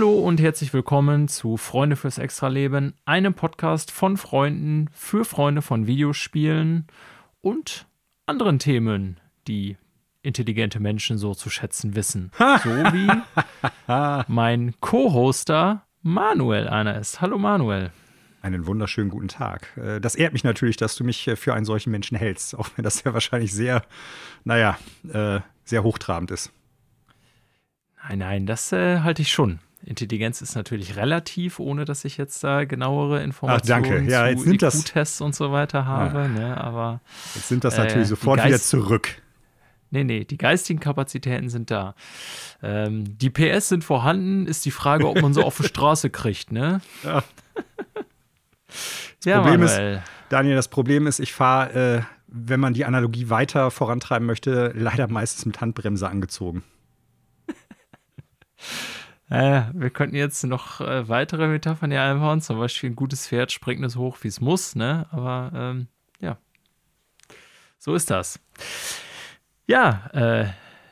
Hallo und herzlich willkommen zu Freunde fürs Extraleben, einem Podcast von Freunden für Freunde von Videospielen und anderen Themen, die intelligente Menschen so zu schätzen wissen. so wie mein Co-Hoster Manuel einer ist. Hallo Manuel. Einen wunderschönen guten Tag. Äh, das ehrt mich natürlich, dass du mich äh, für einen solchen Menschen hältst, auch wenn das ja wahrscheinlich sehr, naja, äh, sehr hochtrabend ist. Nein, nein, das äh, halte ich schon. Intelligenz ist natürlich relativ, ohne dass ich jetzt da genauere Informationen Ach, danke. Ja, zu IQ-Tests und so weiter habe. Ah. Ne, aber jetzt sind das natürlich äh, sofort wieder zurück. Nee, nee, die geistigen Kapazitäten sind da. Ähm, die PS sind vorhanden, ist die Frage, ob man so auf die Straße kriegt, ne? Ja. Das ja, Problem ist, Daniel, das Problem ist, ich fahre, äh, wenn man die Analogie weiter vorantreiben möchte, leider meistens mit Handbremse angezogen. Äh, wir könnten jetzt noch äh, weitere Metaphern hier einbauen, zum Beispiel ein gutes Pferd springt es hoch, wie es muss, ne? Aber ähm, ja, so ist das. Ja, äh,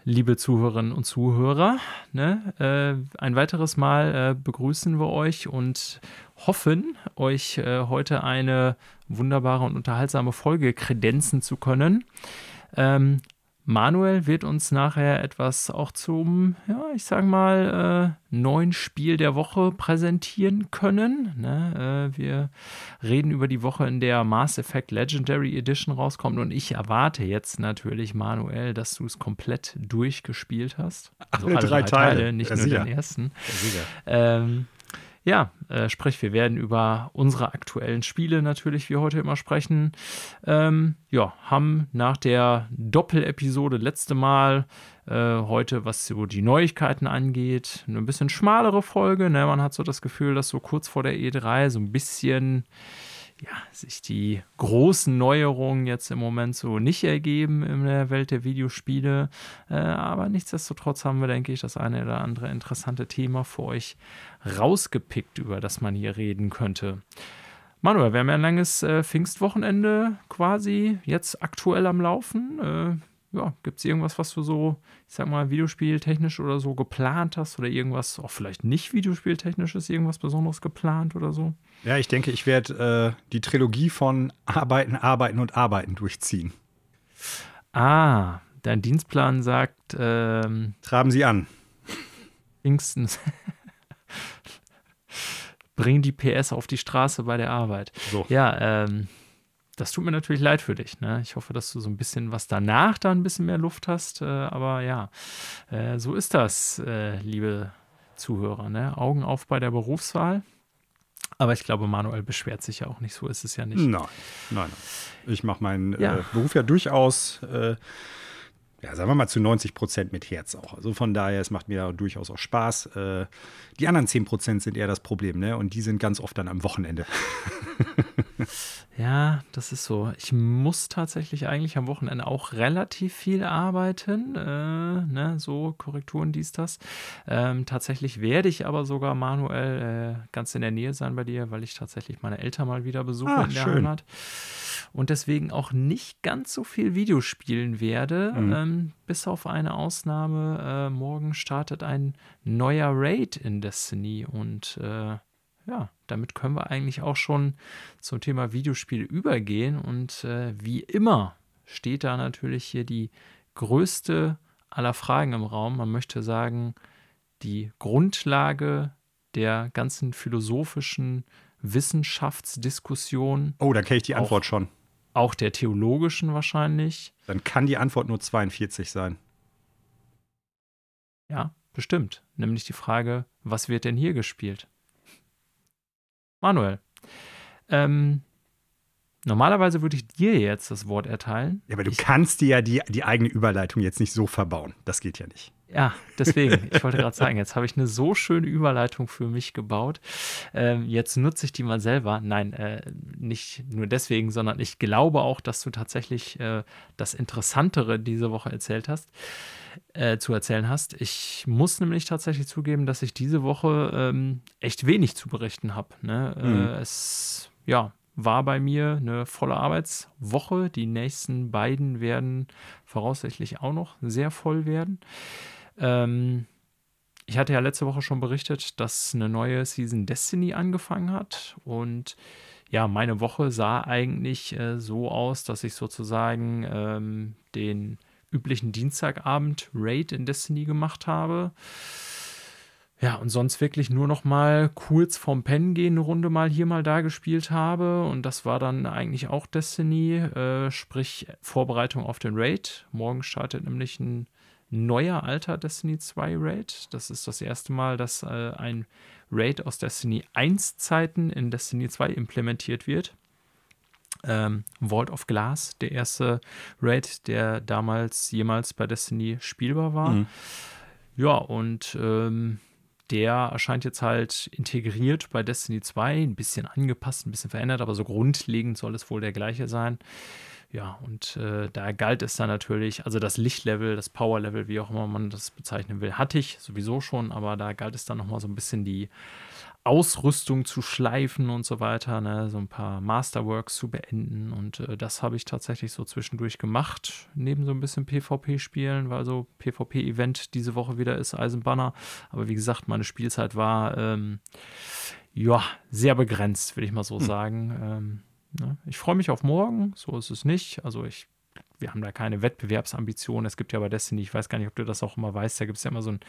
liebe Zuhörerinnen und Zuhörer, ne? Äh, ein weiteres Mal äh, begrüßen wir euch und hoffen, euch äh, heute eine wunderbare und unterhaltsame Folge kredenzen zu können. Ähm, Manuel wird uns nachher etwas auch zum, ja, ich sag mal, äh, neuen Spiel der Woche präsentieren können. Ne? Äh, wir reden über die Woche, in der Mass Effect Legendary Edition rauskommt und ich erwarte jetzt natürlich, Manuel, dass du es komplett durchgespielt hast. Also alle, alle drei, drei Teile. Teile, nicht ja, nur sicher. den ersten. Ja, ähm, ja, äh, sprich, wir werden über unsere aktuellen Spiele natürlich wie heute immer sprechen. Ähm, ja, haben nach der Doppelepisode letzte Mal äh, heute, was so die Neuigkeiten angeht, eine bisschen schmalere Folge. Ne? Man hat so das Gefühl, dass so kurz vor der E3 so ein bisschen ja, sich die großen Neuerungen jetzt im Moment so nicht ergeben in der Welt der Videospiele. Äh, aber nichtsdestotrotz haben wir, denke ich, das eine oder andere interessante Thema für euch rausgepickt, über das man hier reden könnte. Manuel, wir haben ja ein langes äh, Pfingstwochenende quasi jetzt aktuell am Laufen. Äh, ja, gibt es irgendwas, was du so, ich sag mal, videospieltechnisch oder so geplant hast oder irgendwas, auch vielleicht nicht videospieltechnisches, irgendwas Besonderes geplant oder so? Ja, ich denke, ich werde äh, die Trilogie von Arbeiten, Arbeiten und Arbeiten durchziehen. Ah, dein Dienstplan sagt. Ähm, Traben Sie an. Pfingstens. Bring die PS auf die Straße bei der Arbeit. So. Ja, ähm, das tut mir natürlich leid für dich. Ne? Ich hoffe, dass du so ein bisschen was danach da ein bisschen mehr Luft hast. Äh, aber ja, äh, so ist das, äh, liebe Zuhörer. Ne? Augen auf bei der Berufswahl. Aber ich glaube, Manuel beschwert sich ja auch nicht. So ist es ja nicht. Nein, nein, nein. Ich mache meinen ja. Äh, Beruf ja durchaus äh, ja, sagen wir mal zu 90 Prozent mit Herz auch. Also von daher, es macht mir durchaus auch Spaß. Äh, die anderen 10 Prozent sind eher das Problem, ne? Und die sind ganz oft dann am Wochenende. ja, das ist so. Ich muss tatsächlich eigentlich am Wochenende auch relativ viel arbeiten. Äh, ne? So Korrekturen, dies, das. Ähm, tatsächlich werde ich aber sogar manuell äh, ganz in der Nähe sein bei dir, weil ich tatsächlich meine Eltern mal wieder besuche ah, in der schön. Heimat und deswegen auch nicht ganz so viel Videospielen werde, mhm. ähm, bis auf eine Ausnahme. Äh, morgen startet ein neuer Raid in Destiny und äh, ja, damit können wir eigentlich auch schon zum Thema Videospiele übergehen und äh, wie immer steht da natürlich hier die größte aller Fragen im Raum. Man möchte sagen, die Grundlage der ganzen philosophischen Wissenschaftsdiskussion. Oh, da kenne ich die Antwort schon. Auch der theologischen wahrscheinlich. Dann kann die Antwort nur 42 sein. Ja, bestimmt. Nämlich die Frage, was wird denn hier gespielt? Manuel, ähm, normalerweise würde ich dir jetzt das Wort erteilen. Ja, aber du ich, kannst dir ja die, die eigene Überleitung jetzt nicht so verbauen. Das geht ja nicht. Ja, deswegen. Ich wollte gerade sagen, jetzt habe ich eine so schöne Überleitung für mich gebaut. Ähm, jetzt nutze ich die mal selber. Nein, äh, nicht nur deswegen, sondern ich glaube auch, dass du tatsächlich äh, das Interessantere diese Woche erzählt hast, äh, zu erzählen hast. Ich muss nämlich tatsächlich zugeben, dass ich diese Woche ähm, echt wenig zu berichten habe. Ne? Mhm. es, ja, war bei mir eine volle Arbeitswoche. Die nächsten beiden werden voraussichtlich auch noch sehr voll werden. Ähm, ich hatte ja letzte Woche schon berichtet, dass eine neue Season Destiny angefangen hat. Und ja, meine Woche sah eigentlich äh, so aus, dass ich sozusagen ähm, den üblichen Dienstagabend Raid in Destiny gemacht habe. Ja, und sonst wirklich nur noch mal kurz vorm Pennen gehen eine Runde mal hier mal da gespielt habe. Und das war dann eigentlich auch Destiny, äh, sprich Vorbereitung auf den Raid. Morgen startet nämlich ein neuer alter Destiny 2 Raid. Das ist das erste Mal, dass äh, ein Raid aus Destiny 1 Zeiten in Destiny 2 implementiert wird. Ähm, Vault of Glass, der erste Raid, der damals jemals bei Destiny spielbar war. Mhm. Ja, und ähm, der erscheint jetzt halt integriert bei Destiny 2, ein bisschen angepasst, ein bisschen verändert, aber so grundlegend soll es wohl der gleiche sein. Ja, und äh, da galt es dann natürlich, also das Lichtlevel, das Powerlevel, wie auch immer man das bezeichnen will, hatte ich sowieso schon, aber da galt es dann nochmal so ein bisschen die Ausrüstung zu schleifen und so weiter, ne? so ein paar Masterworks zu beenden. Und äh, das habe ich tatsächlich so zwischendurch gemacht, neben so ein bisschen PvP-Spielen, weil so PvP-Event diese Woche wieder ist, Eisenbanner. Aber wie gesagt, meine Spielzeit war ähm, ja sehr begrenzt, will ich mal so hm. sagen. Ähm? Ich freue mich auf morgen, so ist es nicht. Also ich, wir haben da keine Wettbewerbsambitionen. Es gibt ja bei Destiny, ich weiß gar nicht, ob du das auch immer weißt, da gibt es ja immer so ein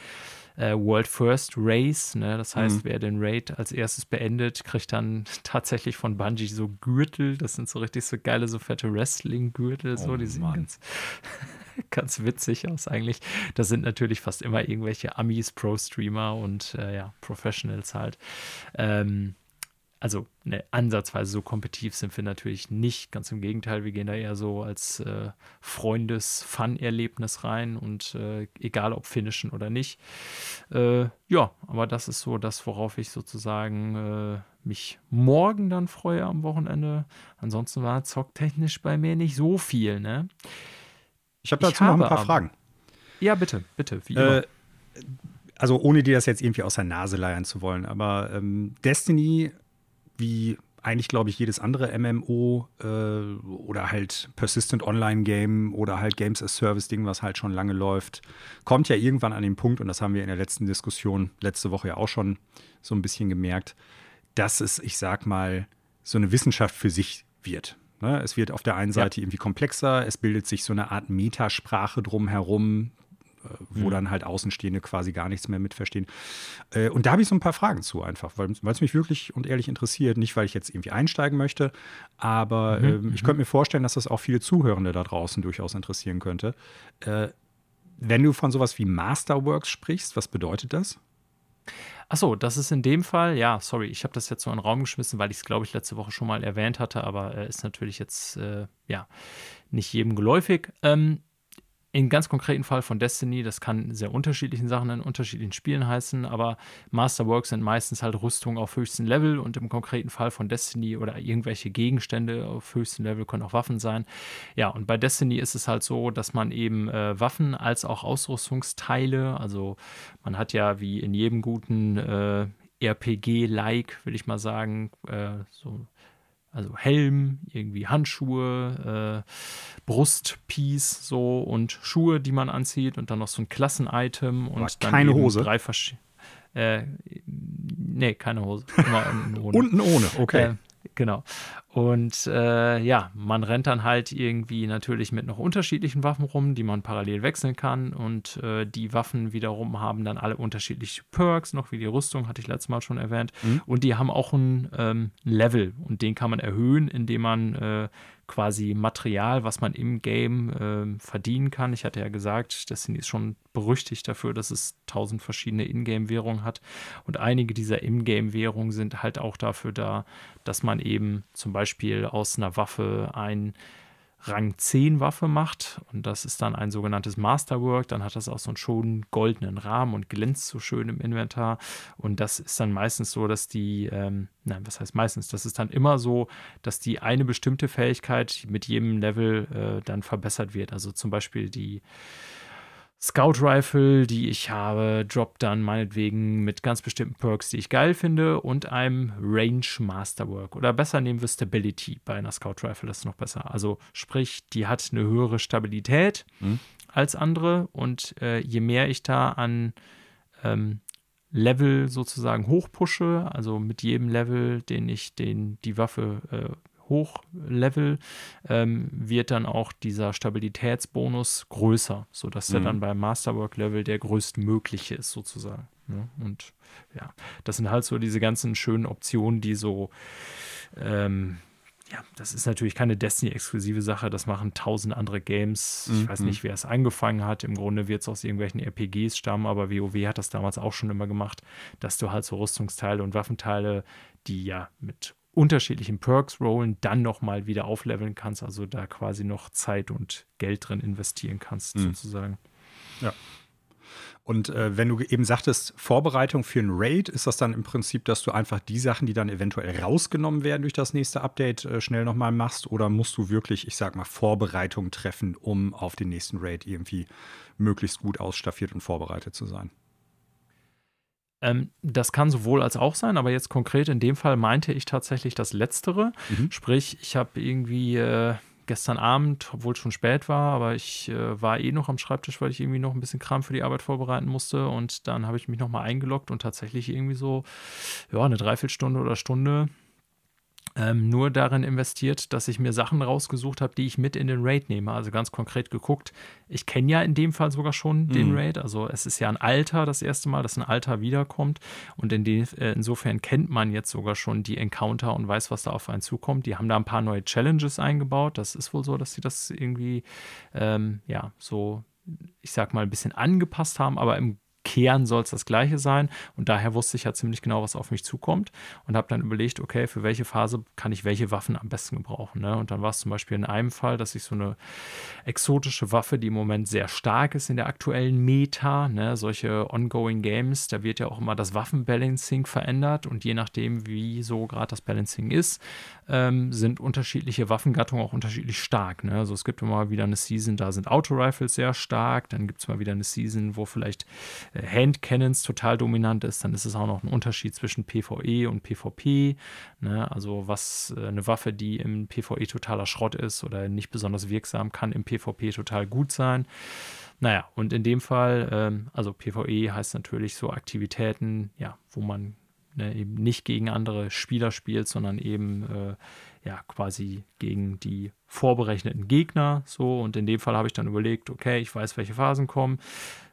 äh, World First Race. Ne? Das heißt, mhm. wer den Raid als erstes beendet, kriegt dann tatsächlich von Bungie so Gürtel. Das sind so richtig so geile, so fette Wrestling-Gürtel. So, oh, die sehen ganz, ganz witzig aus eigentlich. Das sind natürlich fast immer irgendwelche Amis, Pro-Streamer und äh, ja, Professionals halt. Ähm, also ne, ansatzweise so kompetitiv sind wir natürlich nicht. Ganz im Gegenteil, wir gehen da eher so als äh, Freundes-Fun-Erlebnis rein und äh, egal ob finishen oder nicht. Äh, ja, aber das ist so das, worauf ich sozusagen äh, mich morgen dann freue am Wochenende. Ansonsten war zocktechnisch bei mir nicht so viel. Ne? Ich habe dazu ich noch ein paar Fragen. Ja, bitte, bitte. Wie immer. Äh, also ohne dir das jetzt irgendwie aus der Nase leiern zu wollen, aber ähm, Destiny wie eigentlich, glaube ich, jedes andere MMO äh, oder halt Persistent Online Game oder halt Games as Service Ding, was halt schon lange läuft, kommt ja irgendwann an den Punkt, und das haben wir in der letzten Diskussion letzte Woche ja auch schon so ein bisschen gemerkt, dass es, ich sag mal, so eine Wissenschaft für sich wird. Ne? Es wird auf der einen Seite ja. irgendwie komplexer, es bildet sich so eine Art Metasprache drumherum, wo mhm. dann halt Außenstehende quasi gar nichts mehr mitverstehen. Äh, und da habe ich so ein paar Fragen zu einfach, weil es mich wirklich und ehrlich interessiert. Nicht, weil ich jetzt irgendwie einsteigen möchte, aber mhm. ähm, ich mhm. könnte mir vorstellen, dass das auch viele Zuhörende da draußen durchaus interessieren könnte. Äh, wenn du von sowas wie Masterworks sprichst, was bedeutet das? Achso, das ist in dem Fall, ja, sorry, ich habe das jetzt so in den Raum geschmissen, weil ich es, glaube ich, letzte Woche schon mal erwähnt hatte, aber äh, ist natürlich jetzt, äh, ja, nicht jedem geläufig. Ähm, im ganz konkreten Fall von Destiny, das kann sehr unterschiedlichen Sachen in unterschiedlichen Spielen heißen, aber Masterworks sind meistens halt Rüstung auf höchstem Level und im konkreten Fall von Destiny oder irgendwelche Gegenstände auf höchstem Level können auch Waffen sein. Ja, und bei Destiny ist es halt so, dass man eben äh, Waffen als auch Ausrüstungsteile, also man hat ja wie in jedem guten äh, RPG-like, will ich mal sagen, äh, so also Helm, irgendwie Handschuhe, äh, Brustpiece so und Schuhe, die man anzieht und dann noch so ein Klassen-Item und dann keine Hose. drei verschiedene. Äh, nee, keine Hose. Immer unten ohne. unten ohne, okay. Äh, Genau. Und äh, ja, man rennt dann halt irgendwie natürlich mit noch unterschiedlichen Waffen rum, die man parallel wechseln kann. Und äh, die Waffen wiederum haben dann alle unterschiedliche Perks, noch wie die Rüstung, hatte ich letztes Mal schon erwähnt. Mhm. Und die haben auch ein ähm, Level und den kann man erhöhen, indem man äh, quasi Material, was man im Game äh, verdienen kann. Ich hatte ja gesagt, Destiny ist schon berüchtigt dafür, dass es tausend verschiedene Ingame-Währungen hat. Und einige dieser Ingame-Währungen sind halt auch dafür da, dass man eben zum Beispiel aus einer Waffe ein Rang 10 Waffe macht. Und das ist dann ein sogenanntes Masterwork, dann hat das auch so einen schönen goldenen Rahmen und glänzt so schön im Inventar. Und das ist dann meistens so, dass die, ähm, nein, was heißt meistens, das ist dann immer so, dass die eine bestimmte Fähigkeit mit jedem Level äh, dann verbessert wird, also zum Beispiel die Scout Rifle, die ich habe, droppt dann meinetwegen mit ganz bestimmten Perks, die ich geil finde, und einem Range Masterwork. Oder besser nehmen wir Stability bei einer Scout Rifle, das ist noch besser. Also sprich, die hat eine höhere Stabilität mhm. als andere und äh, je mehr ich da an ähm, Level sozusagen hochpushe, also mit jedem Level, den ich den, die Waffe äh, hochlevel, ähm, wird dann auch dieser Stabilitätsbonus größer, sodass mhm. er dann beim Masterwork-Level der größtmögliche ist sozusagen. Ne? Und ja, das sind halt so diese ganzen schönen Optionen, die so ähm, ja, das ist natürlich keine Destiny-exklusive Sache. Das machen tausend andere Games. Ich mhm. weiß nicht, wer es angefangen hat. Im Grunde wird es aus irgendwelchen RPGs stammen, aber WoW hat das damals auch schon immer gemacht, dass du halt so Rüstungsteile und Waffenteile, die ja mit unterschiedlichen Perks rollen, dann nochmal wieder aufleveln kannst. Also da quasi noch Zeit und Geld drin investieren kannst, mhm. sozusagen. Ja. Und äh, wenn du eben sagtest, Vorbereitung für ein Raid, ist das dann im Prinzip, dass du einfach die Sachen, die dann eventuell rausgenommen werden durch das nächste Update, äh, schnell nochmal machst? Oder musst du wirklich, ich sag mal, Vorbereitung treffen, um auf den nächsten Raid irgendwie möglichst gut ausstaffiert und vorbereitet zu sein? Ähm, das kann sowohl als auch sein, aber jetzt konkret in dem Fall meinte ich tatsächlich das Letztere. Mhm. Sprich, ich habe irgendwie. Äh, gestern Abend, obwohl es schon spät war, aber ich äh, war eh noch am Schreibtisch, weil ich irgendwie noch ein bisschen Kram für die Arbeit vorbereiten musste. Und dann habe ich mich nochmal eingeloggt und tatsächlich irgendwie so, ja, eine Dreiviertelstunde oder Stunde ähm, nur darin investiert, dass ich mir Sachen rausgesucht habe, die ich mit in den Raid nehme. Also ganz konkret geguckt, ich kenne ja in dem Fall sogar schon mhm. den Raid. Also es ist ja ein Alter das erste Mal, dass ein Alter wiederkommt. Und in den, äh, insofern kennt man jetzt sogar schon die Encounter und weiß, was da auf einen zukommt. Die haben da ein paar neue Challenges eingebaut. Das ist wohl so, dass sie das irgendwie, ähm, ja, so ich sag mal, ein bisschen angepasst haben, aber im Kern soll es das gleiche sein. Und daher wusste ich ja ziemlich genau, was auf mich zukommt und habe dann überlegt, okay, für welche Phase kann ich welche Waffen am besten gebrauchen. Ne? Und dann war es zum Beispiel in einem Fall, dass ich so eine exotische Waffe, die im Moment sehr stark ist in der aktuellen Meta, ne? solche ongoing Games, da wird ja auch immer das Waffenbalancing verändert und je nachdem, wie so gerade das Balancing ist, ähm, sind unterschiedliche Waffengattungen auch unterschiedlich stark. Ne? Also es gibt immer wieder eine Season, da sind Autorifles sehr stark, dann gibt es mal wieder eine Season, wo vielleicht Handcannons total dominant ist, dann ist es auch noch ein Unterschied zwischen PvE und PvP. Ne? Also was äh, eine Waffe, die im PvE totaler Schrott ist oder nicht besonders wirksam, kann im PvP total gut sein. Naja, und in dem Fall, ähm, also PvE heißt natürlich so Aktivitäten, ja, wo man ne, eben nicht gegen andere Spieler spielt, sondern eben äh, ja quasi gegen die vorberechneten Gegner. So, und in dem Fall habe ich dann überlegt, okay, ich weiß, welche Phasen kommen.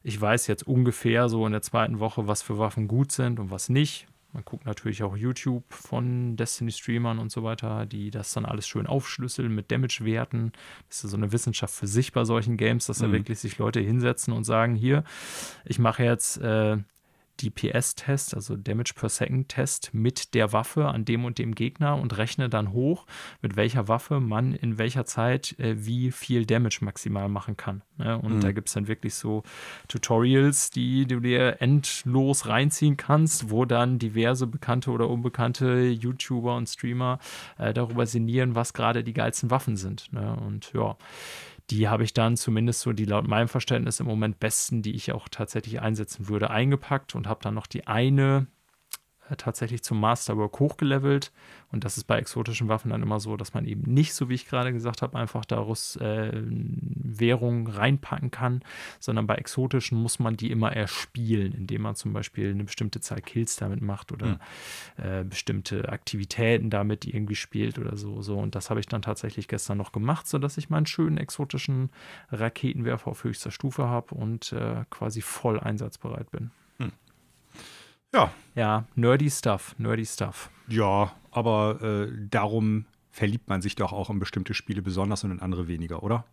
Ich weiß jetzt ungefähr so in der zweiten Woche, was für Waffen gut sind und was nicht. Man guckt natürlich auch YouTube von Destiny-Streamern und so weiter, die das dann alles schön aufschlüsseln mit Damage-Werten. Das ist so eine Wissenschaft für sich bei solchen Games, dass mhm. da wirklich sich Leute hinsetzen und sagen, hier, ich mache jetzt äh, DPS-Test, also Damage per Second-Test mit der Waffe an dem und dem Gegner und rechne dann hoch, mit welcher Waffe man in welcher Zeit äh, wie viel Damage maximal machen kann. Ne? Und mhm. da gibt es dann wirklich so Tutorials, die du dir endlos reinziehen kannst, wo dann diverse bekannte oder unbekannte YouTuber und Streamer äh, darüber sinnieren, was gerade die geilsten Waffen sind. Ne? Und ja, die habe ich dann zumindest so die laut meinem Verständnis im Moment besten, die ich auch tatsächlich einsetzen würde, eingepackt und habe dann noch die eine tatsächlich zum Masterwork hochgelevelt. Und das ist bei exotischen Waffen dann immer so, dass man eben nicht, so wie ich gerade gesagt habe, einfach daraus äh, Währung reinpacken kann, sondern bei exotischen muss man die immer erspielen, indem man zum Beispiel eine bestimmte Zahl Kills damit macht oder mhm. äh, bestimmte Aktivitäten damit irgendwie spielt oder so. so. Und das habe ich dann tatsächlich gestern noch gemacht, sodass ich meinen schönen exotischen Raketenwerfer auf höchster Stufe habe und äh, quasi voll einsatzbereit bin. Ja. Ja, nerdy Stuff, nerdy Stuff. Ja, aber äh, darum verliebt man sich doch auch in bestimmte Spiele besonders und in andere weniger, oder?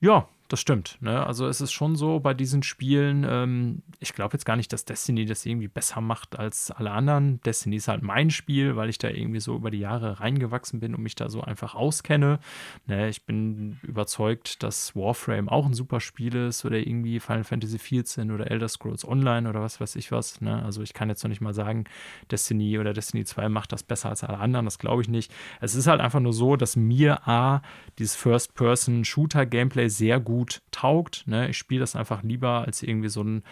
Ja, das stimmt. Ne? Also es ist schon so bei diesen Spielen, ähm, ich glaube jetzt gar nicht, dass Destiny das irgendwie besser macht als alle anderen. Destiny ist halt mein Spiel, weil ich da irgendwie so über die Jahre reingewachsen bin und mich da so einfach auskenne. Ne? Ich bin überzeugt, dass Warframe auch ein super Spiel ist oder irgendwie Final Fantasy XIV oder Elder Scrolls Online oder was weiß ich was. Ne? Also ich kann jetzt noch nicht mal sagen, Destiny oder Destiny 2 macht das besser als alle anderen. Das glaube ich nicht. Es ist halt einfach nur so, dass mir A, dieses First-Person-Shooter-Gameplay sehr gut gut taugt. Ne? Ich spiele das einfach lieber als irgendwie so ein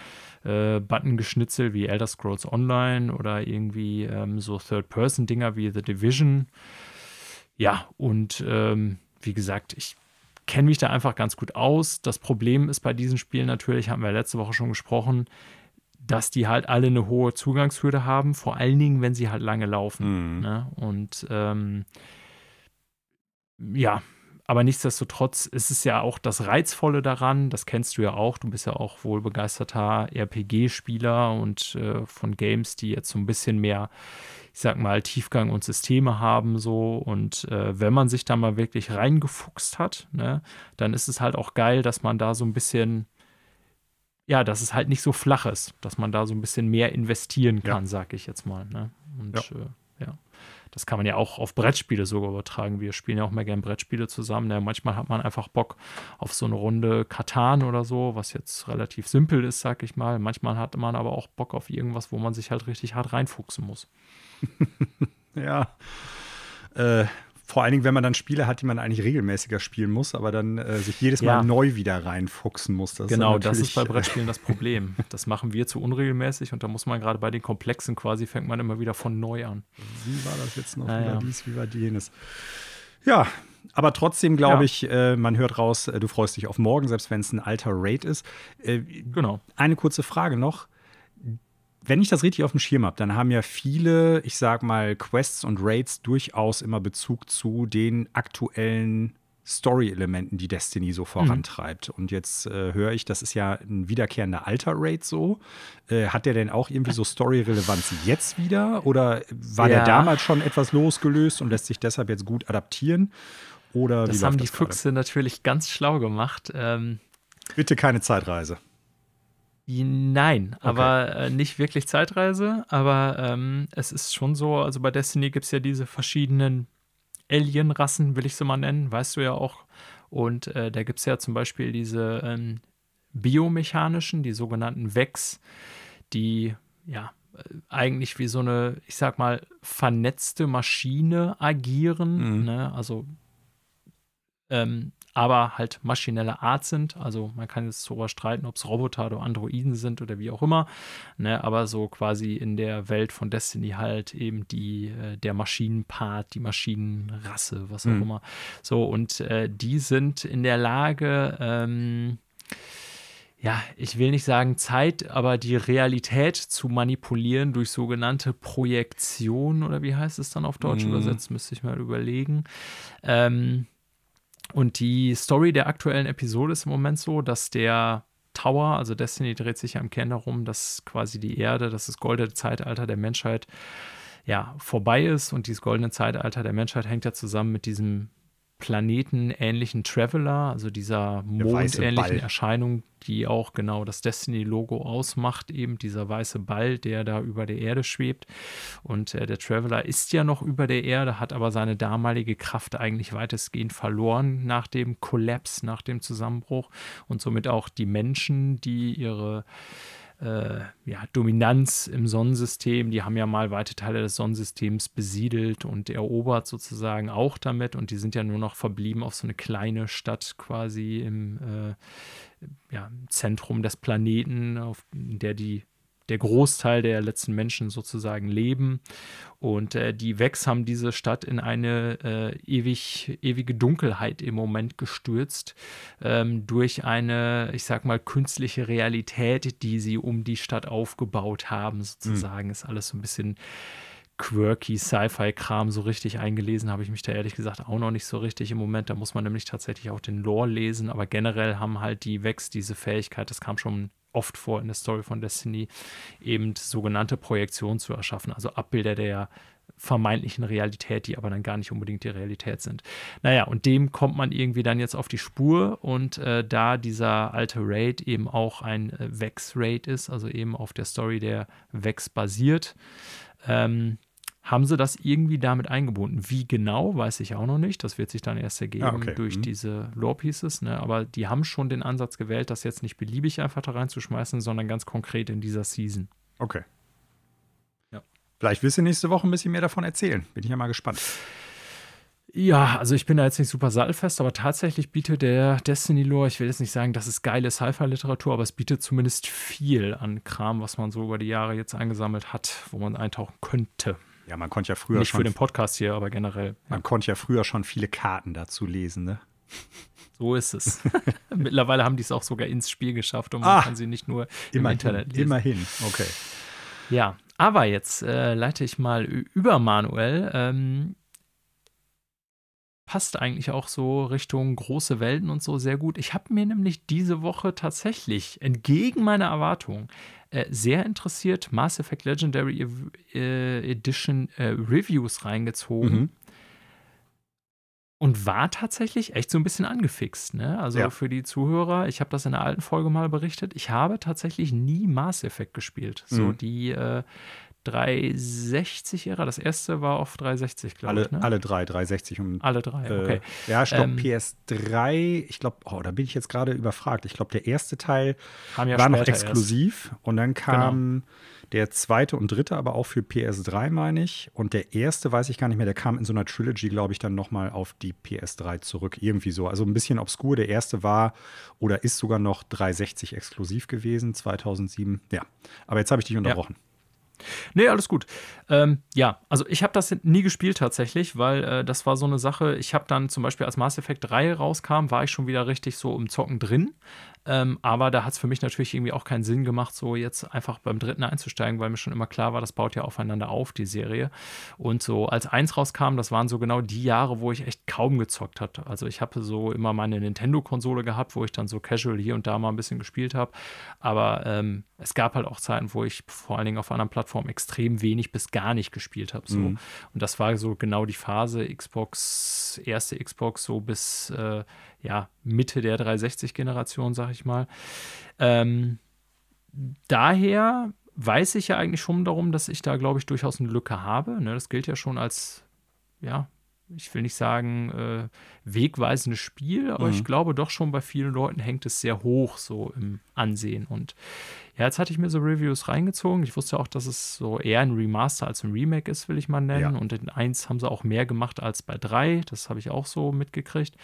äh, Button-Geschnitzel wie Elder Scrolls Online oder irgendwie ähm, so Third-Person-Dinger wie The Division. Ja, und ähm, wie gesagt, ich kenne mich da einfach ganz gut aus. Das Problem ist bei diesen Spielen natürlich, haben wir letzte Woche schon gesprochen, dass die halt alle eine hohe Zugangshürde haben, vor allen Dingen, wenn sie halt lange laufen. Mhm. Ne? Und ähm, ja, aber nichtsdestotrotz ist es ja auch das Reizvolle daran, das kennst du ja auch, du bist ja auch wohl begeisterter RPG-Spieler und äh, von Games, die jetzt so ein bisschen mehr, ich sag mal, Tiefgang und Systeme haben so und äh, wenn man sich da mal wirklich reingefuchst hat, ne, dann ist es halt auch geil, dass man da so ein bisschen ja, dass es halt nicht so flach ist, dass man da so ein bisschen mehr investieren kann, ja. sag ich jetzt mal. Ne? Und ja. Äh. Das kann man ja auch auf Brettspiele sogar übertragen. Wir spielen ja auch mal gerne Brettspiele zusammen. Ja, manchmal hat man einfach Bock auf so eine Runde Katan oder so, was jetzt relativ simpel ist, sag ich mal. Manchmal hat man aber auch Bock auf irgendwas, wo man sich halt richtig hart reinfuchsen muss. ja. Äh, vor allen Dingen, wenn man dann Spiele hat, die man eigentlich regelmäßiger spielen muss, aber dann äh, sich jedes Mal ja. neu wieder reinfuchsen muss. Das genau, das ist bei Brettspielen das Problem. Das machen wir zu unregelmäßig und da muss man gerade bei den Komplexen quasi, fängt man immer wieder von neu an. Wie war das jetzt noch? Naja. Wie war dies, wie war jenes? Ja, aber trotzdem glaube ja. ich, äh, man hört raus, äh, du freust dich auf morgen, selbst wenn es ein alter Raid ist. Äh, genau. Eine kurze Frage noch wenn ich das richtig auf dem Schirm habe, dann haben ja viele, ich sag mal, Quests und Raids durchaus immer Bezug zu den aktuellen Story-Elementen, die Destiny so vorantreibt. Mhm. Und jetzt äh, höre ich, das ist ja ein wiederkehrender alter Raid so. Äh, hat der denn auch irgendwie so Story-Relevanz jetzt wieder? Oder war ja. der damals schon etwas losgelöst und lässt sich deshalb jetzt gut adaptieren? Oder das haben die Füchse natürlich ganz schlau gemacht. Ähm, Bitte keine Zeitreise. Nein, okay. aber äh, nicht wirklich Zeitreise. Aber ähm, es ist schon so, also bei Destiny gibt es ja diese verschiedenen Alien-Rassen, will ich sie mal nennen, weißt du ja auch. Und äh, da gibt es ja zum Beispiel diese ähm, biomechanischen, die sogenannten Vex, die ja äh, eigentlich wie so eine, ich sag mal, vernetzte Maschine agieren. Mhm. Ne? Also ähm, aber halt maschinelle Art sind. Also man kann jetzt darüber streiten, ob es Roboter oder Androiden sind oder wie auch immer. Ne? Aber so quasi in der Welt von Destiny halt eben die, äh, der Maschinenpart, die Maschinenrasse, was auch mhm. immer. So, und äh, die sind in der Lage, ähm, ja, ich will nicht sagen Zeit, aber die Realität zu manipulieren durch sogenannte Projektion oder wie heißt es dann auf Deutsch mhm. übersetzt, müsste ich mal überlegen. Ähm, und die Story der aktuellen Episode ist im Moment so, dass der Tower, also Destiny dreht sich ja im Kern darum, dass quasi die Erde, dass das goldene Zeitalter der Menschheit ja vorbei ist. Und dieses goldene Zeitalter der Menschheit hängt ja zusammen mit diesem planetenähnlichen Traveler, also dieser mondähnlichen Erscheinung, die auch genau das Destiny-Logo ausmacht, eben dieser weiße Ball, der da über der Erde schwebt. Und äh, der Traveler ist ja noch über der Erde, hat aber seine damalige Kraft eigentlich weitestgehend verloren nach dem Kollaps, nach dem Zusammenbruch und somit auch die Menschen, die ihre äh, ja, Dominanz im Sonnensystem. Die haben ja mal weite Teile des Sonnensystems besiedelt und erobert sozusagen auch damit. Und die sind ja nur noch verblieben auf so eine kleine Stadt quasi im äh, ja, Zentrum des Planeten, auf, in der die der Großteil der letzten Menschen sozusagen leben. Und äh, die Vex haben diese Stadt in eine äh, ewig, ewige Dunkelheit im Moment gestürzt, ähm, durch eine, ich sag mal, künstliche Realität, die sie um die Stadt aufgebaut haben, sozusagen. Mhm. Ist alles so ein bisschen quirky Sci-Fi-Kram so richtig eingelesen habe ich mich da ehrlich gesagt auch noch nicht so richtig im Moment. Da muss man nämlich tatsächlich auch den Lore lesen, aber generell haben halt die Vex diese Fähigkeit, das kam schon oft vor in der Story von Destiny, eben sogenannte Projektionen zu erschaffen, also Abbilder der vermeintlichen Realität, die aber dann gar nicht unbedingt die Realität sind. Naja, und dem kommt man irgendwie dann jetzt auf die Spur und äh, da dieser alte Raid eben auch ein äh, Vex-Raid ist, also eben auf der Story der Vex basiert, ähm, haben sie das irgendwie damit eingebunden. Wie genau, weiß ich auch noch nicht. Das wird sich dann erst ergeben ah, okay. durch mhm. diese Lore-Pieces. Ne? Aber die haben schon den Ansatz gewählt, das jetzt nicht beliebig einfach da reinzuschmeißen, sondern ganz konkret in dieser Season. Okay. Ja. Vielleicht wirst du nächste Woche ein bisschen mehr davon erzählen. Bin ich ja mal gespannt. Ja, also ich bin da jetzt nicht super sattelfest, aber tatsächlich bietet der Destiny Lore, ich will jetzt nicht sagen, das ist geile Sci-Fi-Literatur, aber es bietet zumindest viel an Kram, was man so über die Jahre jetzt eingesammelt hat, wo man eintauchen könnte. Ja, man konnte ja früher Nicht schon. für den Podcast hier, aber generell. Man konnte ja früher schon viele Karten dazu lesen, ne? So ist es. Mittlerweile haben die es auch sogar ins Spiel geschafft und man ah, kann sie nicht nur im Internet lesen. Immerhin, okay. Ja, aber jetzt äh, leite ich mal über Manuel. Ähm, passt eigentlich auch so Richtung große Welten und so sehr gut. Ich habe mir nämlich diese Woche tatsächlich entgegen meiner Erwartungen äh, sehr interessiert Mass Effect Legendary äh, Edition äh, Reviews reingezogen. Mhm. Und war tatsächlich echt so ein bisschen angefixt. Ne? Also ja. für die Zuhörer, ich habe das in der alten Folge mal berichtet, ich habe tatsächlich nie Mass Effect gespielt. So mhm. die äh, 360-Ära. Das erste war auf 360, glaube ich. Ne? Alle drei, 360 und. Alle drei, äh, okay. Äh, ja, stopp, ähm, PS3, ich glaube, oh, da bin ich jetzt gerade überfragt. Ich glaube, der erste Teil ja war noch exklusiv erst. und dann kam genau. der zweite und dritte, aber auch für PS3, meine ich. Und der erste, weiß ich gar nicht mehr, der kam in so einer Trilogy, glaube ich, dann nochmal auf die PS3 zurück. Irgendwie so. Also ein bisschen obskur. Der erste war oder ist sogar noch 360 exklusiv gewesen, 2007. Ja, aber jetzt habe ich dich unterbrochen. Ja. Nee, alles gut. Ähm, ja, also ich habe das nie gespielt tatsächlich, weil äh, das war so eine Sache. Ich habe dann zum Beispiel, als Mass Effect 3 rauskam, war ich schon wieder richtig so im Zocken drin. Ähm, aber da hat es für mich natürlich irgendwie auch keinen Sinn gemacht, so jetzt einfach beim dritten einzusteigen, weil mir schon immer klar war, das baut ja aufeinander auf, die Serie. Und so als eins rauskam, das waren so genau die Jahre, wo ich echt kaum gezockt hatte. Also ich habe so immer meine Nintendo-Konsole gehabt, wo ich dann so casual hier und da mal ein bisschen gespielt habe. Aber ähm, es gab halt auch Zeiten, wo ich vor allen Dingen auf anderen Plattformen extrem wenig bis gar nicht gespielt habe. So. Mhm. Und das war so genau die Phase Xbox, erste Xbox, so bis äh, ja, Mitte der 360-Generation, sag ich mal. Ähm, daher weiß ich ja eigentlich schon darum, dass ich da, glaube ich, durchaus eine Lücke habe. Ne, das gilt ja schon als, ja, ich will nicht sagen, äh, wegweisendes Spiel, aber mhm. ich glaube doch schon bei vielen Leuten hängt es sehr hoch so im Ansehen. Und ja, jetzt hatte ich mir so Reviews reingezogen. Ich wusste auch, dass es so eher ein Remaster als ein Remake ist, will ich mal nennen. Ja. Und in 1 haben sie auch mehr gemacht als bei 3. Das habe ich auch so mitgekriegt.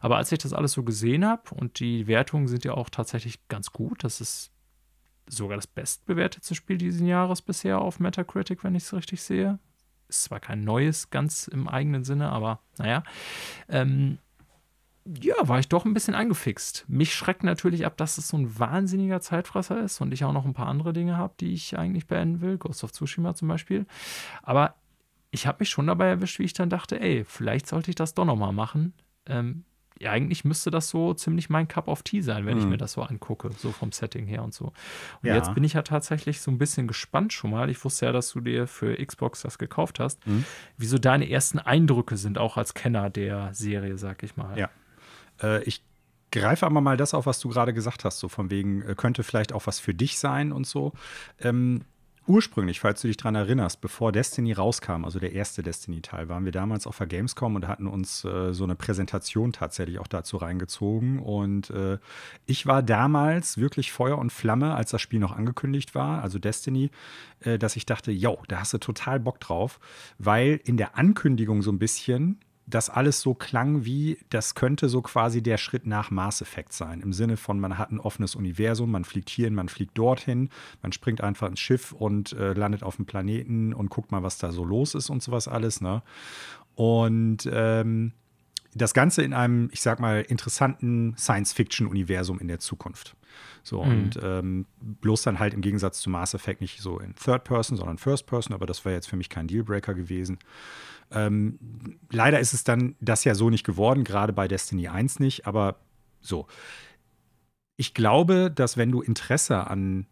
Aber als ich das alles so gesehen habe und die Wertungen sind ja auch tatsächlich ganz gut, das ist sogar das bestbewertete Spiel dieses Jahres bisher auf Metacritic, wenn ich es richtig sehe. Ist zwar kein neues, ganz im eigenen Sinne, aber naja. Ähm, ja, war ich doch ein bisschen angefixt. Mich schreckt natürlich ab, dass es so ein wahnsinniger Zeitfresser ist und ich auch noch ein paar andere Dinge habe, die ich eigentlich beenden will. Ghost of Tsushima zum Beispiel. Aber ich habe mich schon dabei erwischt, wie ich dann dachte, ey, vielleicht sollte ich das doch nochmal machen. Ähm, ja, eigentlich müsste das so ziemlich mein Cup of Tea sein, wenn mhm. ich mir das so angucke, so vom Setting her und so. Und ja. jetzt bin ich ja tatsächlich so ein bisschen gespannt schon mal. Ich wusste ja, dass du dir für Xbox das gekauft hast. Mhm. Wieso deine ersten Eindrücke sind, auch als Kenner der Serie, sag ich mal. Ja. Äh, ich greife aber mal das auf, was du gerade gesagt hast, so von wegen, äh, könnte vielleicht auch was für dich sein und so. Ähm, ursprünglich, falls du dich daran erinnerst, bevor Destiny rauskam, also der erste Destiny-Teil, waren wir damals auf der Gamescom und hatten uns äh, so eine Präsentation tatsächlich auch dazu reingezogen. Und äh, ich war damals wirklich Feuer und Flamme, als das Spiel noch angekündigt war, also Destiny, äh, dass ich dachte, yo, da hast du total Bock drauf, weil in der Ankündigung so ein bisschen das alles so klang wie, das könnte so quasi der Schritt nach Mass Effect sein. Im Sinne von, man hat ein offenes Universum, man fliegt hierhin, man fliegt dorthin, man springt einfach ins Schiff und äh, landet auf dem Planeten und guckt mal, was da so los ist und sowas alles. Ne? Und ähm, das Ganze in einem, ich sag mal, interessanten Science-Fiction-Universum in der Zukunft. So, mhm. und ähm, bloß dann halt im Gegensatz zu Mass Effect nicht so in Third Person, sondern First Person, aber das wäre jetzt für mich kein Dealbreaker gewesen. Ähm, leider ist es dann das ja so nicht geworden, gerade bei Destiny 1 nicht, aber so. Ich glaube, dass wenn du Interesse an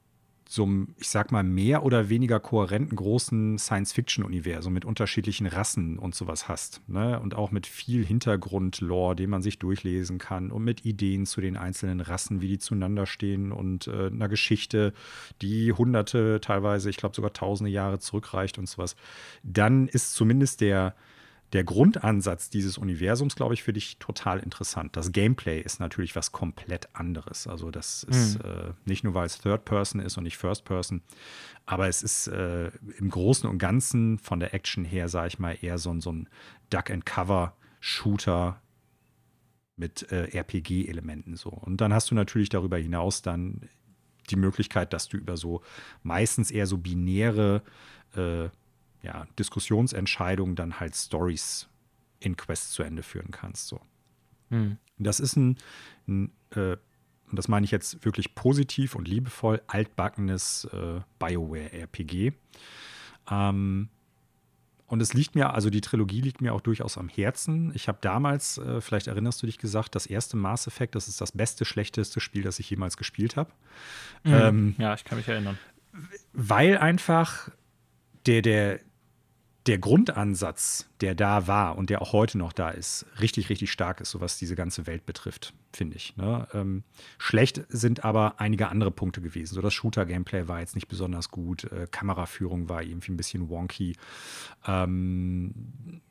so einem, ich sag mal, mehr oder weniger kohärenten großen Science-Fiction-Universum mit unterschiedlichen Rassen und sowas hast. Ne? Und auch mit viel Hintergrund-Lore, den man sich durchlesen kann und mit Ideen zu den einzelnen Rassen, wie die zueinander stehen und äh, einer Geschichte, die hunderte, teilweise, ich glaube sogar tausende Jahre zurückreicht und sowas. Dann ist zumindest der, der Grundansatz dieses Universums, glaube ich, für dich total interessant. Das Gameplay ist natürlich was komplett anderes. Also das ist mhm. äh, nicht nur, weil es Third Person ist und nicht First Person, aber es ist äh, im Großen und Ganzen von der Action her, sage ich mal, eher so, so ein Duck-and-Cover-Shooter mit äh, RPG-Elementen so. Und dann hast du natürlich darüber hinaus dann die Möglichkeit, dass du über so meistens eher so binäre äh, ja, Diskussionsentscheidungen dann halt Stories in Quest zu Ende führen kannst. So. Mhm. Das ist ein, ein äh, und das meine ich jetzt wirklich positiv und liebevoll, altbackenes äh, BioWare-RPG. Ähm, und es liegt mir, also die Trilogie liegt mir auch durchaus am Herzen. Ich habe damals, äh, vielleicht erinnerst du dich gesagt, das erste Mass Effect, das ist das beste, schlechteste Spiel, das ich jemals gespielt habe. Mhm. Ähm, ja, ich kann mich erinnern. Weil einfach der, der, der Grundansatz, der da war und der auch heute noch da ist, richtig, richtig stark ist, so was diese ganze Welt betrifft, finde ich. Ne? Ähm, schlecht sind aber einige andere Punkte gewesen. So das Shooter-Gameplay war jetzt nicht besonders gut, äh, Kameraführung war irgendwie ein bisschen wonky. Ähm,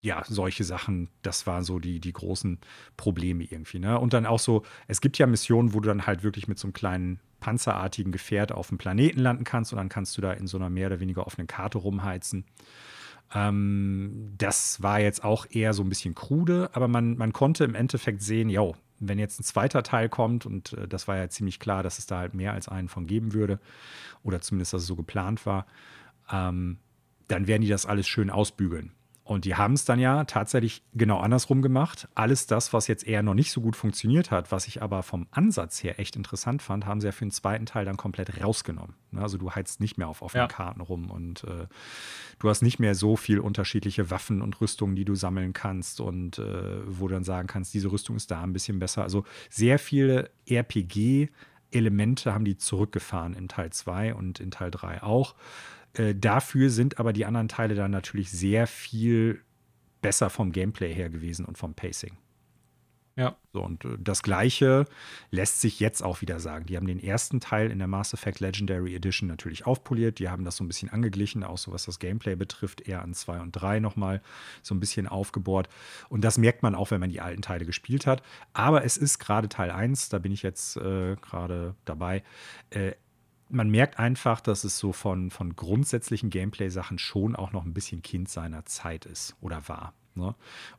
ja, solche Sachen, das waren so die, die großen Probleme irgendwie. Ne? Und dann auch so, es gibt ja Missionen, wo du dann halt wirklich mit so einem kleinen panzerartigen Gefährt auf dem Planeten landen kannst und dann kannst du da in so einer mehr oder weniger offenen Karte rumheizen. Ähm, das war jetzt auch eher so ein bisschen krude, aber man, man konnte im Endeffekt sehen, ja, wenn jetzt ein zweiter Teil kommt, und äh, das war ja ziemlich klar, dass es da halt mehr als einen von geben würde, oder zumindest, dass es so geplant war, ähm, dann werden die das alles schön ausbügeln. Und die haben es dann ja tatsächlich genau andersrum gemacht. Alles das, was jetzt eher noch nicht so gut funktioniert hat, was ich aber vom Ansatz her echt interessant fand, haben sie ja für den zweiten Teil dann komplett rausgenommen. Ne, also du heizt nicht mehr auf offenen ja. Karten rum und äh, du hast nicht mehr so viel unterschiedliche Waffen und Rüstungen, die du sammeln kannst und äh, wo du dann sagen kannst, diese Rüstung ist da ein bisschen besser. Also sehr viele RPG- Elemente haben die zurückgefahren in Teil 2 und in Teil 3 auch. Äh, dafür sind aber die anderen Teile dann natürlich sehr viel besser vom Gameplay her gewesen und vom Pacing. Ja. So, und äh, das Gleiche lässt sich jetzt auch wieder sagen. Die haben den ersten Teil in der Mass Effect Legendary Edition natürlich aufpoliert. Die haben das so ein bisschen angeglichen, auch so was das Gameplay betrifft, eher an 2 und 3 nochmal so ein bisschen aufgebohrt. Und das merkt man auch, wenn man die alten Teile gespielt hat. Aber es ist gerade Teil 1, da bin ich jetzt äh, gerade dabei. Äh, man merkt einfach, dass es so von, von grundsätzlichen Gameplay-Sachen schon auch noch ein bisschen Kind seiner Zeit ist oder war. Ne?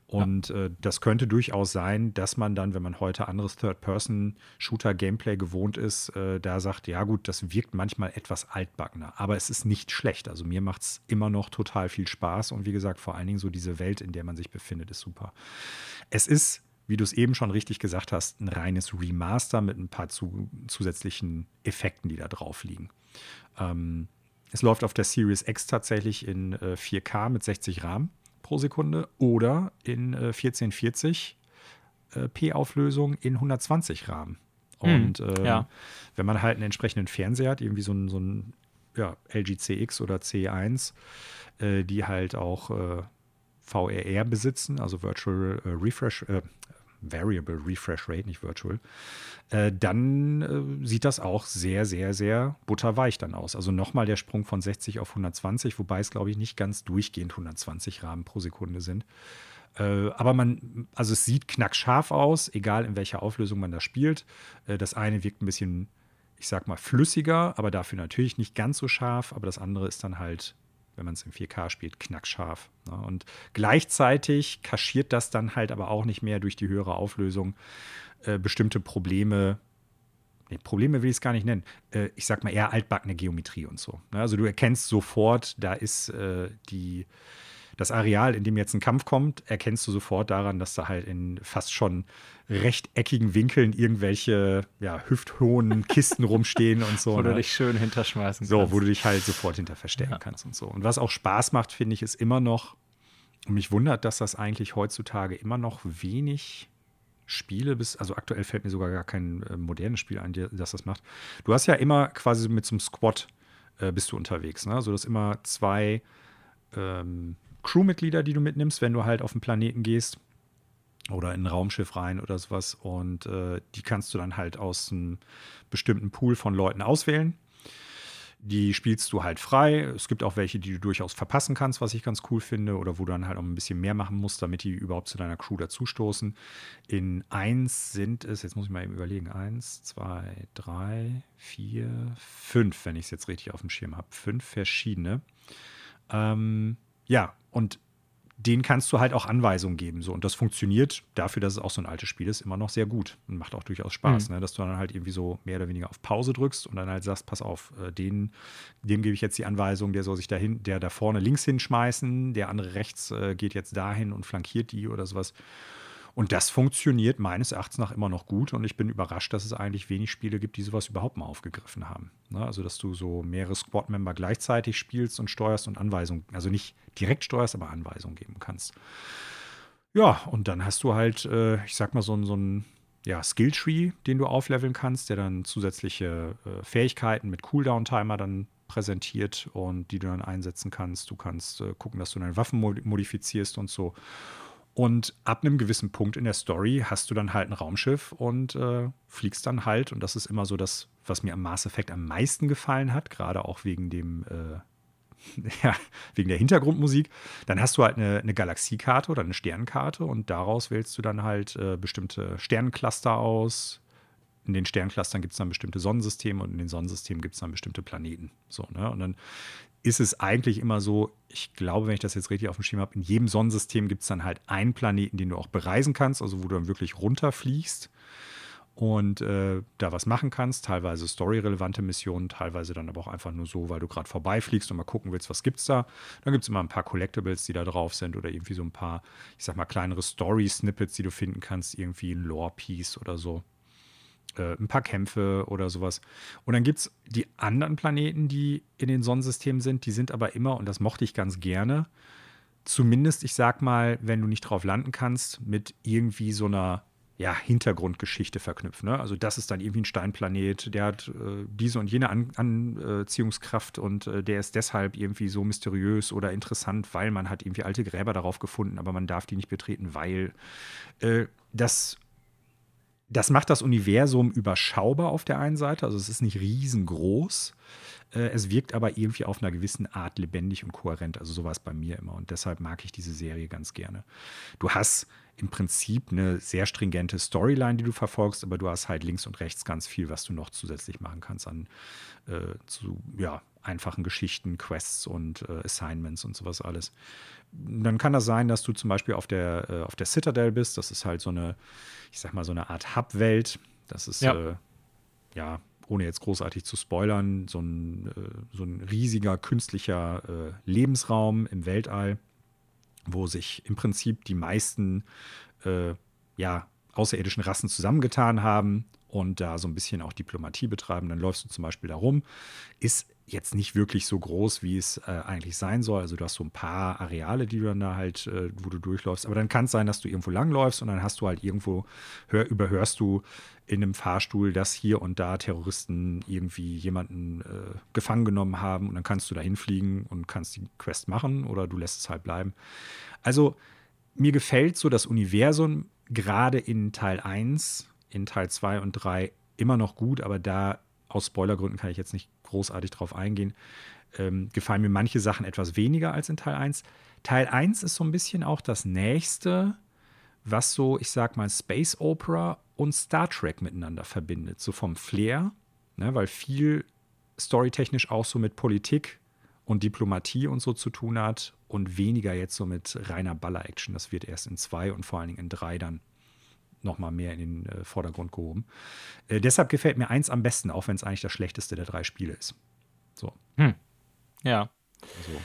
Und ja. äh, das könnte durchaus sein, dass man dann, wenn man heute anderes Third-Person-Shooter-Gameplay gewohnt ist, äh, da sagt, ja gut, das wirkt manchmal etwas altbackener, aber es ist nicht schlecht. Also mir macht es immer noch total viel Spaß und wie gesagt, vor allen Dingen so diese Welt, in der man sich befindet, ist super. Es ist wie du es eben schon richtig gesagt hast, ein reines Remaster mit ein paar zu, zusätzlichen Effekten, die da drauf liegen. Ähm, es läuft auf der Series X tatsächlich in äh, 4K mit 60 RAM pro Sekunde oder in äh, 1440 äh, P-Auflösung in 120 RAM. Hm, Und hm, ja. wenn man halt einen entsprechenden Fernseher hat, irgendwie so ein, so ein ja, LG CX oder C1, äh, die halt auch äh, VRR besitzen, also Virtual äh, Refresh, äh, Variable Refresh Rate, nicht Virtual, äh, dann äh, sieht das auch sehr, sehr, sehr butterweich dann aus. Also nochmal der Sprung von 60 auf 120, wobei es, glaube ich, nicht ganz durchgehend 120 Rahmen pro Sekunde sind. Äh, aber man, also es sieht knackscharf aus, egal in welcher Auflösung man da spielt. Äh, das eine wirkt ein bisschen, ich sag mal, flüssiger, aber dafür natürlich nicht ganz so scharf. Aber das andere ist dann halt wenn man es in 4K spielt, knackscharf. Ne? Und gleichzeitig kaschiert das dann halt aber auch nicht mehr durch die höhere Auflösung äh, bestimmte Probleme. Nee, Probleme will ich es gar nicht nennen. Äh, ich sag mal eher altbackene Geometrie und so. Ne? Also du erkennst sofort, da ist äh, die das Areal, in dem jetzt ein Kampf kommt, erkennst du sofort daran, dass da halt in fast schon rechteckigen Winkeln irgendwelche ja, hüfthohen Kisten rumstehen und so. Wo ne? du dich schön hinterschmeißen so, kannst. So, wo du dich halt sofort hinter verstecken ja. kannst und so. Und was auch Spaß macht, finde ich, ist immer noch, und mich wundert, dass das eigentlich heutzutage immer noch wenig Spiele bis, also aktuell fällt mir sogar gar kein äh, modernes Spiel ein, das das macht. Du hast ja immer quasi mit so einem Squad äh, bist du unterwegs, ne? So also, dass immer zwei ähm, Crewmitglieder, die du mitnimmst, wenn du halt auf den Planeten gehst oder in ein Raumschiff rein oder sowas. Und äh, die kannst du dann halt aus einem bestimmten Pool von Leuten auswählen. Die spielst du halt frei. Es gibt auch welche, die du durchaus verpassen kannst, was ich ganz cool finde, oder wo du dann halt auch ein bisschen mehr machen musst, damit die überhaupt zu deiner Crew dazustoßen. In eins sind es, jetzt muss ich mal eben überlegen, eins, zwei, drei, vier, fünf, wenn ich es jetzt richtig auf dem Schirm habe. Fünf verschiedene. Ähm, ja, und den kannst du halt auch Anweisungen geben. So. Und das funktioniert dafür, dass es auch so ein altes Spiel ist, immer noch sehr gut und macht auch durchaus Spaß, mhm. ne? dass du dann halt irgendwie so mehr oder weniger auf Pause drückst und dann halt sagst, pass auf, äh, den, dem gebe ich jetzt die Anweisung, der soll sich dahin, der da vorne links hinschmeißen, der andere rechts äh, geht jetzt dahin und flankiert die oder sowas. Und das funktioniert meines Erachtens nach immer noch gut und ich bin überrascht, dass es eigentlich wenig Spiele gibt, die sowas überhaupt mal aufgegriffen haben. Ne? Also, dass du so mehrere Squad-Member gleichzeitig spielst und steuerst und Anweisungen, also nicht direkt steuerst, aber Anweisungen geben kannst. Ja, und dann hast du halt, äh, ich sag mal, so, so ein ja, Skilltree, den du aufleveln kannst, der dann zusätzliche äh, Fähigkeiten mit Cooldown-Timer dann präsentiert und die du dann einsetzen kannst. Du kannst äh, gucken, dass du deine Waffen modifizierst und so. Und ab einem gewissen Punkt in der Story hast du dann halt ein Raumschiff und äh, fliegst dann halt. Und das ist immer so das, was mir am Mass Effect am meisten gefallen hat, gerade auch wegen dem, äh, ja, wegen der Hintergrundmusik. Dann hast du halt eine, eine Galaxiekarte oder eine Sternenkarte und daraus wählst du dann halt äh, bestimmte Sternencluster aus, in den Sternclustern gibt es dann bestimmte Sonnensysteme und in den Sonnensystemen gibt es dann bestimmte Planeten. So, ne? Und dann ist es eigentlich immer so, ich glaube, wenn ich das jetzt richtig auf dem Schirm habe, in jedem Sonnensystem gibt es dann halt einen Planeten, den du auch bereisen kannst, also wo du dann wirklich runterfliegst und äh, da was machen kannst. Teilweise storyrelevante Missionen, teilweise dann aber auch einfach nur so, weil du gerade vorbeifliegst und mal gucken willst, was gibt's da. Dann gibt es immer ein paar Collectibles, die da drauf sind oder irgendwie so ein paar, ich sag mal, kleinere Story-Snippets, die du finden kannst, irgendwie ein Lore-Piece oder so äh, ein paar Kämpfe oder sowas. Und dann gibt es die anderen Planeten, die in den Sonnensystemen sind, die sind aber immer, und das mochte ich ganz gerne, zumindest, ich sag mal, wenn du nicht drauf landen kannst, mit irgendwie so einer ja, Hintergrundgeschichte verknüpft. Ne? Also das ist dann irgendwie ein Steinplanet, der hat äh, diese und jene An Anziehungskraft und äh, der ist deshalb irgendwie so mysteriös oder interessant, weil man hat irgendwie alte Gräber darauf gefunden, aber man darf die nicht betreten, weil äh, das das macht das Universum überschaubar auf der einen Seite, also es ist nicht riesengroß. Äh, es wirkt aber irgendwie auf einer gewissen Art lebendig und kohärent. Also so war es bei mir immer. Und deshalb mag ich diese Serie ganz gerne. Du hast im Prinzip eine sehr stringente Storyline, die du verfolgst, aber du hast halt links und rechts ganz viel, was du noch zusätzlich machen kannst an äh, zu ja, einfachen Geschichten, Quests und äh, Assignments und sowas alles. Dann kann das sein, dass du zum Beispiel auf der, äh, auf der Citadel bist. Das ist halt so eine, ich sag mal, so eine Art Hub-Welt. Das ist ja. Äh, ja ohne jetzt großartig zu spoilern, so ein, äh, so ein riesiger künstlicher äh, Lebensraum im Weltall, wo sich im Prinzip die meisten äh, ja, außerirdischen Rassen zusammengetan haben und da so ein bisschen auch Diplomatie betreiben. Dann läufst du zum Beispiel da rum. Ist jetzt nicht wirklich so groß, wie es äh, eigentlich sein soll. Also du hast so ein paar Areale, die du dann da halt, äh, wo du durchläufst. Aber dann kann es sein, dass du irgendwo langläufst und dann hast du halt irgendwo, hör, überhörst du in einem Fahrstuhl, dass hier und da Terroristen irgendwie jemanden äh, gefangen genommen haben und dann kannst du da hinfliegen und kannst die Quest machen oder du lässt es halt bleiben. Also mir gefällt so das Universum gerade in Teil 1, in Teil 2 und 3 immer noch gut, aber da aus Spoilergründen kann ich jetzt nicht großartig drauf eingehen, ähm, gefallen mir manche Sachen etwas weniger als in Teil 1. Teil 1 ist so ein bisschen auch das nächste, was so, ich sag mal, Space Opera und Star Trek miteinander verbindet. So vom Flair, ne, weil viel storytechnisch auch so mit Politik und Diplomatie und so zu tun hat und weniger jetzt so mit reiner Baller-Action. Das wird erst in zwei und vor allen Dingen in drei dann nochmal mehr in den äh, Vordergrund gehoben. Äh, deshalb gefällt mir eins am besten, auch wenn es eigentlich das schlechteste der drei Spiele ist. So. Hm. Ja. Also,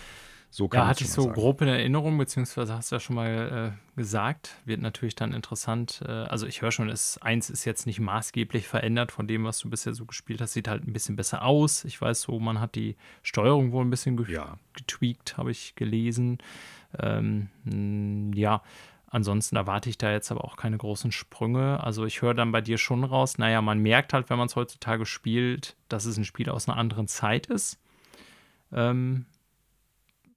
so ja, hatte ich so sagen. grob in Erinnerung, beziehungsweise hast du ja schon mal äh, gesagt, wird natürlich dann interessant. Äh, also ich höre schon, es, eins ist jetzt nicht maßgeblich verändert von dem, was du bisher so gespielt hast. Sieht halt ein bisschen besser aus. Ich weiß so, man hat die Steuerung wohl ein bisschen ge ja. getweakt, habe ich gelesen. Ähm, ja, Ansonsten erwarte ich da jetzt aber auch keine großen Sprünge. Also ich höre dann bei dir schon raus, naja, man merkt halt, wenn man es heutzutage spielt, dass es ein Spiel aus einer anderen Zeit ist. Ähm,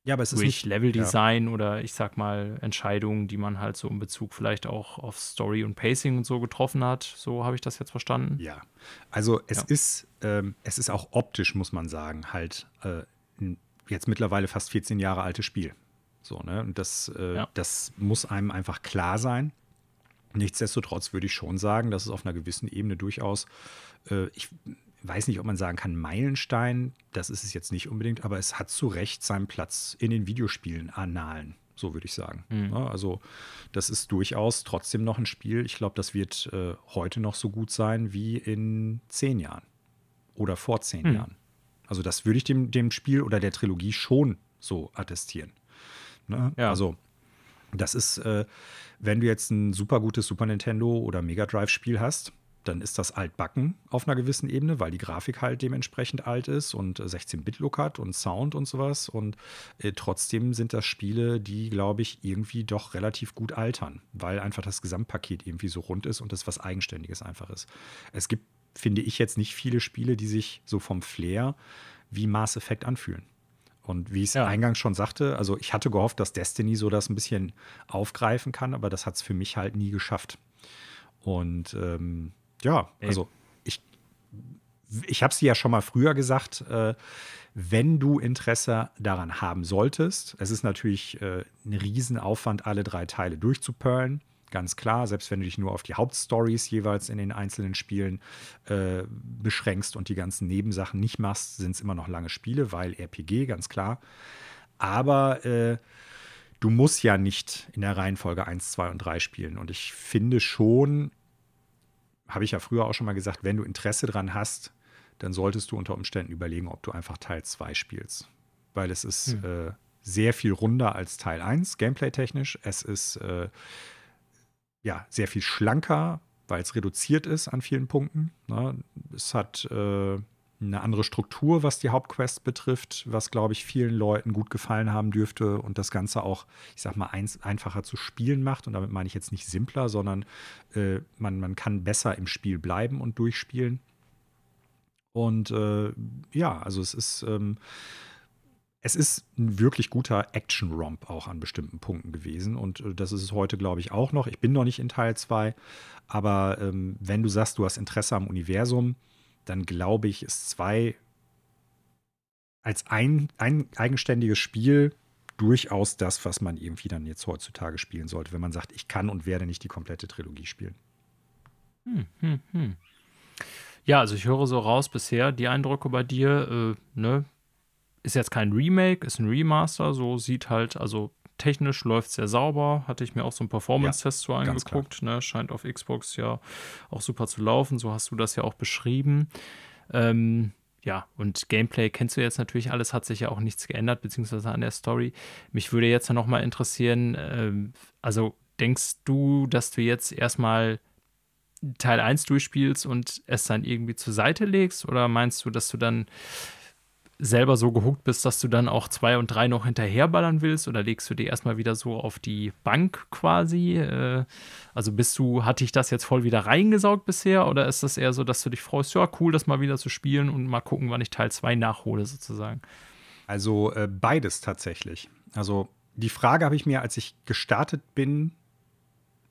ja, aber es ist durch nicht Leveldesign ja. oder ich sag mal Entscheidungen, die man halt so in Bezug vielleicht auch auf Story und Pacing und so getroffen hat. So habe ich das jetzt verstanden. Ja, also es ja. ist ähm, es ist auch optisch muss man sagen halt äh, jetzt mittlerweile fast 14 Jahre altes Spiel. So, ne? Und das, äh, ja. das muss einem einfach klar sein. Nichtsdestotrotz würde ich schon sagen, dass es auf einer gewissen Ebene durchaus, äh, ich weiß nicht, ob man sagen kann, Meilenstein, das ist es jetzt nicht unbedingt, aber es hat zu Recht seinen Platz in den Videospielen, Annalen, so würde ich sagen. Mhm. Ja, also, das ist durchaus trotzdem noch ein Spiel. Ich glaube, das wird äh, heute noch so gut sein wie in zehn Jahren oder vor zehn mhm. Jahren. Also, das würde ich dem, dem Spiel oder der Trilogie schon so attestieren. Ne? Ja. Also Das ist, äh, wenn du jetzt ein super gutes Super Nintendo oder Mega Drive-Spiel hast, dann ist das altbacken auf einer gewissen Ebene, weil die Grafik halt dementsprechend alt ist und 16-Bit-Look hat und Sound und sowas. Und äh, trotzdem sind das Spiele, die, glaube ich, irgendwie doch relativ gut altern, weil einfach das Gesamtpaket irgendwie so rund ist und das was Eigenständiges einfach ist. Es gibt, finde ich, jetzt nicht viele Spiele, die sich so vom Flair wie Mass Effect anfühlen. Und wie ich es ja. eingangs schon sagte, also ich hatte gehofft, dass Destiny so das ein bisschen aufgreifen kann, aber das hat es für mich halt nie geschafft. Und ähm, ja, also ich, ich habe es dir ja schon mal früher gesagt, äh, wenn du Interesse daran haben solltest, es ist natürlich äh, ein Riesenaufwand, alle drei Teile durchzuperlen. Ganz klar, selbst wenn du dich nur auf die Hauptstories jeweils in den einzelnen Spielen äh, beschränkst und die ganzen Nebensachen nicht machst, sind es immer noch lange Spiele, weil RPG, ganz klar. Aber äh, du musst ja nicht in der Reihenfolge 1, 2 und 3 spielen. Und ich finde schon, habe ich ja früher auch schon mal gesagt, wenn du Interesse dran hast, dann solltest du unter Umständen überlegen, ob du einfach Teil 2 spielst. Weil es ist hm. äh, sehr viel runder als Teil 1, gameplay-technisch. Es ist äh, ja sehr viel schlanker, weil es reduziert ist an vielen Punkten. Ne? Es hat äh, eine andere Struktur, was die Hauptquest betrifft, was, glaube ich, vielen Leuten gut gefallen haben dürfte und das Ganze auch, ich sag mal, eins, einfacher zu spielen macht. Und damit meine ich jetzt nicht simpler, sondern äh, man, man kann besser im Spiel bleiben und durchspielen. Und äh, ja, also es ist, ähm, es ist ein wirklich guter Action-Romp auch an bestimmten Punkten gewesen. Und äh, das ist es heute, glaube ich, auch noch. Ich bin noch nicht in Teil 2, aber ähm, wenn du sagst, du hast Interesse am Universum, dann glaube ich, ist zwei als ein, ein eigenständiges Spiel durchaus das, was man irgendwie dann jetzt heutzutage spielen sollte, wenn man sagt, ich kann und werde nicht die komplette Trilogie spielen. Hm, hm, hm. Ja, also ich höre so raus bisher die Eindrücke bei dir, äh, ne? Ist jetzt kein Remake, ist ein Remaster, so sieht halt, also technisch läuft sehr sauber. Hatte ich mir auch so einen Performance-Test ja, so angeguckt. Ne? Scheint auf Xbox ja auch super zu laufen. So hast du das ja auch beschrieben. Ähm, ja, und Gameplay kennst du jetzt natürlich alles, hat sich ja auch nichts geändert, beziehungsweise an der Story. Mich würde jetzt noch mal interessieren, ähm, also denkst du, dass du jetzt erstmal Teil 1 durchspielst und es dann irgendwie zur Seite legst? Oder meinst du, dass du dann selber so gehuckt bist, dass du dann auch zwei und drei noch hinterherballern willst oder legst du dir erstmal wieder so auf die Bank quasi? Äh, also bist du, hat dich das jetzt voll wieder reingesaugt bisher oder ist das eher so, dass du dich freust, ja, cool, das mal wieder zu spielen und mal gucken, wann ich Teil 2 nachhole sozusagen? Also äh, beides tatsächlich. Also die Frage habe ich mir, als ich gestartet bin,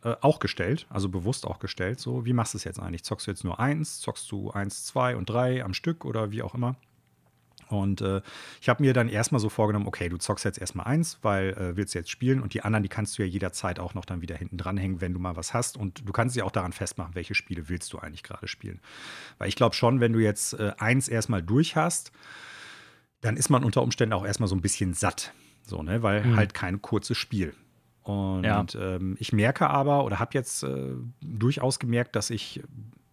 äh, auch gestellt, also bewusst auch gestellt. So, wie machst du es jetzt eigentlich? Zockst du jetzt nur eins? Zockst du eins, zwei und drei am Stück oder wie auch immer? Und äh, ich habe mir dann erstmal so vorgenommen, okay, du zockst jetzt erstmal eins, weil äh, willst du jetzt spielen und die anderen, die kannst du ja jederzeit auch noch dann wieder hinten dranhängen, wenn du mal was hast. Und du kannst dich auch daran festmachen, welche Spiele willst du eigentlich gerade spielen. Weil ich glaube schon, wenn du jetzt äh, eins erstmal durch hast, dann ist man unter Umständen auch erstmal so ein bisschen satt. So, ne? Weil mhm. halt kein kurzes Spiel. Und ja. ähm, ich merke aber oder habe jetzt äh, durchaus gemerkt, dass ich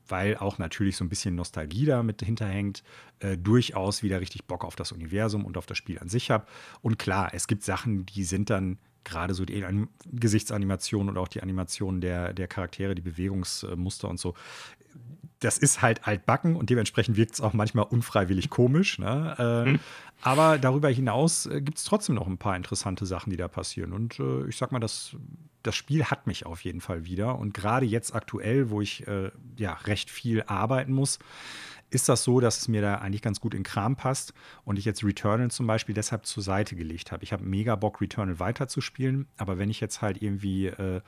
weil auch natürlich so ein bisschen Nostalgie da mit hinterhängt, äh, durchaus wieder richtig Bock auf das Universum und auf das Spiel an sich habe. Und klar, es gibt Sachen, die sind dann gerade so die Gesichtsanimationen und auch die Animationen der, der Charaktere, die Bewegungsmuster und so. Das ist halt altbacken und dementsprechend wirkt es auch manchmal unfreiwillig komisch. Ne? Äh, mhm. Aber darüber hinaus äh, gibt es trotzdem noch ein paar interessante Sachen, die da passieren. Und äh, ich sag mal, das, das Spiel hat mich auf jeden Fall wieder. Und gerade jetzt aktuell, wo ich äh, ja recht viel arbeiten muss, ist das so, dass es mir da eigentlich ganz gut in Kram passt und ich jetzt Returnal zum Beispiel deshalb zur Seite gelegt habe. Ich habe mega Bock, Returnal weiterzuspielen, aber wenn ich jetzt halt irgendwie äh,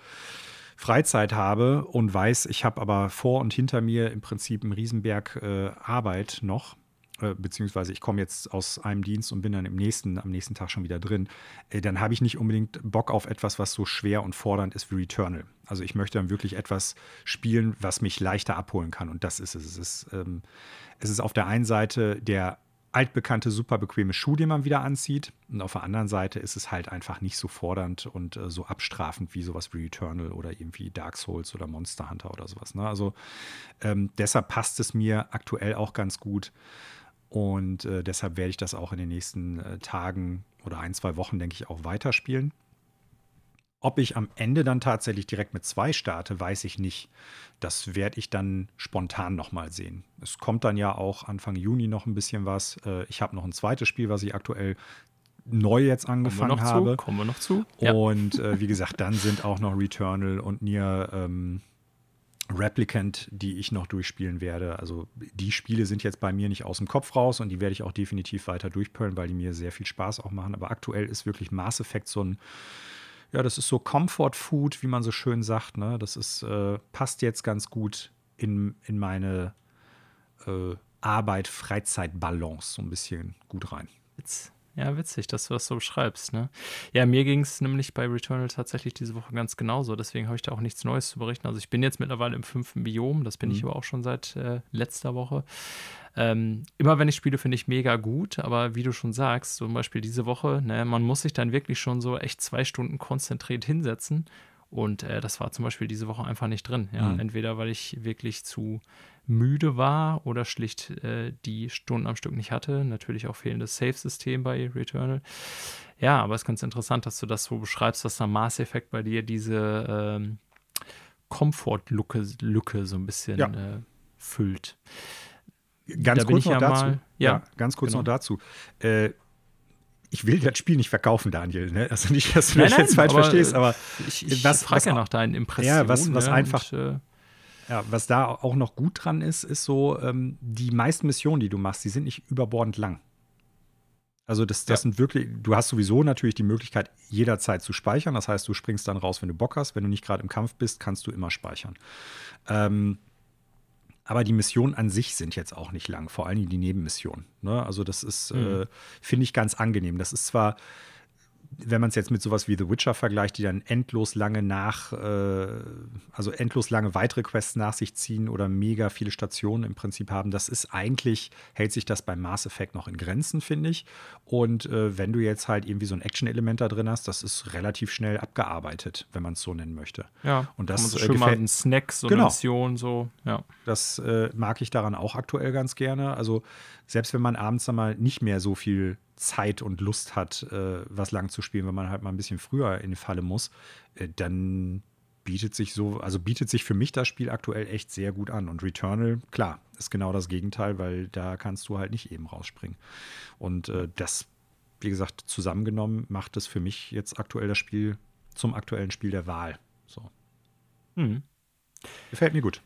Freizeit habe und weiß, ich habe aber vor und hinter mir im Prinzip einen Riesenberg äh, Arbeit noch, äh, beziehungsweise ich komme jetzt aus einem Dienst und bin dann im nächsten, am nächsten Tag schon wieder drin, äh, dann habe ich nicht unbedingt Bock auf etwas, was so schwer und fordernd ist wie Returnal. Also ich möchte dann wirklich etwas spielen, was mich leichter abholen kann. Und das ist es. Es ist, ähm, es ist auf der einen Seite der altbekannte, super bequeme Schuh, den man wieder anzieht. Und auf der anderen Seite ist es halt einfach nicht so fordernd und äh, so abstrafend wie sowas wie Returnal oder irgendwie Dark Souls oder Monster Hunter oder sowas. Ne? Also ähm, deshalb passt es mir aktuell auch ganz gut. Und äh, deshalb werde ich das auch in den nächsten äh, Tagen oder ein, zwei Wochen, denke ich, auch weiterspielen. Ob ich am Ende dann tatsächlich direkt mit zwei starte, weiß ich nicht. Das werde ich dann spontan nochmal sehen. Es kommt dann ja auch Anfang Juni noch ein bisschen was. Äh, ich habe noch ein zweites Spiel, was ich aktuell neu jetzt angefangen Kommen habe. Zu, kommen wir noch zu. Und äh, wie gesagt, dann sind auch noch Returnal und Nier ähm, Replicant, die ich noch durchspielen werde. Also die Spiele sind jetzt bei mir nicht aus dem Kopf raus und die werde ich auch definitiv weiter durchpöllen, weil die mir sehr viel Spaß auch machen. Aber aktuell ist wirklich Mass Effect so ein, ja, das ist so Comfort Food, wie man so schön sagt. Ne? Das ist, äh, passt jetzt ganz gut in, in meine äh, Arbeit-Freizeit-Balance so ein bisschen gut rein. Jetzt ja, witzig, dass du das so beschreibst. Ne? Ja, mir ging es nämlich bei Returnal tatsächlich diese Woche ganz genauso. Deswegen habe ich da auch nichts Neues zu berichten. Also ich bin jetzt mittlerweile im fünften Biom. Das bin mhm. ich aber auch schon seit äh, letzter Woche. Ähm, immer wenn ich spiele, finde ich mega gut. Aber wie du schon sagst, zum Beispiel diese Woche, ne, man muss sich dann wirklich schon so echt zwei Stunden konzentriert hinsetzen. Und äh, das war zum Beispiel diese Woche einfach nicht drin. Ja? Mhm. Entweder weil ich wirklich zu müde war oder schlicht äh, die Stunden am Stück nicht hatte. Natürlich auch fehlendes Save-System bei Returnal. Ja, aber es ist ganz interessant, dass du das so beschreibst, dass der Maßeffekt bei dir diese ähm, Komfort-Lücke Lücke so ein bisschen ja. äh, füllt. Ganz da kurz noch ja dazu. Mal, ja, ja, ganz kurz genau. noch dazu. Äh, ich will das Spiel nicht verkaufen, Daniel. Ne? Also nicht, dass du nein, das jetzt falsch verstehst, aber ich, ich was, frage ja nach deinen Impressionen. Ja, was, was ne? einfach, und, äh, ja, was da auch noch gut dran ist, ist so, ähm, die meisten Missionen, die du machst, die sind nicht überbordend lang. Also das, das ja. sind wirklich, du hast sowieso natürlich die Möglichkeit, jederzeit zu speichern. Das heißt, du springst dann raus, wenn du Bock hast. Wenn du nicht gerade im Kampf bist, kannst du immer speichern. Ähm, aber die Missionen an sich sind jetzt auch nicht lang, vor allem die Nebenmissionen. Ne? Also das ist, mhm. äh, finde ich, ganz angenehm. Das ist zwar wenn man es jetzt mit sowas wie The Witcher vergleicht, die dann endlos lange nach, äh, also endlos lange weitere Quests nach sich ziehen oder mega viele Stationen im Prinzip haben, das ist eigentlich, hält sich das beim Mass Effect noch in Grenzen, finde ich. Und äh, wenn du jetzt halt irgendwie so ein Action-Element da drin hast, das ist relativ schnell abgearbeitet, wenn man es so nennen möchte. Ja, und das so äh, schön mal ein Snack, so genau. eine Mission, so, ja. Das äh, mag ich daran auch aktuell ganz gerne. Also selbst wenn man abends dann mal nicht mehr so viel Zeit und Lust hat, äh, was lang zu spielen, wenn man halt mal ein bisschen früher in die Falle muss, äh, dann bietet sich so, also bietet sich für mich das Spiel aktuell echt sehr gut an. Und Returnal, klar, ist genau das Gegenteil, weil da kannst du halt nicht eben rausspringen. Und äh, das, wie gesagt, zusammengenommen macht es für mich jetzt aktuell das Spiel zum aktuellen Spiel der Wahl. So. Mhm. Gefällt mir gut.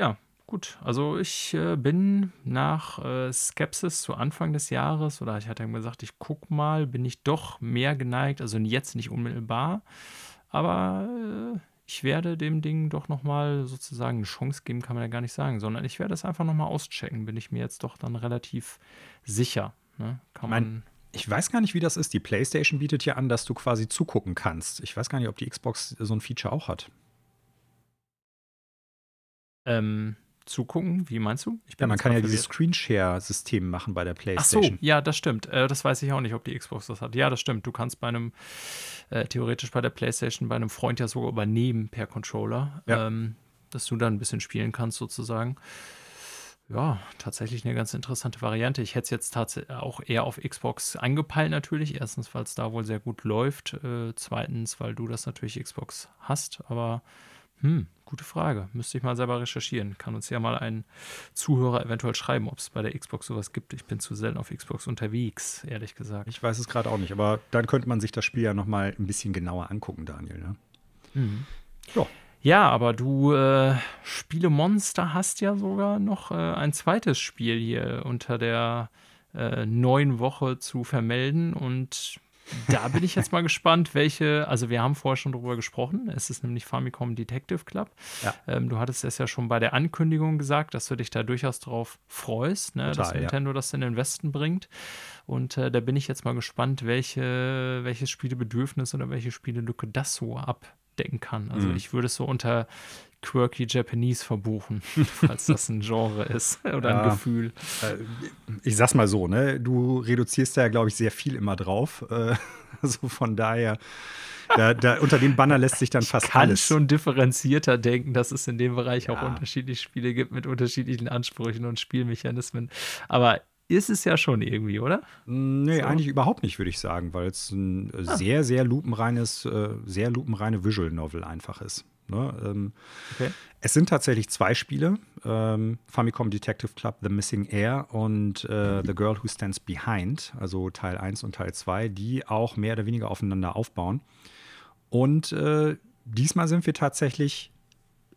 Ja, Gut, also ich äh, bin nach äh, Skepsis zu Anfang des Jahres, oder ich hatte gesagt, ich guck mal, bin ich doch mehr geneigt, also jetzt nicht unmittelbar, aber äh, ich werde dem Ding doch nochmal sozusagen eine Chance geben, kann man ja gar nicht sagen, sondern ich werde es einfach nochmal auschecken, bin ich mir jetzt doch dann relativ sicher. Ne? Kann man. Ich weiß gar nicht, wie das ist. Die PlayStation bietet ja an, dass du quasi zugucken kannst. Ich weiß gar nicht, ob die Xbox so ein Feature auch hat. Ähm, zugucken? Wie meinst du? ja, man kann ja dieses Screenshare-System machen bei der PlayStation. Ach so, ja, das stimmt. Äh, das weiß ich auch nicht, ob die Xbox das hat. Ja, das stimmt. Du kannst bei einem, äh, theoretisch bei der PlayStation, bei einem Freund ja sogar übernehmen per Controller, ja. ähm, dass du dann ein bisschen spielen kannst sozusagen. Ja, tatsächlich eine ganz interessante Variante. Ich hätte es jetzt tatsächlich auch eher auf Xbox angepeilt natürlich. Erstens, weil es da wohl sehr gut läuft. Äh, zweitens, weil du das natürlich Xbox hast. Aber hm, gute Frage. Müsste ich mal selber recherchieren. Kann uns ja mal ein Zuhörer eventuell schreiben, ob es bei der Xbox sowas gibt. Ich bin zu selten auf Xbox unterwegs, ehrlich gesagt. Ich weiß es gerade auch nicht, aber dann könnte man sich das Spiel ja noch mal ein bisschen genauer angucken, Daniel. Ne? Mhm. Ja. Ja, aber du äh, Spielemonster hast ja sogar noch äh, ein zweites Spiel hier unter der äh, neuen Woche zu vermelden und da bin ich jetzt mal gespannt, welche, also wir haben vorher schon drüber gesprochen, es ist nämlich Famicom Detective Club. Ja. Ähm, du hattest es ja schon bei der Ankündigung gesagt, dass du dich da durchaus drauf freust, ne, Total, dass Nintendo ja. das in den Westen bringt. Und äh, da bin ich jetzt mal gespannt, welche, welches Spielebedürfnis oder welche Spielelücke das so abdecken kann. Also mhm. ich würde es so unter quirky Japanese verbuchen, falls das ein Genre ist oder ja, ein Gefühl. Äh, ich sag's mal so, ne? Du reduzierst da, glaube ich, sehr viel immer drauf. Also von daher. Da, da, unter dem Banner lässt sich dann fast ich kann alles. schon differenzierter denken, dass es in dem Bereich ja. auch unterschiedliche Spiele gibt mit unterschiedlichen Ansprüchen und Spielmechanismen. Aber ist es ja schon irgendwie, oder? Nee, so. eigentlich überhaupt nicht, würde ich sagen, weil es ein ah. sehr, sehr lupenreines, äh, sehr lupenreine Visual Novel einfach ist. Ne? Ähm, okay. Es sind tatsächlich zwei Spiele: ähm, Famicom Detective Club The Missing Air und äh, The Girl Who Stands Behind, also Teil 1 und Teil 2, die auch mehr oder weniger aufeinander aufbauen. Und äh, diesmal sind wir tatsächlich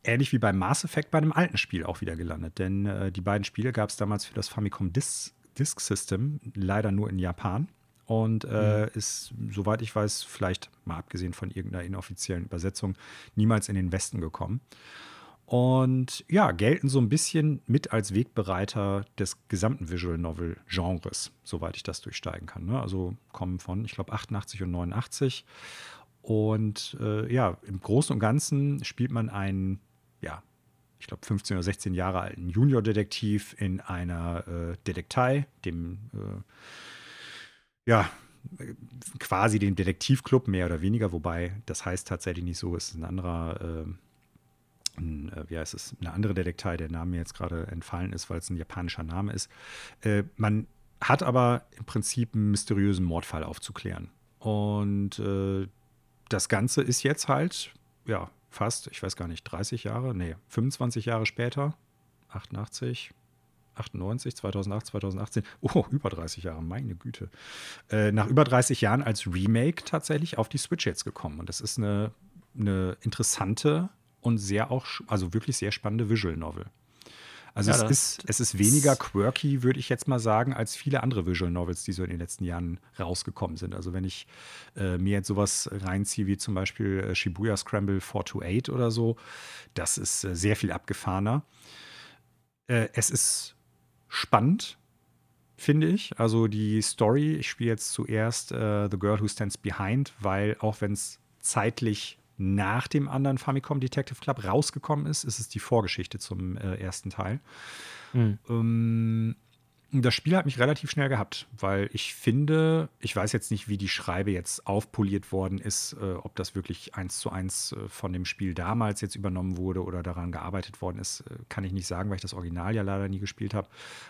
ähnlich wie beim Mass Effect bei einem alten Spiel auch wieder gelandet. Denn äh, die beiden Spiele gab es damals für das Famicom Disk, Disk System, leider nur in Japan. Und äh, mhm. ist, soweit ich weiß, vielleicht mal abgesehen von irgendeiner inoffiziellen Übersetzung, niemals in den Westen gekommen. Und ja, gelten so ein bisschen mit als Wegbereiter des gesamten Visual Novel Genres, soweit ich das durchsteigen kann. Ne? Also kommen von, ich glaube, 88 und 89. Und äh, ja, im Großen und Ganzen spielt man einen ja, ich glaube, 15 oder 16 Jahre alten Junior-Detektiv in einer äh, Detektei, dem, äh, ja, quasi dem Detektivclub, mehr oder weniger, wobei das heißt tatsächlich nicht so, es ist ein anderer, äh, ein, äh, wie heißt es, eine andere Detektei, der Name mir jetzt gerade entfallen ist, weil es ein japanischer Name ist. Äh, man hat aber im Prinzip einen mysteriösen Mordfall aufzuklären. Und äh, das Ganze ist jetzt halt, ja, fast, ich weiß gar nicht, 30 Jahre, nee, 25 Jahre später, 88, 98, 2008, 2018, oh, über 30 Jahre, meine Güte. Äh, nach über 30 Jahren als Remake tatsächlich auf die Switch jetzt gekommen. Und das ist eine, eine interessante und sehr auch, also wirklich sehr spannende Visual Novel. Also ja, es, ist, es ist weniger quirky, würde ich jetzt mal sagen, als viele andere Visual Novels, die so in den letzten Jahren rausgekommen sind. Also wenn ich äh, mir jetzt sowas reinziehe, wie zum Beispiel äh, Shibuya Scramble 428 oder so, das ist äh, sehr viel abgefahrener. Äh, es ist spannend, finde ich. Also die Story, ich spiele jetzt zuerst äh, The Girl Who Stands Behind, weil auch wenn es zeitlich nach dem anderen Famicom Detective Club rausgekommen ist, ist es die Vorgeschichte zum äh, ersten Teil. Mhm. Ähm, das Spiel hat mich relativ schnell gehabt, weil ich finde, ich weiß jetzt nicht, wie die Schreibe jetzt aufpoliert worden ist, äh, ob das wirklich eins zu eins äh, von dem Spiel damals jetzt übernommen wurde oder daran gearbeitet worden ist, äh, kann ich nicht sagen, weil ich das Original ja leider nie gespielt habe.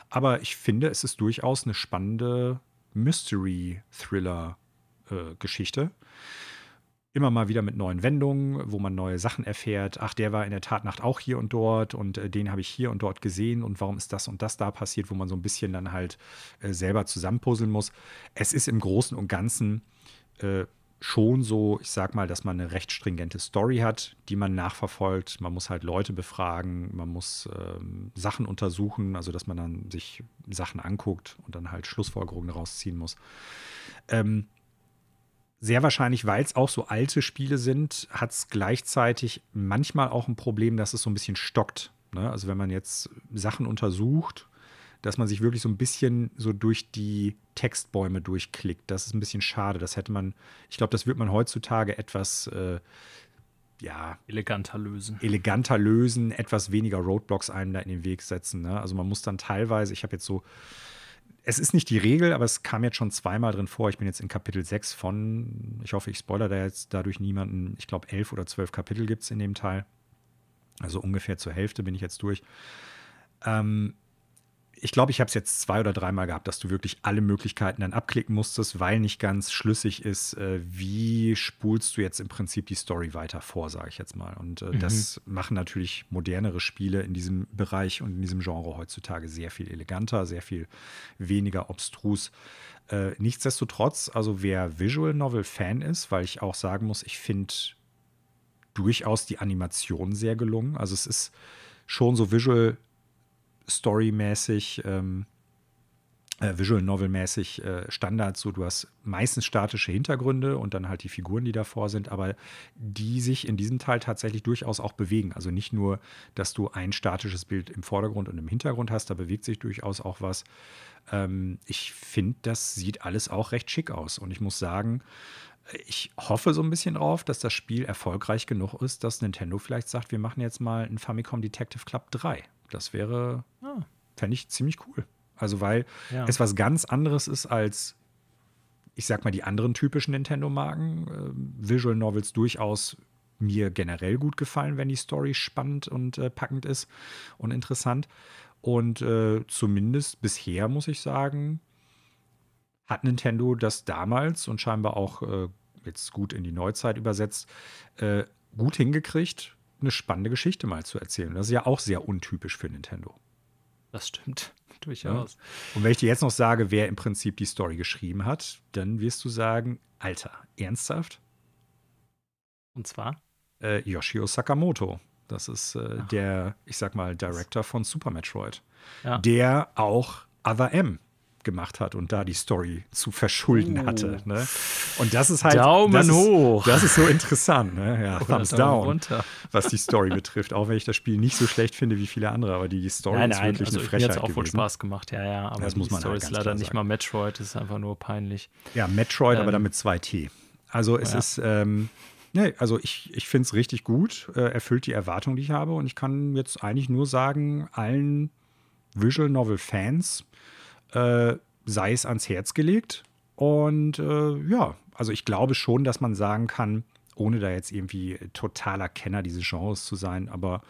Aber ich finde, es ist durchaus eine spannende Mystery-Thriller-Geschichte. Äh, immer mal wieder mit neuen Wendungen, wo man neue Sachen erfährt. Ach, der war in der Tatnacht auch hier und dort und äh, den habe ich hier und dort gesehen und warum ist das und das da passiert, wo man so ein bisschen dann halt äh, selber zusammenpuzzeln muss. Es ist im Großen und Ganzen äh, schon so, ich sag mal, dass man eine recht stringente Story hat, die man nachverfolgt. Man muss halt Leute befragen, man muss ähm, Sachen untersuchen, also dass man dann sich Sachen anguckt und dann halt Schlussfolgerungen daraus ziehen muss. Ähm, sehr wahrscheinlich, weil es auch so alte Spiele sind, hat es gleichzeitig manchmal auch ein Problem, dass es so ein bisschen stockt. Ne? Also wenn man jetzt Sachen untersucht, dass man sich wirklich so ein bisschen so durch die Textbäume durchklickt. Das ist ein bisschen schade. Das hätte man, ich glaube, das wird man heutzutage etwas äh, ja, eleganter lösen. Eleganter lösen, etwas weniger Roadblocks einem da in den Weg setzen. Ne? Also man muss dann teilweise, ich habe jetzt so es ist nicht die Regel, aber es kam jetzt schon zweimal drin vor. Ich bin jetzt in Kapitel 6 von, ich hoffe, ich spoilere da jetzt dadurch niemanden. Ich glaube, elf oder zwölf Kapitel gibt es in dem Teil. Also ungefähr zur Hälfte bin ich jetzt durch. Ähm, ich glaube, ich habe es jetzt zwei oder dreimal gehabt, dass du wirklich alle Möglichkeiten dann abklicken musstest, weil nicht ganz schlüssig ist, äh, wie spulst du jetzt im Prinzip die Story weiter vor, sage ich jetzt mal. Und äh, mhm. das machen natürlich modernere Spiele in diesem Bereich und in diesem Genre heutzutage sehr viel eleganter, sehr viel weniger obstrus. Äh, nichtsdestotrotz, also wer Visual Novel Fan ist, weil ich auch sagen muss, ich finde durchaus die Animation sehr gelungen. Also es ist schon so Visual storymäßig, ähm, äh, Visual Novel-mäßig äh, Standards. So, du hast meistens statische Hintergründe und dann halt die Figuren, die davor sind, aber die sich in diesem Teil tatsächlich durchaus auch bewegen. Also nicht nur, dass du ein statisches Bild im Vordergrund und im Hintergrund hast, da bewegt sich durchaus auch was. Ähm, ich finde, das sieht alles auch recht schick aus. Und ich muss sagen, ich hoffe so ein bisschen drauf, dass das Spiel erfolgreich genug ist, dass Nintendo vielleicht sagt, wir machen jetzt mal ein Famicom Detective Club 3. Das wäre, ah. fände ich ziemlich cool. Also, weil ja. es was ganz anderes ist als, ich sag mal, die anderen typischen Nintendo-Marken. Äh, Visual Novels durchaus mir generell gut gefallen, wenn die Story spannend und äh, packend ist und interessant. Und äh, zumindest bisher muss ich sagen, hat Nintendo das damals und scheinbar auch äh, jetzt gut in die Neuzeit übersetzt, äh, gut hingekriegt, eine spannende Geschichte mal zu erzählen. Das ist ja auch sehr untypisch für Nintendo. Das stimmt, durchaus. Ja. Und wenn ich dir jetzt noch sage, wer im Prinzip die Story geschrieben hat, dann wirst du sagen, Alter, ernsthaft? Und zwar? Äh, Yoshio Sakamoto. Das ist äh, der, ich sag mal, Director von Super Metroid. Ja. Der auch Other M gemacht hat und da die Story zu verschulden uh. hatte. Ne? Und das ist halt. Daumen das hoch. Ist, das ist so interessant. Ne? Ja, Thumbs down, runter. was die Story betrifft. Auch wenn ich das Spiel nicht so schlecht finde wie viele andere, aber die Story nein, nein, ist wirklich also eine Frechheit. Mir hat auch wohl Spaß gemacht, ja, ja. Aber das muss man Story halt ist leider nicht mal Metroid, das ist einfach nur peinlich. Ja, Metroid, ähm, aber damit zwei T. Also es ja. ist. Ähm, Nee, also ich, ich finde es richtig gut, äh, erfüllt die Erwartung, die ich habe. Und ich kann jetzt eigentlich nur sagen, allen Visual Novel Fans, äh, sei es ans Herz gelegt. Und äh, ja, also ich glaube schon, dass man sagen kann, ohne da jetzt irgendwie totaler Kenner dieses Genres zu sein, aber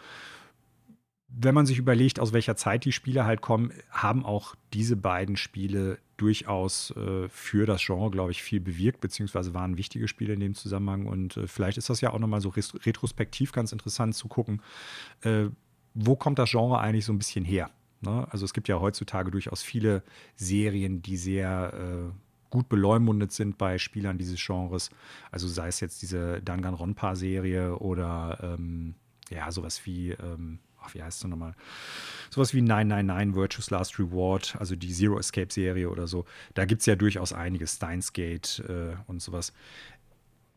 wenn man sich überlegt, aus welcher Zeit die Spiele halt kommen, haben auch diese beiden Spiele durchaus äh, für das Genre, glaube ich, viel bewirkt, beziehungsweise waren wichtige Spiele in dem Zusammenhang. Und äh, vielleicht ist das ja auch nochmal so retrospektiv ganz interessant zu gucken, äh, wo kommt das Genre eigentlich so ein bisschen her? Ne? Also es gibt ja heutzutage durchaus viele Serien, die sehr äh, gut beleumundet sind bei Spielern dieses Genres. Also sei es jetzt diese Danganronpa-Serie oder ähm, ja, sowas wie, ähm, ach, wie heißt es nochmal? Sowas wie 999 Virtuous Last Reward, also die Zero Escape-Serie oder so. Da gibt es ja durchaus einiges, Steins Gate äh, und sowas.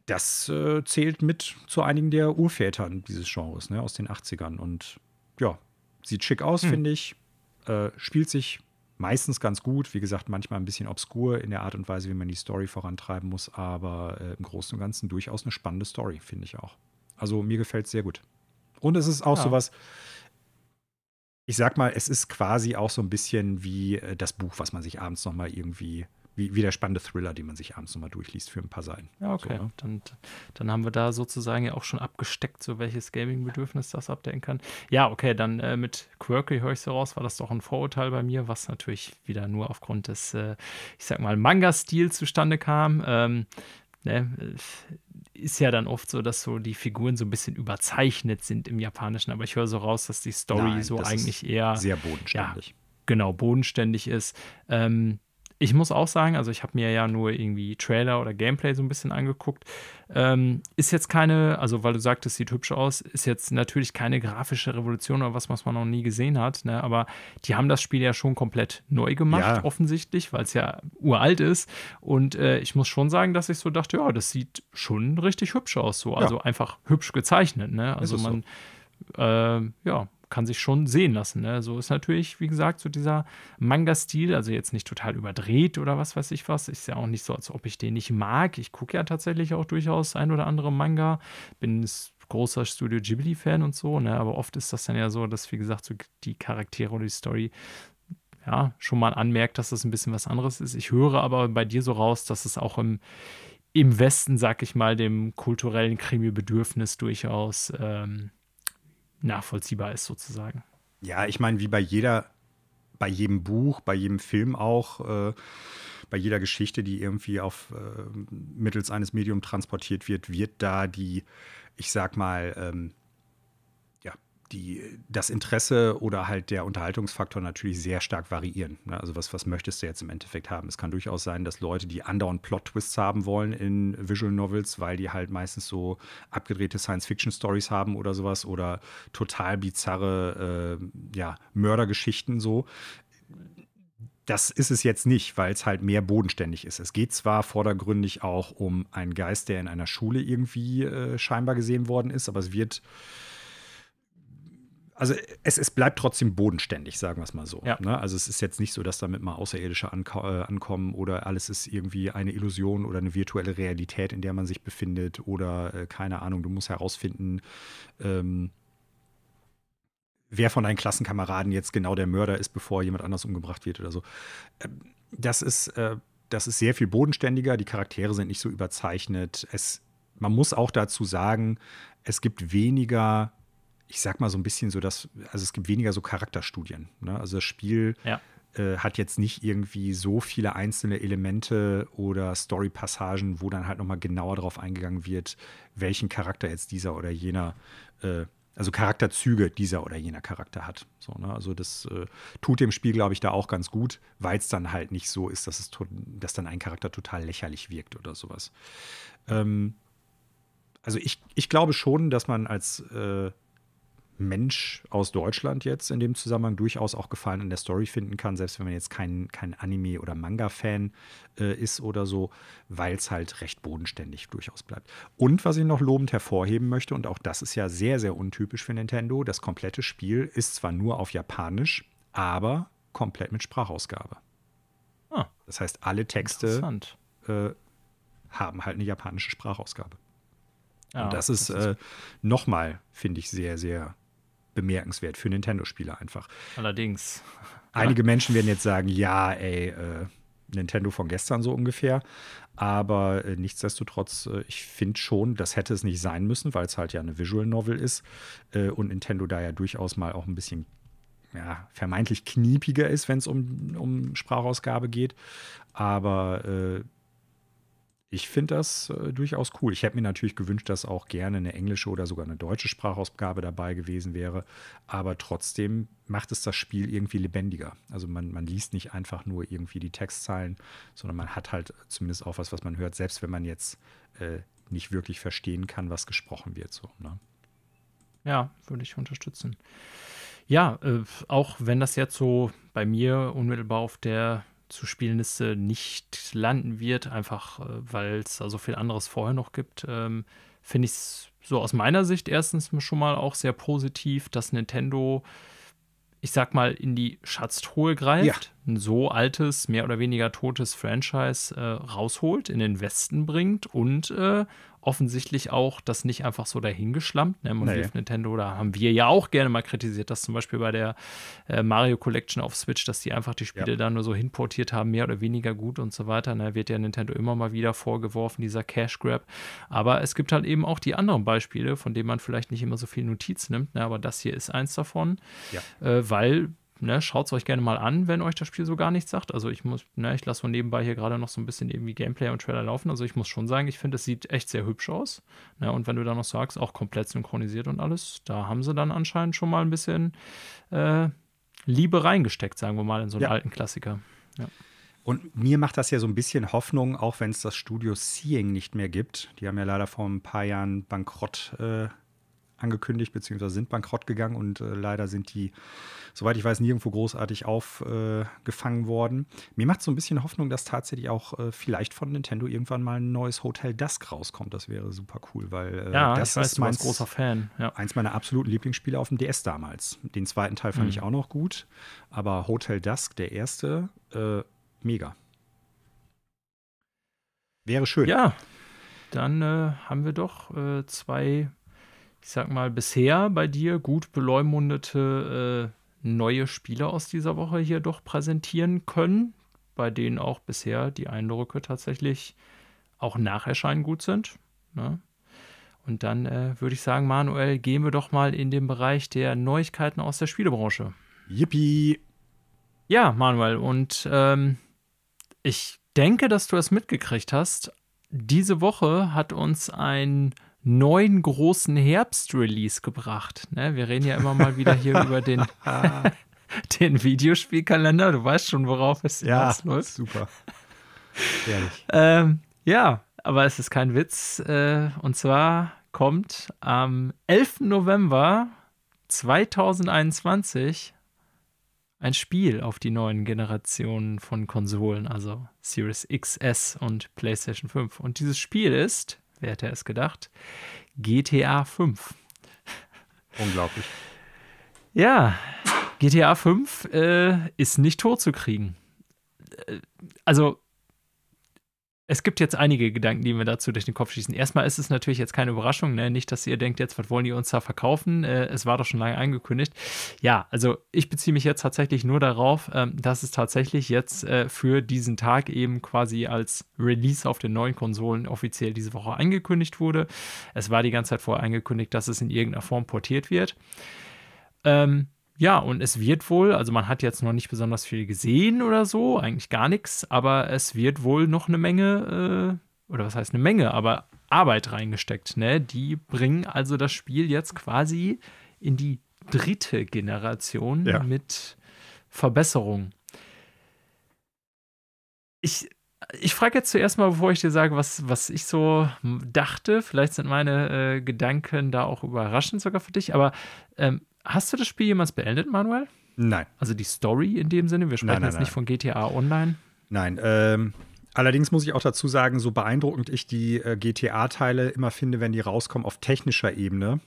Das äh, zählt mit zu einigen der Urvätern dieses Genres, ne, aus den 80ern. Und ja, sieht schick aus, hm. finde ich. Äh, spielt sich meistens ganz gut. Wie gesagt, manchmal ein bisschen obskur in der Art und Weise, wie man die Story vorantreiben muss, aber äh, im Großen und Ganzen durchaus eine spannende Story, finde ich auch. Also mir gefällt es sehr gut. Und es ist auch ja. sowas, ich sag mal, es ist quasi auch so ein bisschen wie äh, das Buch, was man sich abends nochmal irgendwie wie, wie der spannende Thriller, den man sich abends nochmal durchliest für ein paar Seiten. Ja, okay. So, ne? dann, dann haben wir da sozusagen ja auch schon abgesteckt, so welches Gaming-Bedürfnis das abdecken kann. Ja, okay, dann äh, mit Quirky höre ich so raus, war das doch ein Vorurteil bei mir, was natürlich wieder nur aufgrund des, äh, ich sag mal, Manga-Stils zustande kam. Ähm, ne, ist ja dann oft so, dass so die Figuren so ein bisschen überzeichnet sind im Japanischen, aber ich höre so raus, dass die Story Nein, so eigentlich eher sehr bodenständig. Ja, genau, bodenständig ist. Ähm, ich muss auch sagen, also ich habe mir ja nur irgendwie Trailer oder Gameplay so ein bisschen angeguckt. Ähm, ist jetzt keine, also weil du sagtest, sieht hübsch aus, ist jetzt natürlich keine grafische Revolution oder was, was man noch nie gesehen hat, ne? aber die haben das Spiel ja schon komplett neu gemacht, ja. offensichtlich, weil es ja uralt ist. Und äh, ich muss schon sagen, dass ich so dachte, ja, das sieht schon richtig hübsch aus, so. Also ja. einfach hübsch gezeichnet, ne? Also man, so. äh, ja, kann sich schon sehen lassen. Ne? So ist natürlich, wie gesagt, so dieser Manga-Stil, also jetzt nicht total überdreht oder was weiß ich was. Ist ja auch nicht so, als ob ich den nicht mag. Ich gucke ja tatsächlich auch durchaus ein oder andere Manga. Bin großer Studio Ghibli-Fan und so, ne? aber oft ist das dann ja so, dass, wie gesagt, so die Charaktere oder die Story ja, schon mal anmerkt, dass das ein bisschen was anderes ist. Ich höre aber bei dir so raus, dass es auch im, im Westen, sag ich mal, dem kulturellen Krimi-Bedürfnis durchaus ähm, nachvollziehbar ist, sozusagen. Ja, ich meine, wie bei jeder, bei jedem Buch, bei jedem Film auch, äh, bei jeder Geschichte, die irgendwie auf äh, mittels eines Mediums transportiert wird, wird da die, ich sag mal, ähm, die, das Interesse oder halt der Unterhaltungsfaktor natürlich sehr stark variieren. Ne? Also was, was möchtest du jetzt im Endeffekt haben? Es kann durchaus sein, dass Leute, die andauernd Plot-Twists haben wollen in Visual Novels, weil die halt meistens so abgedrehte Science-Fiction-Stories haben oder sowas oder total bizarre äh, ja, Mördergeschichten so. Das ist es jetzt nicht, weil es halt mehr bodenständig ist. Es geht zwar vordergründig auch um einen Geist, der in einer Schule irgendwie äh, scheinbar gesehen worden ist, aber es wird also es, es bleibt trotzdem bodenständig, sagen wir es mal so. Ja. Ne? Also es ist jetzt nicht so, dass damit mal Außerirdische anko äh, ankommen oder alles ist irgendwie eine Illusion oder eine virtuelle Realität, in der man sich befindet oder äh, keine Ahnung, du musst herausfinden, ähm, wer von deinen Klassenkameraden jetzt genau der Mörder ist, bevor jemand anders umgebracht wird oder so. Ähm, das ist, äh, das ist sehr viel bodenständiger, die Charaktere sind nicht so überzeichnet. Es, man muss auch dazu sagen, es gibt weniger ich sag mal so ein bisschen so, dass, also es gibt weniger so Charakterstudien. Ne? Also das Spiel ja. äh, hat jetzt nicht irgendwie so viele einzelne Elemente oder Story-Passagen, wo dann halt nochmal genauer darauf eingegangen wird, welchen Charakter jetzt dieser oder jener, äh, also Charakterzüge dieser oder jener Charakter hat. So, ne? Also das äh, tut dem Spiel, glaube ich, da auch ganz gut, weil es dann halt nicht so ist, dass es dass dann ein Charakter total lächerlich wirkt oder sowas. Ähm, also ich, ich glaube schon, dass man als äh, Mensch aus Deutschland jetzt in dem Zusammenhang durchaus auch Gefallen an der Story finden kann, selbst wenn man jetzt kein, kein Anime- oder Manga-Fan äh, ist oder so, weil es halt recht bodenständig durchaus bleibt. Und was ich noch lobend hervorheben möchte, und auch das ist ja sehr, sehr untypisch für Nintendo, das komplette Spiel ist zwar nur auf Japanisch, aber komplett mit Sprachausgabe. Ah, das heißt, alle Texte äh, haben halt eine japanische Sprachausgabe. Ja, und das ist, äh, nochmal, finde ich, sehr, sehr bemerkenswert für Nintendo-Spieler einfach. Allerdings. Einige Menschen werden jetzt sagen, ja, ey, äh, Nintendo von gestern so ungefähr. Aber äh, nichtsdestotrotz, äh, ich finde schon, das hätte es nicht sein müssen, weil es halt ja eine Visual Novel ist äh, und Nintendo da ja durchaus mal auch ein bisschen ja, vermeintlich kniepiger ist, wenn es um, um Sprachausgabe geht. Aber äh, ich finde das äh, durchaus cool. Ich hätte mir natürlich gewünscht, dass auch gerne eine englische oder sogar eine deutsche Sprachausgabe dabei gewesen wäre. Aber trotzdem macht es das Spiel irgendwie lebendiger. Also man, man liest nicht einfach nur irgendwie die Textzeilen, sondern man hat halt zumindest auch was, was man hört, selbst wenn man jetzt äh, nicht wirklich verstehen kann, was gesprochen wird. So, ne? Ja, würde ich unterstützen. Ja, äh, auch wenn das jetzt so bei mir unmittelbar auf der zu Spielenliste nicht landen wird, einfach äh, weil es da so viel anderes vorher noch gibt, ähm, finde ich es so aus meiner Sicht erstens schon mal auch sehr positiv, dass Nintendo, ich sag mal, in die Schatztruhe greift, ja. ein so altes, mehr oder weniger totes Franchise äh, rausholt, in den Westen bringt und äh, offensichtlich auch das nicht einfach so dahingeschlampt. Ne? Man nee. Nintendo, da haben wir ja auch gerne mal kritisiert, dass zum Beispiel bei der äh, Mario Collection auf Switch, dass die einfach die Spiele ja. da nur so hinportiert haben, mehr oder weniger gut und so weiter. Da ne? wird ja Nintendo immer mal wieder vorgeworfen, dieser Cash Grab. Aber es gibt halt eben auch die anderen Beispiele, von denen man vielleicht nicht immer so viel Notiz nimmt. Ne? Aber das hier ist eins davon, ja. äh, weil ne, schaut es euch gerne mal an, wenn euch das Spiel so gar nichts sagt. Also ich muss, ne, ich lasse von nebenbei hier gerade noch so ein bisschen irgendwie Gameplay und Trailer laufen. Also ich muss schon sagen, ich finde, es sieht echt sehr hübsch aus. Ne, und wenn du da noch sagst, auch komplett synchronisiert und alles, da haben sie dann anscheinend schon mal ein bisschen äh, Liebe reingesteckt, sagen wir mal, in so einen ja. alten Klassiker. Ja. Und mir macht das ja so ein bisschen Hoffnung, auch wenn es das Studio Seeing nicht mehr gibt. Die haben ja leider vor ein paar Jahren bankrott äh, angekündigt, beziehungsweise sind bankrott gegangen und äh, leider sind die, soweit ich weiß, nirgendwo großartig aufgefangen äh, worden. Mir macht so ein bisschen Hoffnung, dass tatsächlich auch äh, vielleicht von Nintendo irgendwann mal ein neues Hotel Dusk rauskommt. Das wäre super cool, weil äh, ja, das ich weiß, ist mein großer Fan. Ja. Eins meiner absoluten Lieblingsspiele auf dem DS damals. Den zweiten Teil fand mhm. ich auch noch gut, aber Hotel Dusk, der erste, äh, mega. Wäre schön. Ja, dann äh, haben wir doch äh, zwei ich sag mal, bisher bei dir gut beleumundete äh, neue Spiele aus dieser Woche hier doch präsentieren können, bei denen auch bisher die Eindrücke tatsächlich auch nach Erscheinen gut sind. Ne? Und dann äh, würde ich sagen, Manuel, gehen wir doch mal in den Bereich der Neuigkeiten aus der Spielebranche. Yippie! Ja, Manuel, und ähm, ich denke, dass du es mitgekriegt hast. Diese Woche hat uns ein neuen großen Herbst-Release gebracht. Ne? Wir reden ja immer mal wieder hier über den, den Videospielkalender. Du weißt schon, worauf es ja, läuft. Super. Ehrlich. Ähm, ja, aber es ist kein Witz. Äh, und zwar kommt am 11. November 2021 ein Spiel auf die neuen Generationen von Konsolen, also Series XS und PlayStation 5. Und dieses Spiel ist Wer hätte es gedacht? GTA 5. Unglaublich. Ja, GTA 5 äh, ist nicht tot zu kriegen. Äh, also, es gibt jetzt einige Gedanken, die mir dazu durch den Kopf schießen. Erstmal ist es natürlich jetzt keine Überraschung, ne? nicht, dass ihr denkt, jetzt, was wollen die uns da verkaufen? Äh, es war doch schon lange angekündigt. Ja, also ich beziehe mich jetzt tatsächlich nur darauf, ähm, dass es tatsächlich jetzt äh, für diesen Tag eben quasi als Release auf den neuen Konsolen offiziell diese Woche angekündigt wurde. Es war die ganze Zeit vorher angekündigt, dass es in irgendeiner Form portiert wird. Ähm, ja, und es wird wohl, also man hat jetzt noch nicht besonders viel gesehen oder so, eigentlich gar nichts, aber es wird wohl noch eine Menge, äh, oder was heißt eine Menge, aber Arbeit reingesteckt. Ne? Die bringen also das Spiel jetzt quasi in die dritte Generation ja. mit Verbesserung. Ich, ich frage jetzt zuerst mal, bevor ich dir sage, was, was ich so dachte. Vielleicht sind meine äh, Gedanken da auch überraschend sogar für dich, aber ähm, Hast du das Spiel jemals beendet, Manuel? Nein. Also die Story in dem Sinne? Wir sprechen nein, nein, jetzt nein. nicht von GTA Online. Nein. Ähm, allerdings muss ich auch dazu sagen, so beeindruckend ich die äh, GTA-Teile immer finde, wenn die rauskommen auf technischer Ebene.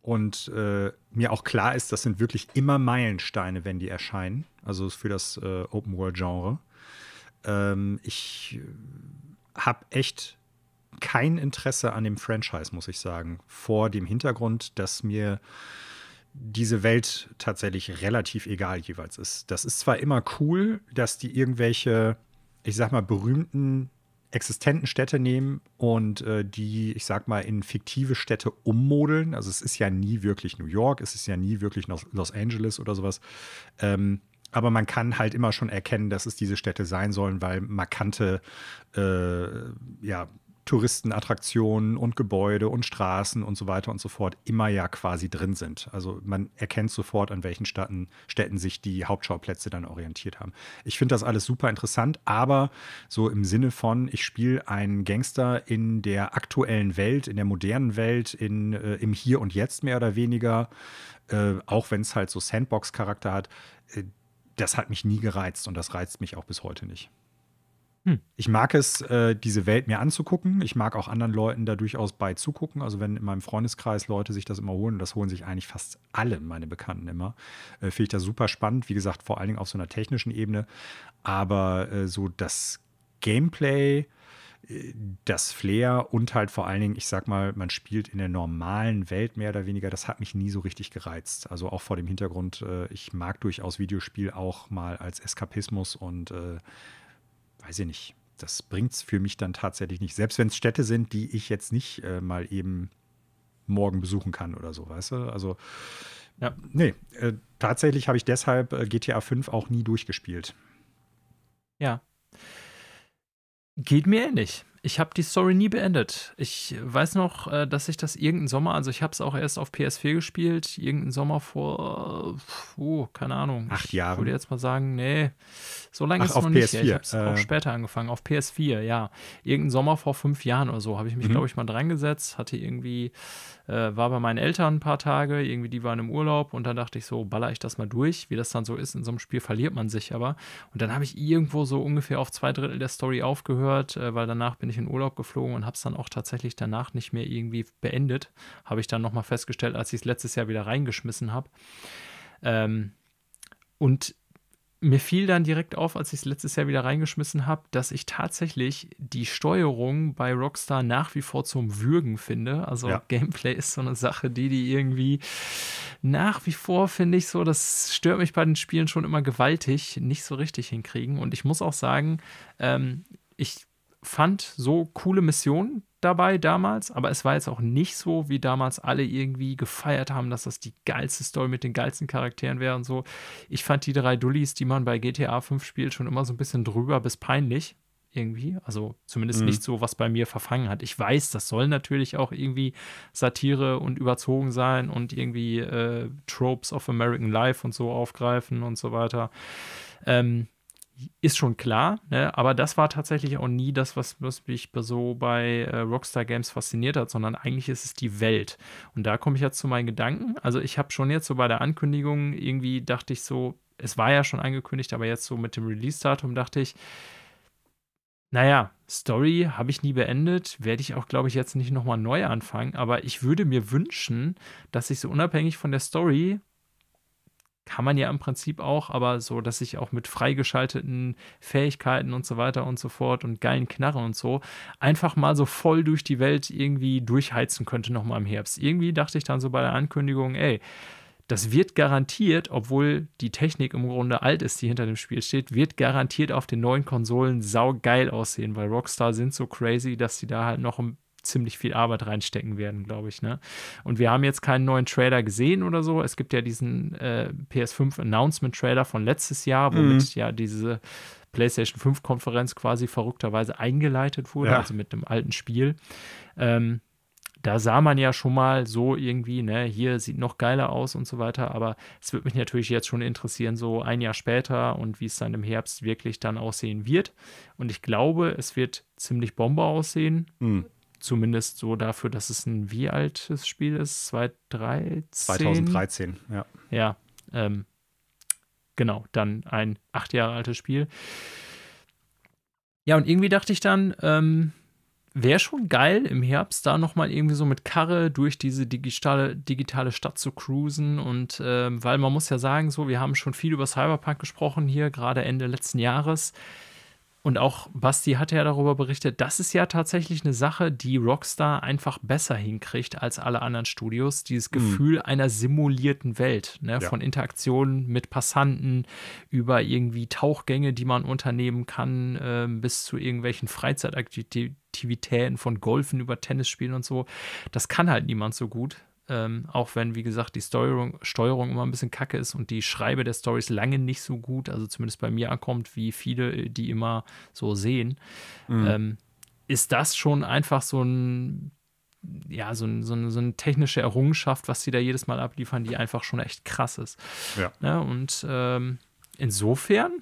Und äh, mir auch klar ist, das sind wirklich immer Meilensteine, wenn die erscheinen. Also für das äh, Open-World-Genre. Ähm, ich habe echt kein Interesse an dem Franchise, muss ich sagen. Vor dem Hintergrund, dass mir diese Welt tatsächlich relativ egal jeweils ist. Das ist zwar immer cool, dass die irgendwelche, ich sag mal, berühmten existenten Städte nehmen und äh, die, ich sag mal, in fiktive Städte ummodeln. Also es ist ja nie wirklich New York, es ist ja nie wirklich Los Angeles oder sowas. Ähm, aber man kann halt immer schon erkennen, dass es diese Städte sein sollen, weil markante äh, ja, Touristenattraktionen und Gebäude und Straßen und so weiter und so fort immer ja quasi drin sind. Also man erkennt sofort, an welchen Städten, Städten sich die Hauptschauplätze dann orientiert haben. Ich finde das alles super interessant, aber so im Sinne von, ich spiele einen Gangster in der aktuellen Welt, in der modernen Welt, in, äh, im Hier und Jetzt mehr oder weniger, äh, auch wenn es halt so Sandbox-Charakter hat, äh, das hat mich nie gereizt und das reizt mich auch bis heute nicht. Hm. Ich mag es, äh, diese Welt mir anzugucken. Ich mag auch anderen Leuten da durchaus bei zugucken. Also wenn in meinem Freundeskreis Leute sich das immer holen, und das holen sich eigentlich fast alle meine Bekannten immer, äh, finde ich das super spannend. Wie gesagt, vor allen Dingen auf so einer technischen Ebene. Aber äh, so das Gameplay, äh, das Flair und halt vor allen Dingen, ich sag mal, man spielt in der normalen Welt mehr oder weniger, das hat mich nie so richtig gereizt. Also auch vor dem Hintergrund, äh, ich mag durchaus Videospiel auch mal als Eskapismus und äh, weiß ich nicht, das bringt es für mich dann tatsächlich nicht. Selbst wenn es Städte sind, die ich jetzt nicht äh, mal eben morgen besuchen kann oder so, weißt du? Also, ja. nee, äh, tatsächlich habe ich deshalb äh, GTA 5 auch nie durchgespielt. Ja. Geht mir ähnlich ich habe die Story nie beendet. Ich weiß noch, äh, dass ich das irgendeinen Sommer, also ich habe es auch erst auf PS4 gespielt, irgendeinen Sommer vor, oh, keine Ahnung. Acht Jahre. Ich würde jetzt mal sagen, nee, so lange Ach, ist es noch nicht. PS4. Ich habe es äh. auch später angefangen, auf PS4, ja. Irgendeinen Sommer vor fünf Jahren oder so habe ich mich, mhm. glaube ich, mal dran gesetzt, hatte irgendwie äh, war bei meinen Eltern ein paar Tage, irgendwie die waren im Urlaub und dann dachte ich so, baller ich das mal durch. Wie das dann so ist, in so einem Spiel verliert man sich aber. Und dann habe ich irgendwo so ungefähr auf zwei Drittel der Story aufgehört, äh, weil danach bin ich in Urlaub geflogen und habe es dann auch tatsächlich danach nicht mehr irgendwie beendet. Habe ich dann nochmal festgestellt, als ich es letztes Jahr wieder reingeschmissen habe. Ähm, und mir fiel dann direkt auf, als ich es letztes Jahr wieder reingeschmissen habe, dass ich tatsächlich die Steuerung bei Rockstar nach wie vor zum Würgen finde. Also ja. Gameplay ist so eine Sache, die die irgendwie nach wie vor finde ich so, das stört mich bei den Spielen schon immer gewaltig, nicht so richtig hinkriegen. Und ich muss auch sagen, ähm, ich fand so coole Missionen dabei damals, aber es war jetzt auch nicht so, wie damals alle irgendwie gefeiert haben, dass das die geilste Story mit den geilsten Charakteren wäre und so. Ich fand die drei Dullis, die man bei GTA 5 spielt, schon immer so ein bisschen drüber bis peinlich irgendwie. Also zumindest mhm. nicht so, was bei mir verfangen hat. Ich weiß, das soll natürlich auch irgendwie Satire und überzogen sein und irgendwie äh, Tropes of American Life und so aufgreifen und so weiter. Ähm, ist schon klar, ne? aber das war tatsächlich auch nie das, was, was mich so bei äh, Rockstar Games fasziniert hat, sondern eigentlich ist es die Welt. Und da komme ich jetzt zu meinen Gedanken. Also ich habe schon jetzt so bei der Ankündigung irgendwie dachte ich so, es war ja schon angekündigt, aber jetzt so mit dem Release-Datum dachte ich, naja, Story habe ich nie beendet, werde ich auch, glaube ich, jetzt nicht nochmal neu anfangen, aber ich würde mir wünschen, dass ich so unabhängig von der Story kann man ja im Prinzip auch, aber so, dass ich auch mit freigeschalteten Fähigkeiten und so weiter und so fort und geilen Knarren und so einfach mal so voll durch die Welt irgendwie durchheizen könnte nochmal im Herbst. Irgendwie dachte ich dann so bei der Ankündigung, ey, das wird garantiert, obwohl die Technik im Grunde alt ist, die hinter dem Spiel steht, wird garantiert auf den neuen Konsolen saugeil aussehen, weil Rockstar sind so crazy, dass sie da halt noch ein ziemlich viel Arbeit reinstecken werden, glaube ich. Ne? Und wir haben jetzt keinen neuen Trailer gesehen oder so. Es gibt ja diesen äh, PS5 Announcement Trailer von letztes Jahr, womit mhm. ja diese PlayStation 5 Konferenz quasi verrückterweise eingeleitet wurde, ja. also mit einem alten Spiel. Ähm, da sah man ja schon mal so irgendwie, ne, hier sieht noch geiler aus und so weiter, aber es würde mich natürlich jetzt schon interessieren, so ein Jahr später und wie es dann im Herbst wirklich dann aussehen wird. Und ich glaube, es wird ziemlich Bombe aussehen. Mhm. Zumindest so dafür, dass es ein wie altes Spiel ist? 2013? 2013, ja. Ja, ähm, genau, dann ein acht Jahre altes Spiel. Ja, und irgendwie dachte ich dann, ähm, wäre schon geil, im Herbst da nochmal irgendwie so mit Karre durch diese digitale, digitale Stadt zu cruisen. Und ähm, weil man muss ja sagen, so, wir haben schon viel über Cyberpunk gesprochen hier, gerade Ende letzten Jahres. Und auch Basti hat ja darüber berichtet, das ist ja tatsächlich eine Sache, die Rockstar einfach besser hinkriegt als alle anderen Studios. Dieses mhm. Gefühl einer simulierten Welt, ne? ja. von Interaktionen mit Passanten über irgendwie Tauchgänge, die man unternehmen kann, äh, bis zu irgendwelchen Freizeitaktivitäten von Golfen über Tennisspielen und so. Das kann halt niemand so gut. Ähm, auch wenn, wie gesagt, die Steuerung, Steuerung immer ein bisschen kacke ist und die Schreibe der Stories lange nicht so gut, also zumindest bei mir ankommt, wie viele die immer so sehen, mhm. ähm, ist das schon einfach so ein, ja, so, ein, so, eine, so eine technische Errungenschaft, was sie da jedes Mal abliefern, die einfach schon echt krass ist. Ja. ja und ähm, insofern,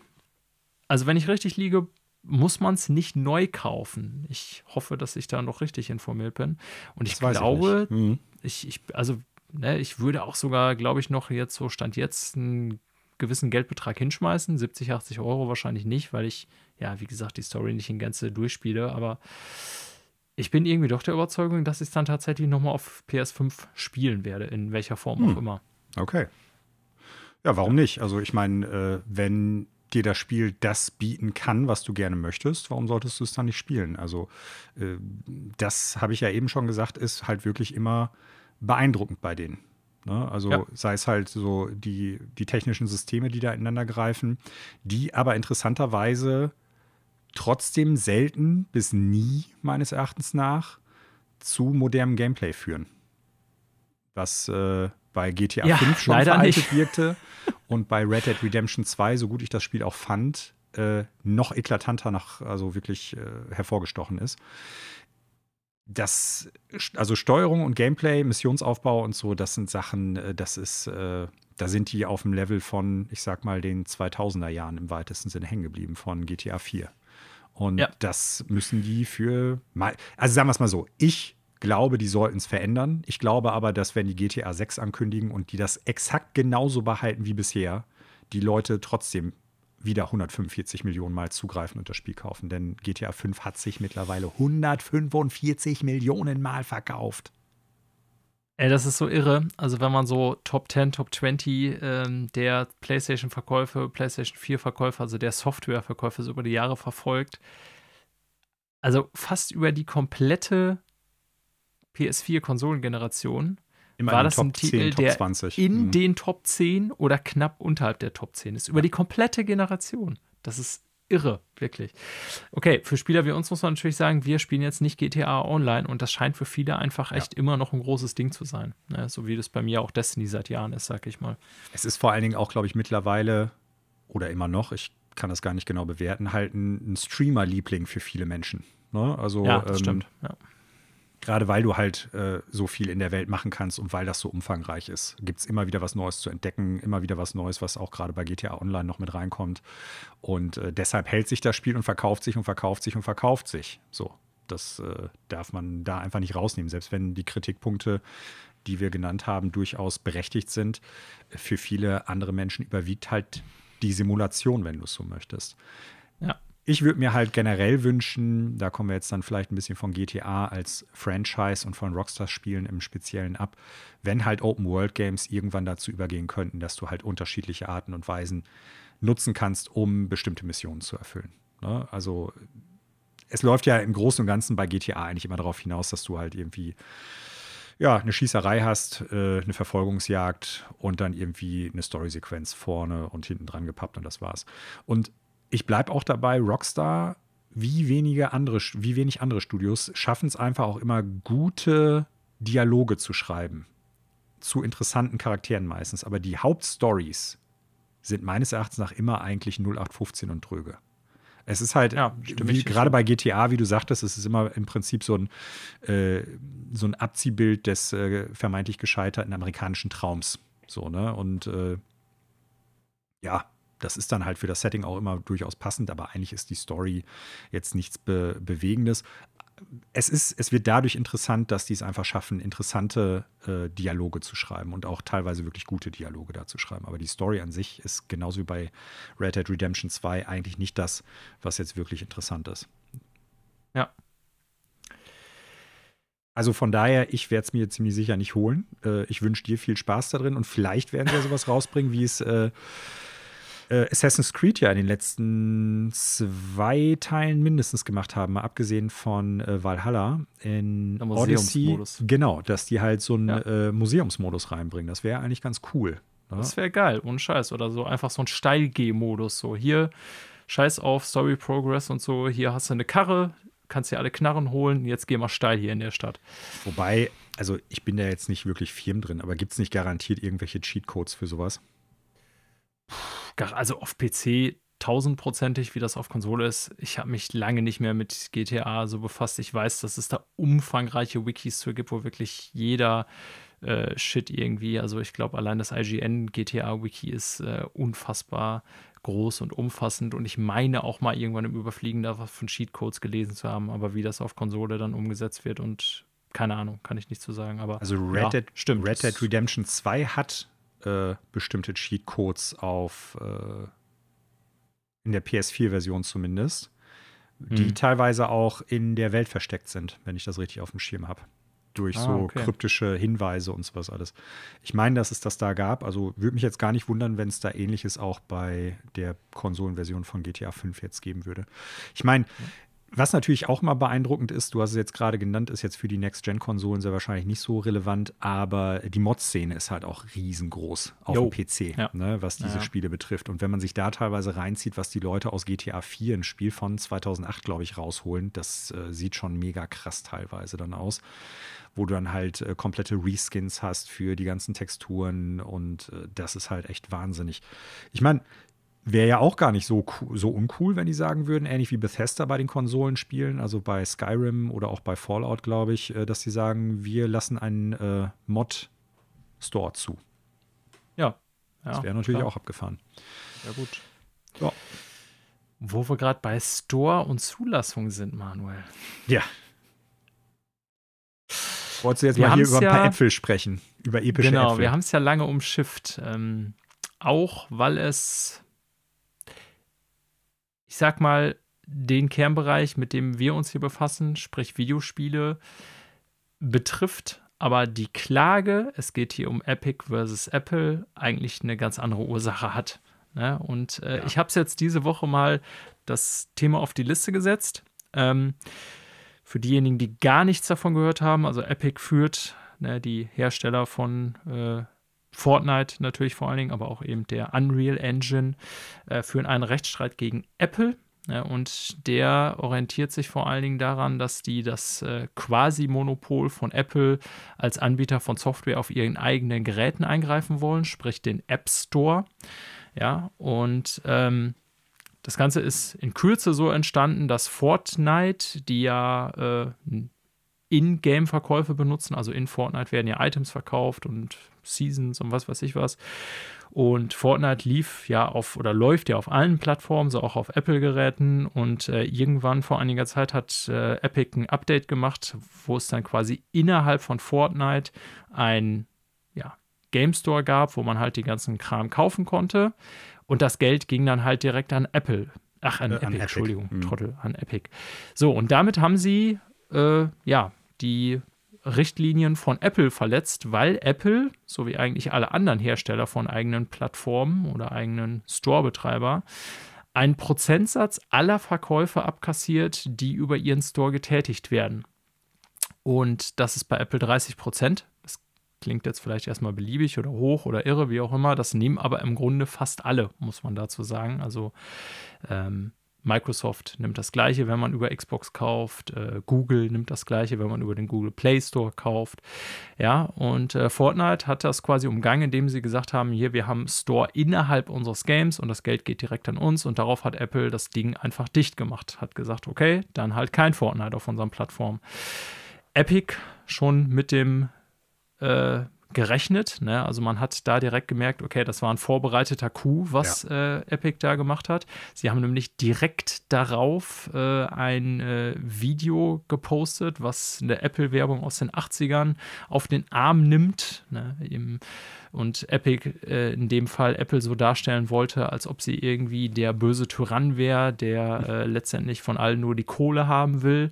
also wenn ich richtig liege, muss man es nicht neu kaufen. Ich hoffe, dass ich da noch richtig informiert bin. Und ich glaube, ich, mhm. ich, ich, also, ne, ich würde auch sogar, glaube ich, noch jetzt so Stand jetzt einen gewissen Geldbetrag hinschmeißen. 70, 80 Euro wahrscheinlich nicht, weil ich, ja, wie gesagt, die Story nicht in Gänze durchspiele. Aber ich bin irgendwie doch der Überzeugung, dass ich es dann tatsächlich nochmal auf PS5 spielen werde, in welcher Form hm. auch immer. Okay. Ja, warum nicht? Also ich meine, äh, wenn dir das Spiel das bieten kann, was du gerne möchtest, warum solltest du es dann nicht spielen? Also äh, das habe ich ja eben schon gesagt, ist halt wirklich immer beeindruckend bei denen. Ne? Also ja. sei es halt so die, die technischen Systeme, die da ineinander greifen, die aber interessanterweise trotzdem selten bis nie meines Erachtens nach zu modernem Gameplay führen. Was äh, bei GTA ja, 5 schon veraltet nicht. wirkte und bei Red Dead Redemption 2, so gut ich das Spiel auch fand, äh, noch eklatanter nach, also wirklich äh, hervorgestochen ist. Das, also Steuerung und Gameplay, Missionsaufbau und so, das sind Sachen, äh, das ist, äh, da sind die auf dem Level von, ich sag mal, den 2000er Jahren im weitesten Sinne hängen geblieben von GTA 4. Und ja. das müssen die für, also sagen wir es mal so, ich glaube, die sollten es verändern. Ich glaube aber, dass wenn die GTA 6 ankündigen und die das exakt genauso behalten wie bisher, die Leute trotzdem wieder 145 Millionen Mal zugreifen und das Spiel kaufen. Denn GTA 5 hat sich mittlerweile 145 Millionen Mal verkauft. Ey, das ist so irre. Also, wenn man so Top 10, Top 20 ähm, der PlayStation-Verkäufe, PlayStation 4-Verkäufe, also der Software-Verkäufe so über die Jahre verfolgt, also fast über die komplette PS4-Konsolengeneration war das ein Titel, 10, der 20. in mhm. den Top 10 oder knapp unterhalb der Top 10 ist. Über ja. die komplette Generation. Das ist irre, wirklich. Okay, für Spieler wie uns muss man natürlich sagen, wir spielen jetzt nicht GTA Online und das scheint für viele einfach echt ja. immer noch ein großes Ding zu sein. Ne? So wie das bei mir auch Destiny seit Jahren ist, sag ich mal. Es ist vor allen Dingen auch, glaube ich, mittlerweile oder immer noch, ich kann das gar nicht genau bewerten, halt ein, ein Streamer-Liebling für viele Menschen. Ne? Also, ja, das ähm, stimmt. Ja gerade weil du halt äh, so viel in der Welt machen kannst und weil das so umfangreich ist, gibt es immer wieder was Neues zu entdecken, immer wieder was Neues, was auch gerade bei GTA Online noch mit reinkommt. Und äh, deshalb hält sich das Spiel und verkauft sich und verkauft sich und verkauft sich. So, das äh, darf man da einfach nicht rausnehmen, selbst wenn die Kritikpunkte, die wir genannt haben, durchaus berechtigt sind. Für viele andere Menschen überwiegt halt die Simulation, wenn du es so möchtest. Ich würde mir halt generell wünschen, da kommen wir jetzt dann vielleicht ein bisschen von GTA als Franchise und von Rockstar-Spielen im Speziellen ab, wenn halt Open-World-Games irgendwann dazu übergehen könnten, dass du halt unterschiedliche Arten und Weisen nutzen kannst, um bestimmte Missionen zu erfüllen. Ne? Also es läuft ja im Großen und Ganzen bei GTA eigentlich immer darauf hinaus, dass du halt irgendwie ja, eine Schießerei hast, äh, eine Verfolgungsjagd und dann irgendwie eine Storysequenz vorne und hinten dran gepappt und das war's. Und ich bleibe auch dabei, Rockstar, wie wenige andere, wie wenig andere Studios schaffen es einfach auch immer gute Dialoge zu schreiben. Zu interessanten Charakteren meistens. Aber die Hauptstories sind meines Erachtens nach immer eigentlich 0815 und dröge. Es ist halt, ja, wie, gerade bei GTA, wie du sagtest, es ist immer im Prinzip so ein, äh, so ein Abziehbild des äh, vermeintlich gescheiterten amerikanischen Traums. So, ne? Und äh, ja, das ist dann halt für das Setting auch immer durchaus passend, aber eigentlich ist die Story jetzt nichts Be Bewegendes. Es, ist, es wird dadurch interessant, dass die es einfach schaffen, interessante äh, Dialoge zu schreiben und auch teilweise wirklich gute Dialoge da zu schreiben. Aber die Story an sich ist genauso wie bei Red Dead Redemption 2 eigentlich nicht das, was jetzt wirklich interessant ist. Ja. Also von daher, ich werde es mir ziemlich sicher nicht holen. Äh, ich wünsche dir viel Spaß da drin und vielleicht werden wir sowas rausbringen, wie es äh, äh, Assassin's Creed ja in den letzten zwei Teilen mindestens gemacht haben, mal abgesehen von äh, Valhalla in Odyssey. Genau, dass die halt so einen ja. äh, Museumsmodus reinbringen. Das wäre eigentlich ganz cool. Ne? Das wäre geil, ohne Scheiß. Oder so einfach so ein Steil-G-Modus. So hier, scheiß auf Story Progress und so. Hier hast du eine Karre, kannst dir alle Knarren holen. Jetzt geh mal steil hier in der Stadt. Wobei, also ich bin da jetzt nicht wirklich firm drin, aber gibt es nicht garantiert irgendwelche Cheatcodes für sowas? Also auf PC tausendprozentig, wie das auf Konsole ist. Ich habe mich lange nicht mehr mit GTA so befasst. Ich weiß, dass es da umfangreiche Wikis zu gibt, wo wirklich jeder äh, Shit irgendwie, also ich glaube, allein das IGN GTA Wiki ist äh, unfassbar groß und umfassend und ich meine auch mal irgendwann im Überfliegen da was von Cheatcodes gelesen zu haben, aber wie das auf Konsole dann umgesetzt wird und keine Ahnung, kann ich nicht zu so sagen, aber also Red, ja, Dead, stimmt, Red Dead Redemption 2 hat äh, bestimmte Cheatcodes auf äh, in der PS4-Version zumindest, die mhm. teilweise auch in der Welt versteckt sind, wenn ich das richtig auf dem Schirm habe. Durch ah, so okay. kryptische Hinweise und sowas alles. Ich meine, dass es das da gab. Also würde mich jetzt gar nicht wundern, wenn es da ähnliches auch bei der Konsolenversion von GTA 5 jetzt geben würde. Ich meine, was natürlich auch mal beeindruckend ist, du hast es jetzt gerade genannt, ist jetzt für die Next-Gen-Konsolen sehr wahrscheinlich nicht so relevant, aber die Mod-Szene ist halt auch riesengroß auf jo. dem PC, ja. ne, was diese ja. Spiele betrifft. Und wenn man sich da teilweise reinzieht, was die Leute aus GTA 4, ein Spiel von 2008, glaube ich, rausholen, das äh, sieht schon mega krass teilweise dann aus, wo du dann halt äh, komplette Reskins hast für die ganzen Texturen und äh, das ist halt echt wahnsinnig. Ich meine, Wäre ja auch gar nicht so, so uncool, wenn die sagen würden, ähnlich wie Bethesda bei den Konsolenspielen, also bei Skyrim oder auch bei Fallout, glaube ich, äh, dass sie sagen, wir lassen einen äh, Mod-Store zu. Ja. ja das wäre natürlich klar. auch abgefahren. Ja, gut. Ja. Wo wir gerade bei Store und Zulassung sind, Manuel. Ja. Wolltest du jetzt wir mal hier über ein paar ja, Äpfel sprechen? Über epische genau, Äpfel? Genau, wir haben es ja lange umschifft. Ähm, auch weil es ich sag mal, den Kernbereich, mit dem wir uns hier befassen, sprich Videospiele, betrifft, aber die Klage, es geht hier um Epic versus Apple, eigentlich eine ganz andere Ursache hat. Ne? Und äh, ja. ich habe es jetzt diese Woche mal das Thema auf die Liste gesetzt. Ähm, für diejenigen, die gar nichts davon gehört haben, also Epic führt ne, die Hersteller von äh, Fortnite natürlich vor allen Dingen, aber auch eben der Unreal Engine äh, führen einen Rechtsstreit gegen Apple. Ja, und der orientiert sich vor allen Dingen daran, dass die das äh, Quasi-Monopol von Apple als Anbieter von Software auf ihren eigenen Geräten eingreifen wollen, sprich den App Store. Ja, und ähm, das Ganze ist in Kürze so entstanden, dass Fortnite, die ja äh, in-Game-Verkäufe benutzen. Also in Fortnite werden ja Items verkauft und Seasons und was weiß ich was. Und Fortnite lief ja auf oder läuft ja auf allen Plattformen, so auch auf Apple-Geräten. Und äh, irgendwann vor einiger Zeit hat äh, Epic ein Update gemacht, wo es dann quasi innerhalb von Fortnite ein ja, Game Store gab, wo man halt die ganzen Kram kaufen konnte. Und das Geld ging dann halt direkt an Apple Ach, an, äh, Epic, an Epic, Entschuldigung, mhm. Trottel, an Epic. So, und damit haben sie, äh, ja, die Richtlinien von Apple verletzt, weil Apple, so wie eigentlich alle anderen Hersteller von eigenen Plattformen oder eigenen Store-Betreiber, einen Prozentsatz aller Verkäufe abkassiert, die über ihren Store getätigt werden. Und das ist bei Apple 30 Prozent. Das klingt jetzt vielleicht erstmal beliebig oder hoch oder irre, wie auch immer. Das nehmen aber im Grunde fast alle, muss man dazu sagen. Also ähm, Microsoft nimmt das gleiche, wenn man über Xbox kauft. Äh, Google nimmt das gleiche, wenn man über den Google Play Store kauft. Ja, und äh, Fortnite hat das quasi umgangen, indem sie gesagt haben: Hier, wir haben Store innerhalb unseres Games und das Geld geht direkt an uns. Und darauf hat Apple das Ding einfach dicht gemacht. Hat gesagt: Okay, dann halt kein Fortnite auf unseren Plattformen. Epic schon mit dem äh, gerechnet. Ne? Also man hat da direkt gemerkt, okay, das war ein vorbereiteter Coup, was ja. äh, Epic da gemacht hat. Sie haben nämlich direkt darauf äh, ein äh, Video gepostet, was eine Apple-Werbung aus den 80ern auf den Arm nimmt. Ne? Im, und Epic äh, in dem Fall Apple so darstellen wollte, als ob sie irgendwie der böse Tyrann wäre, der äh, letztendlich von allen nur die Kohle haben will.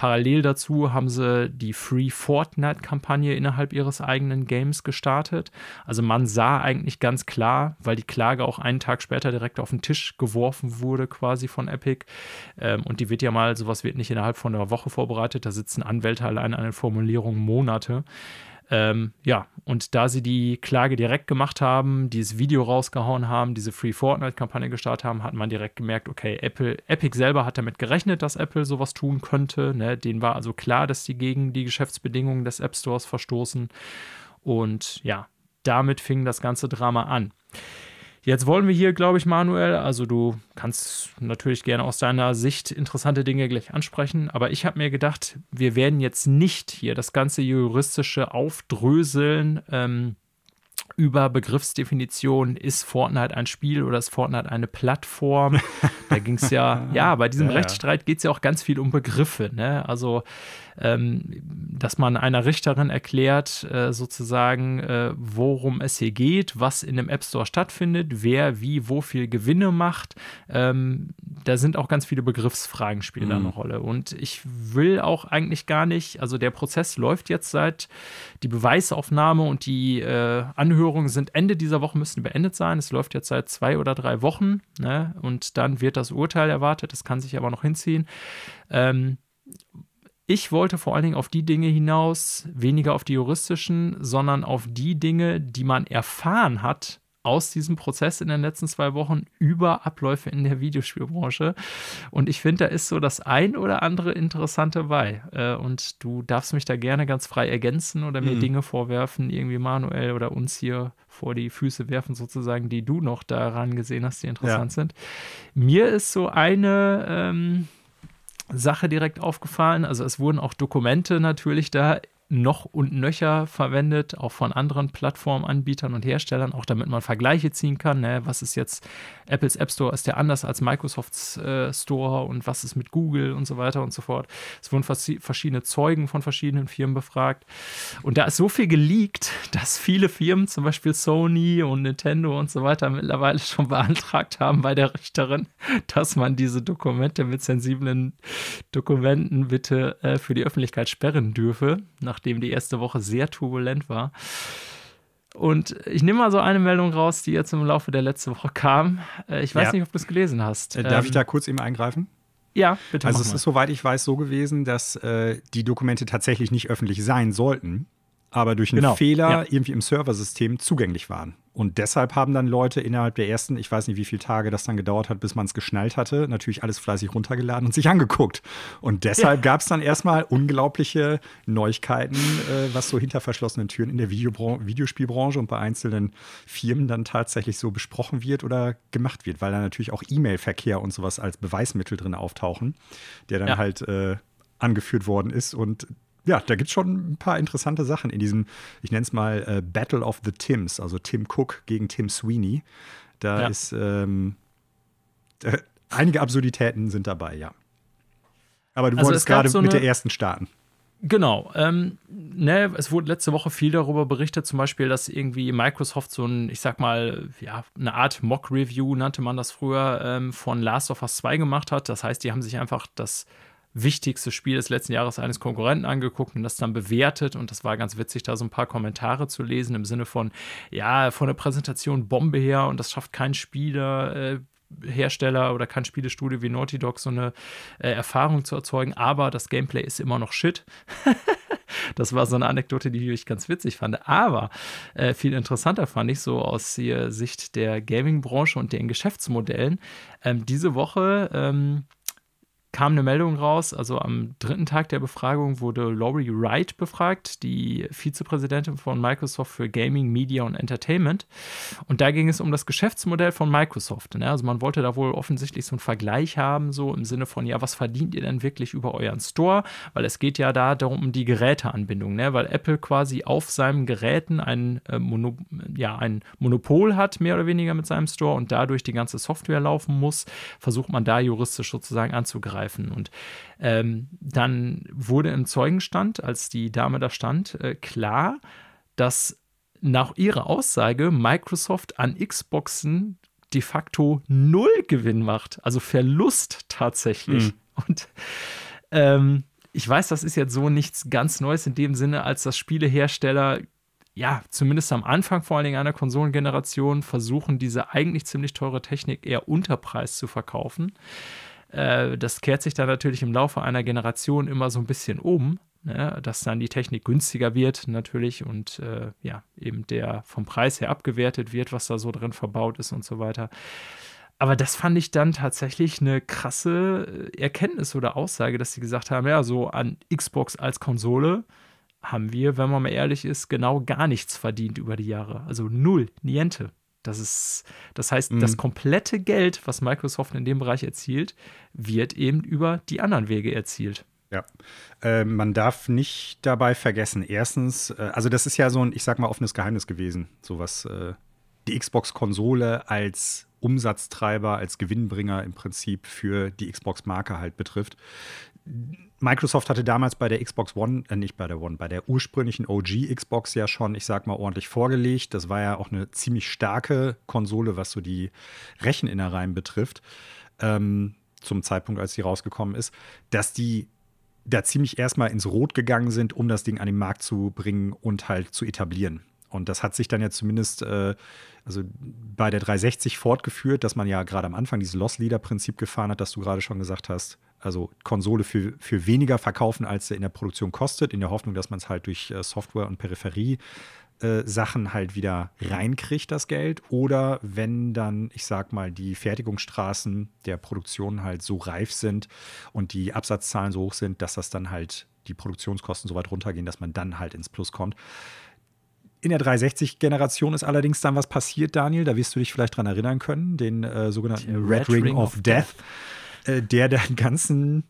Parallel dazu haben sie die Free Fortnite-Kampagne innerhalb ihres eigenen Games gestartet. Also man sah eigentlich ganz klar, weil die Klage auch einen Tag später direkt auf den Tisch geworfen wurde, quasi von Epic. Ähm, und die wird ja mal, sowas wird nicht innerhalb von einer Woche vorbereitet, da sitzen Anwälte allein an den Formulierungen Monate. Ähm, ja, und da sie die Klage direkt gemacht haben, dieses Video rausgehauen haben, diese Free Fortnite-Kampagne gestartet haben, hat man direkt gemerkt, okay, Apple, Epic selber hat damit gerechnet, dass Apple sowas tun könnte. Ne? Denen war also klar, dass sie gegen die Geschäftsbedingungen des App Stores verstoßen. Und ja, damit fing das ganze Drama an. Jetzt wollen wir hier, glaube ich, Manuel, also du kannst natürlich gerne aus deiner Sicht interessante Dinge gleich ansprechen, aber ich habe mir gedacht, wir werden jetzt nicht hier das ganze juristische aufdröseln. Ähm, über Begriffsdefinition, ist Fortnite ein Spiel oder ist Fortnite eine Plattform? Da ging es ja, ja, bei diesem ja, Rechtsstreit geht es ja auch ganz viel um Begriffe. Ne? Also dass man einer Richterin erklärt, äh, sozusagen, äh, worum es hier geht, was in dem App Store stattfindet, wer wie wo viel Gewinne macht. Ähm, da sind auch ganz viele Begriffsfragen spielen mhm. da eine Rolle. Und ich will auch eigentlich gar nicht, also der Prozess läuft jetzt seit die Beweisaufnahme und die äh, Anhörungen sind Ende dieser Woche müssten beendet sein. Es läuft jetzt seit zwei oder drei Wochen ne? und dann wird das Urteil erwartet. Das kann sich aber noch hinziehen. Ähm, ich wollte vor allen Dingen auf die Dinge hinaus, weniger auf die juristischen, sondern auf die Dinge, die man erfahren hat aus diesem Prozess in den letzten zwei Wochen über Abläufe in der Videospielbranche. Und ich finde, da ist so das ein oder andere Interessante bei. Äh, und du darfst mich da gerne ganz frei ergänzen oder mir mhm. Dinge vorwerfen, irgendwie manuell oder uns hier vor die Füße werfen, sozusagen, die du noch daran gesehen hast, die interessant ja. sind. Mir ist so eine. Ähm, Sache direkt aufgefallen. Also es wurden auch Dokumente natürlich da noch und nöcher verwendet, auch von anderen Plattformanbietern und Herstellern, auch damit man Vergleiche ziehen kann. Ne? Was ist jetzt Apples App Store? Ist der anders als Microsofts äh, Store und was ist mit Google und so weiter und so fort? Es wurden verschiedene Zeugen von verschiedenen Firmen befragt. Und da ist so viel geleakt, dass viele Firmen, zum Beispiel Sony und Nintendo und so weiter, mittlerweile schon beantragt haben bei der Richterin, dass man diese Dokumente mit sensiblen Dokumenten bitte äh, für die Öffentlichkeit sperren dürfe. Nach nachdem die erste Woche sehr turbulent war. Und ich nehme mal so eine Meldung raus, die jetzt im Laufe der letzten Woche kam. Äh, ich weiß ja. nicht, ob du es gelesen hast. Äh, darf ähm, ich da kurz eben eingreifen? Ja, bitte. Also, es ist, soweit ich weiß, so gewesen, dass äh, die Dokumente tatsächlich nicht öffentlich sein sollten aber durch einen genau. Fehler ja. irgendwie im Serversystem zugänglich waren. Und deshalb haben dann Leute innerhalb der ersten, ich weiß nicht, wie viele Tage das dann gedauert hat, bis man es geschnallt hatte, natürlich alles fleißig runtergeladen und sich angeguckt. Und deshalb ja. gab es dann erstmal unglaubliche Neuigkeiten, äh, was so hinter verschlossenen Türen in der Videospielbranche und bei einzelnen Firmen dann tatsächlich so besprochen wird oder gemacht wird, weil da natürlich auch E-Mail-Verkehr und sowas als Beweismittel drin auftauchen, der dann ja. halt äh, angeführt worden ist. Und ja, da gibt es schon ein paar interessante Sachen in diesem, ich nenne es mal äh, Battle of the Tims, also Tim Cook gegen Tim Sweeney. Da ja. ist ähm, äh, einige Absurditäten sind dabei, ja. Aber du also wolltest gerade so mit der ersten starten. Genau. Ähm, ne, es wurde letzte Woche viel darüber berichtet, zum Beispiel, dass irgendwie Microsoft so ein, ich sag mal, ja, eine Art Mock-Review, nannte man das früher, ähm, von Last of Us 2 gemacht hat. Das heißt, die haben sich einfach das wichtigste Spiel des letzten Jahres eines Konkurrenten angeguckt und das dann bewertet. Und das war ganz witzig, da so ein paar Kommentare zu lesen im Sinne von, ja, von der Präsentation Bombe her und das schafft kein Spieler. Äh, Hersteller oder kein Spielestudio wie Naughty Dog so eine äh, Erfahrung zu erzeugen, aber das Gameplay ist immer noch shit. das war so eine Anekdote, die ich ganz witzig fand. Aber äh, viel interessanter fand ich so aus Sicht der Gaming-Branche und den Geschäftsmodellen. Ähm, diese Woche ähm, kam eine Meldung raus, also am dritten Tag der Befragung wurde Laurie Wright befragt, die Vizepräsidentin von Microsoft für Gaming, Media und Entertainment. Und da ging es um das Geschäftsmodell von Microsoft. Ne? Also man wollte da wohl offensichtlich so einen Vergleich haben, so im Sinne von, ja, was verdient ihr denn wirklich über euren Store? Weil es geht ja da darum, um die Geräteanbindung, ne? weil Apple quasi auf seinen Geräten ein, äh, Mono ja, ein Monopol hat, mehr oder weniger mit seinem Store und dadurch die ganze Software laufen muss, versucht man da juristisch sozusagen anzugreifen greifen. Und ähm, dann wurde im Zeugenstand, als die Dame da stand, äh, klar, dass nach ihrer Aussage Microsoft an Xboxen de facto null Gewinn macht, also Verlust tatsächlich. Mhm. Und ähm, ich weiß, das ist jetzt so nichts ganz Neues in dem Sinne, als dass Spielehersteller ja, zumindest am Anfang vor allen Dingen einer Konsolengeneration versuchen, diese eigentlich ziemlich teure Technik eher unter Preis zu verkaufen. Äh, das kehrt sich dann natürlich im Laufe einer Generation immer so ein bisschen um, ne? dass dann die Technik günstiger wird natürlich und äh, ja, eben der vom Preis her abgewertet wird, was da so drin verbaut ist und so weiter. Aber das fand ich dann tatsächlich eine krasse äh, Erkenntnis oder Aussage, dass sie gesagt haben, ja, so an Xbox als Konsole haben wir, wenn man mal ehrlich ist, genau gar nichts verdient über die Jahre. Also null, niente. Das ist, das heißt, mhm. das komplette Geld, was Microsoft in dem Bereich erzielt, wird eben über die anderen Wege erzielt. Ja, äh, man darf nicht dabei vergessen, erstens, äh, also das ist ja so ein, ich sag mal, offenes Geheimnis gewesen, sowas, äh, die Xbox-Konsole als Umsatztreiber, als Gewinnbringer im Prinzip für die Xbox-Marke halt betrifft. Microsoft hatte damals bei der Xbox One, äh nicht bei der One, bei der ursprünglichen OG Xbox ja schon, ich sag mal, ordentlich vorgelegt. Das war ja auch eine ziemlich starke Konsole, was so die Recheninnereien betrifft, ähm, zum Zeitpunkt, als sie rausgekommen ist, dass die da ziemlich erstmal ins Rot gegangen sind, um das Ding an den Markt zu bringen und halt zu etablieren. Und das hat sich dann ja zumindest äh, also bei der 360 fortgeführt, dass man ja gerade am Anfang dieses Loss-Leader-Prinzip gefahren hat, das du gerade schon gesagt hast. Also Konsole für, für weniger verkaufen, als sie in der Produktion kostet, in der Hoffnung, dass man es halt durch äh, Software und Peripherie äh, Sachen halt wieder reinkriegt, das Geld. Oder wenn dann, ich sag mal, die Fertigungsstraßen der Produktion halt so reif sind und die Absatzzahlen so hoch sind, dass das dann halt die Produktionskosten so weit runtergehen, dass man dann halt ins Plus kommt. In der 360-Generation ist allerdings dann was passiert, Daniel. Da wirst du dich vielleicht dran erinnern können, den äh, sogenannten Red, Red, Ring, Ring of, of, Death, Äh, der den ganzen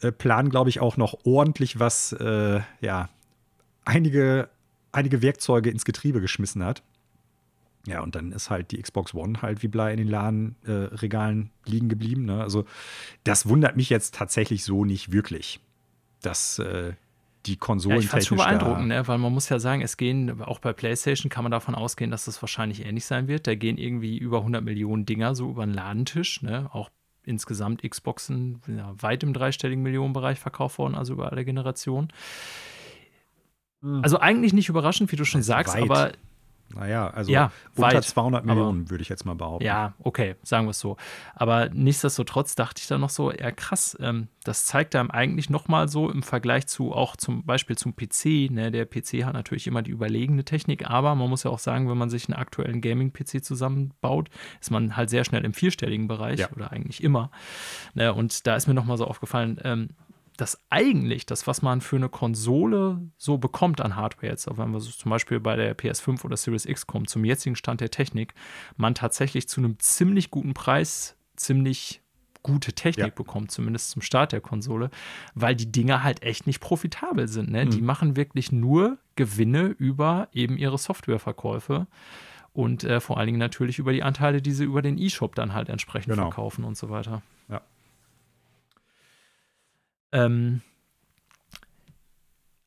äh, Plan, glaube ich, auch noch ordentlich was, äh, ja, einige, einige Werkzeuge ins Getriebe geschmissen hat. Ja, und dann ist halt die Xbox One halt wie Blei in den Ladenregalen äh, liegen geblieben. Ne? Also, das wundert mich jetzt tatsächlich so nicht wirklich, dass die Konsolen. Ja, ich fand es schon beeindruckend, ne? weil man muss ja sagen, es gehen, auch bei PlayStation kann man davon ausgehen, dass das wahrscheinlich ähnlich sein wird. Da gehen irgendwie über 100 Millionen Dinger so über den Ladentisch, ne? auch insgesamt Xboxen ja, weit im dreistelligen Millionenbereich verkauft worden, also über alle Generationen. Hm. Also eigentlich nicht überraschend, wie du schon sagst, weit. aber naja, also ja, unter weit, 200 Millionen, würde ich jetzt mal behaupten. Ja, okay, sagen wir es so. Aber nichtsdestotrotz dachte ich dann noch so, ja krass, ähm, das zeigt einem eigentlich nochmal so im Vergleich zu auch zum Beispiel zum PC. Ne? Der PC hat natürlich immer die überlegene Technik, aber man muss ja auch sagen, wenn man sich einen aktuellen Gaming-PC zusammenbaut, ist man halt sehr schnell im vierstelligen Bereich ja. oder eigentlich immer. Ne? Und da ist mir nochmal so aufgefallen, ähm, dass eigentlich das, was man für eine Konsole so bekommt an Hardware jetzt, auch wenn wir so zum Beispiel bei der PS5 oder Series X kommen, zum jetzigen Stand der Technik, man tatsächlich zu einem ziemlich guten Preis ziemlich gute Technik ja. bekommt, zumindest zum Start der Konsole, weil die Dinger halt echt nicht profitabel sind. Ne? Mhm. Die machen wirklich nur Gewinne über eben ihre Softwareverkäufe und äh, vor allen Dingen natürlich über die Anteile, die sie über den E-Shop dann halt entsprechend genau. verkaufen und so weiter. Ähm,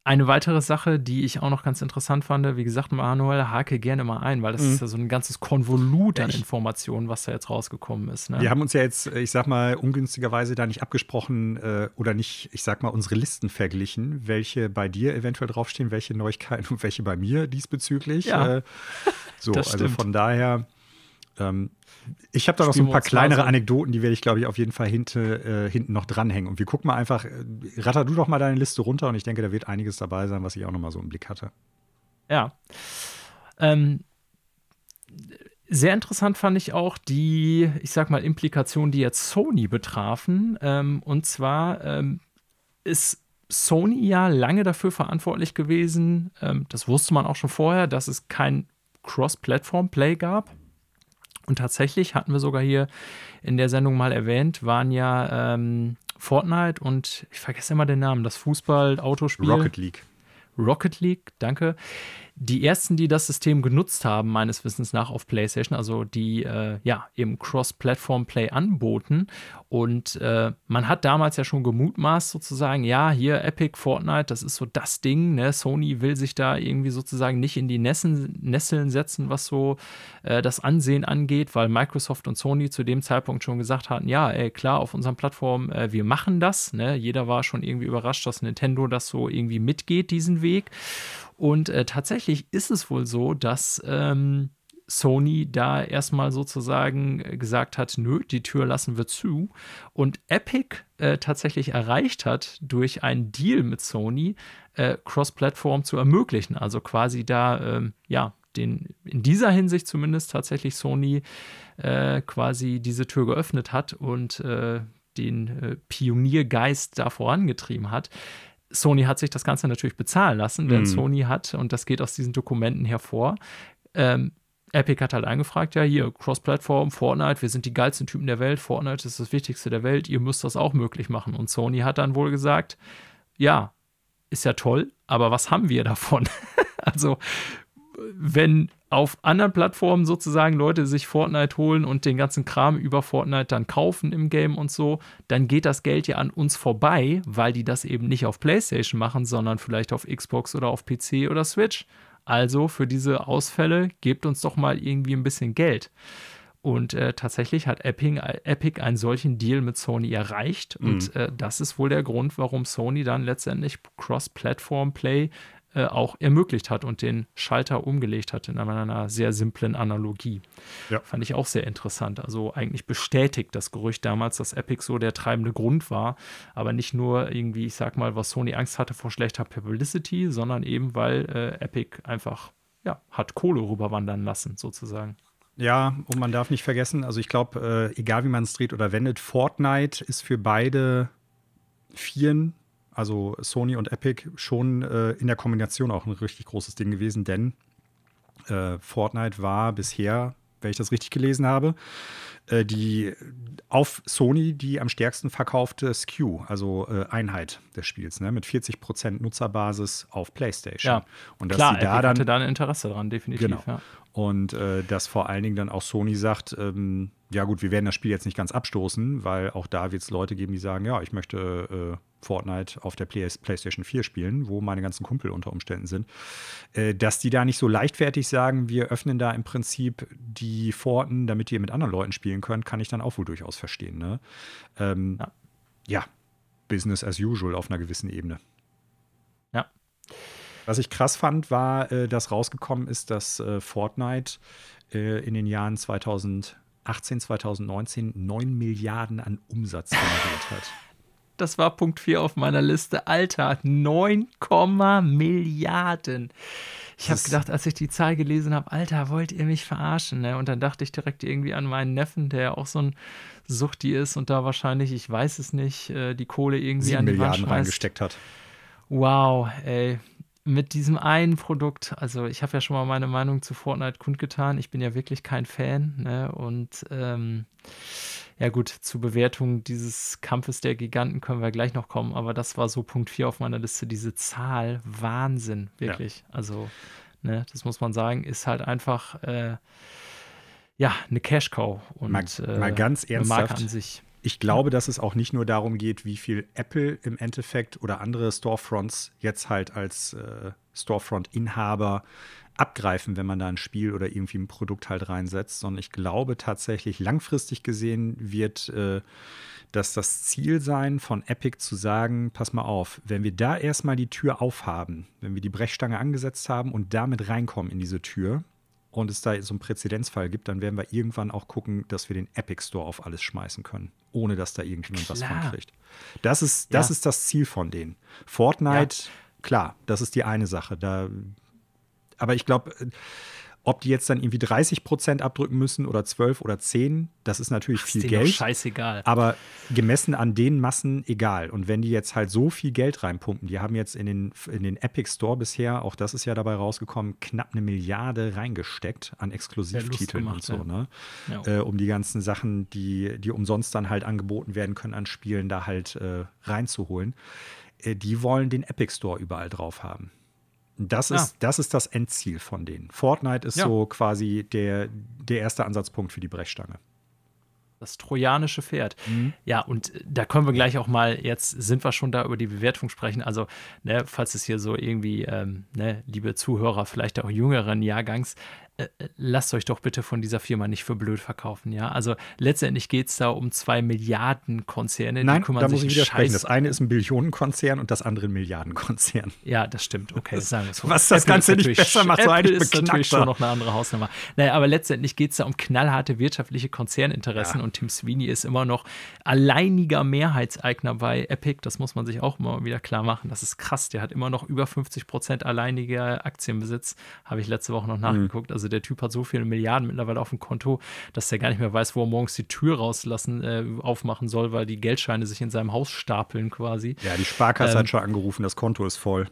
eine weitere Sache, die ich auch noch ganz interessant fand, wie gesagt, Manuel, hake gerne mal ein, weil das mhm. ist ja so ein ganzes Konvolut an Informationen, was da jetzt rausgekommen ist. Ne? Wir haben uns ja jetzt, ich sag mal, ungünstigerweise da nicht abgesprochen äh, oder nicht, ich sag mal, unsere Listen verglichen, welche bei dir eventuell draufstehen, welche Neuigkeiten und welche bei mir diesbezüglich. Ja. Äh, so, also von daher. Ähm, ich habe da noch so ein paar kleinere Anekdoten, die werde ich, glaube ich, auf jeden Fall hinte, äh, hinten noch dranhängen. Und wir gucken mal einfach, äh, ratter du doch mal deine Liste runter und ich denke, da wird einiges dabei sein, was ich auch noch mal so im Blick hatte. Ja. Ähm, sehr interessant fand ich auch die, ich sag mal, Implikationen, die jetzt Sony betrafen. Ähm, und zwar ähm, ist Sony ja lange dafür verantwortlich gewesen, ähm, das wusste man auch schon vorher, dass es kein Cross-Platform-Play gab. Und tatsächlich hatten wir sogar hier in der Sendung mal erwähnt, waren ja ähm, Fortnite und ich vergesse immer den Namen, das Fußball-Autospiel. Rocket League. Rocket League, danke die ersten, die das System genutzt haben, meines Wissens nach auf PlayStation, also die äh, ja eben Cross-Platform-Play anboten. Und äh, man hat damals ja schon gemutmaßt, sozusagen, ja, hier Epic, Fortnite, das ist so das Ding. Ne? Sony will sich da irgendwie sozusagen nicht in die Nessen, Nesseln setzen, was so äh, das Ansehen angeht, weil Microsoft und Sony zu dem Zeitpunkt schon gesagt hatten, ja, ey, klar, auf unseren Plattformen, äh, wir machen das. Ne? Jeder war schon irgendwie überrascht, dass Nintendo das so irgendwie mitgeht, diesen Weg. Und äh, tatsächlich ist es wohl so, dass ähm, Sony da erstmal sozusagen äh, gesagt hat, nö, die Tür lassen wir zu. Und Epic äh, tatsächlich erreicht hat, durch einen Deal mit Sony äh, Cross-Plattform zu ermöglichen. Also quasi da, ähm, ja, den, in dieser Hinsicht zumindest tatsächlich Sony äh, quasi diese Tür geöffnet hat und äh, den äh, Pioniergeist da vorangetrieben hat. Sony hat sich das Ganze natürlich bezahlen lassen, denn mhm. Sony hat, und das geht aus diesen Dokumenten hervor, ähm, Epic hat halt angefragt, ja, hier, Cross-Plattform, Fortnite, wir sind die geilsten Typen der Welt, Fortnite ist das Wichtigste der Welt, ihr müsst das auch möglich machen. Und Sony hat dann wohl gesagt, ja, ist ja toll, aber was haben wir davon? also, wenn auf anderen Plattformen sozusagen Leute sich Fortnite holen und den ganzen Kram über Fortnite dann kaufen im Game und so, dann geht das Geld ja an uns vorbei, weil die das eben nicht auf PlayStation machen, sondern vielleicht auf Xbox oder auf PC oder Switch. Also für diese Ausfälle gebt uns doch mal irgendwie ein bisschen Geld. Und äh, tatsächlich hat Epic, Epic, einen solchen Deal mit Sony erreicht. Mhm. Und äh, das ist wohl der Grund, warum Sony dann letztendlich Cross-Platform-Play äh, auch ermöglicht hat und den Schalter umgelegt hat in einer sehr simplen Analogie. Ja. Fand ich auch sehr interessant. Also eigentlich bestätigt das Gerücht damals, dass Epic so der treibende Grund war, aber nicht nur irgendwie, ich sag mal, was Sony Angst hatte vor schlechter Publicity, sondern eben, weil äh, Epic einfach ja, hat Kohle rüberwandern lassen, sozusagen. Ja, und man darf nicht vergessen, also ich glaube, äh, egal wie man es dreht oder wendet, Fortnite ist für beide Vieren also Sony und Epic, schon äh, in der Kombination auch ein richtig großes Ding gewesen, denn äh, Fortnite war bisher, wenn ich das richtig gelesen habe, äh, die auf Sony die am stärksten verkaufte SKU, also äh, Einheit des Spiels, ne, mit 40% Nutzerbasis auf PlayStation. Ja, und dass klar, sie da Epic dann, hatte da ein Interesse dran, definitiv. Genau. Ja. Und äh, dass vor allen Dingen dann auch Sony sagt, ähm, ja gut, wir werden das Spiel jetzt nicht ganz abstoßen, weil auch da wird es Leute geben, die sagen, ja, ich möchte äh, Fortnite auf der Play PlayStation 4 spielen, wo meine ganzen Kumpel unter Umständen sind, äh, dass die da nicht so leichtfertig sagen, wir öffnen da im Prinzip die Pforten, damit ihr mit anderen Leuten spielen könnt, kann ich dann auch wohl durchaus verstehen. Ne? Ähm, ja. ja, Business as usual auf einer gewissen Ebene. Ja. Was ich krass fand, war, äh, dass rausgekommen ist, dass äh, Fortnite äh, in den Jahren 2018, 2019 9 Milliarden an Umsatz generiert hat. Das war Punkt 4 auf meiner Liste. Alter, 9, Milliarden. Ich habe gedacht, als ich die Zahl gelesen habe, Alter, wollt ihr mich verarschen? Ne? Und dann dachte ich direkt irgendwie an meinen Neffen, der auch so ein Suchti ist und da wahrscheinlich, ich weiß es nicht, äh, die Kohle irgendwie an die Milliarden Wand reingesteckt hat. Wow, ey mit diesem einen Produkt, also ich habe ja schon mal meine Meinung zu Fortnite kundgetan, ich bin ja wirklich kein Fan, ne? Und ähm, ja gut, zur Bewertung dieses Kampfes der Giganten können wir gleich noch kommen, aber das war so Punkt 4 auf meiner Liste, diese Zahl, Wahnsinn, wirklich. Ja. Also, ne, das muss man sagen, ist halt einfach äh, ja, eine Cash-Cow und mal, äh, mal ganz ernsthaft, an sich. Ich glaube, dass es auch nicht nur darum geht, wie viel Apple im Endeffekt oder andere Storefronts jetzt halt als äh, Storefront-Inhaber abgreifen, wenn man da ein Spiel oder irgendwie ein Produkt halt reinsetzt, sondern ich glaube tatsächlich langfristig gesehen wird äh, das das Ziel sein von Epic zu sagen, pass mal auf, wenn wir da erstmal die Tür aufhaben, wenn wir die Brechstange angesetzt haben und damit reinkommen in diese Tür, und es da so einen Präzedenzfall gibt, dann werden wir irgendwann auch gucken, dass wir den Epic Store auf alles schmeißen können, ohne dass da irgendjemand klar. was von kriegt. Das ist, das ja. ist das Ziel von denen. Fortnite, ja. klar, das ist die eine Sache. Da, aber ich glaube, ob die jetzt dann irgendwie 30 Prozent abdrücken müssen oder 12 oder 10, das ist natürlich Ach, viel ist Geld. Scheißegal. Aber gemessen an den Massen egal. Und wenn die jetzt halt so viel Geld reinpumpen, die haben jetzt in den, in den Epic Store bisher, auch das ist ja dabei rausgekommen, knapp eine Milliarde reingesteckt an Exklusivtiteln gemacht, und so, ja. ne? Ja. Äh, um die ganzen Sachen, die, die umsonst dann halt angeboten werden können an Spielen, da halt äh, reinzuholen. Äh, die wollen den Epic Store überall drauf haben. Das, ja. ist, das ist das Endziel von denen. Fortnite ist ja. so quasi der, der erste Ansatzpunkt für die Brechstange. Das trojanische Pferd. Mhm. Ja, und da können wir gleich auch mal, jetzt sind wir schon da über die Bewertung sprechen. Also, ne, falls es hier so irgendwie, ähm, ne, liebe Zuhörer, vielleicht auch jüngeren Jahrgangs, äh, lasst euch doch bitte von dieser Firma nicht für blöd verkaufen, ja. Also letztendlich geht es da um zwei Milliarden Konzerne, Nein, da muss ich widersprechen. Das eine ist ein Billionenkonzern und das andere ein Milliardenkonzern. Ja, das stimmt. Okay, das, sagen wir so. Was das Apple Ganze nicht besser macht, so eigentlich ist natürlich schon noch eine andere Hausnummer. Naja, aber letztendlich geht es da um knallharte wirtschaftliche Konzerninteressen ja. und Tim Sweeney ist immer noch alleiniger Mehrheitseigner bei Epic. Das muss man sich auch immer wieder klar machen. Das ist krass. Der hat immer noch über 50 Prozent alleiniger Aktienbesitz. Habe ich letzte Woche noch mhm. nachgeguckt. Mhm. Also der Typ hat so viele Milliarden mittlerweile auf dem Konto, dass der gar nicht mehr weiß, wo er morgens die Tür rauslassen, äh, aufmachen soll, weil die Geldscheine sich in seinem Haus stapeln quasi. Ja, die Sparkasse ähm, hat schon angerufen, das Konto ist voll.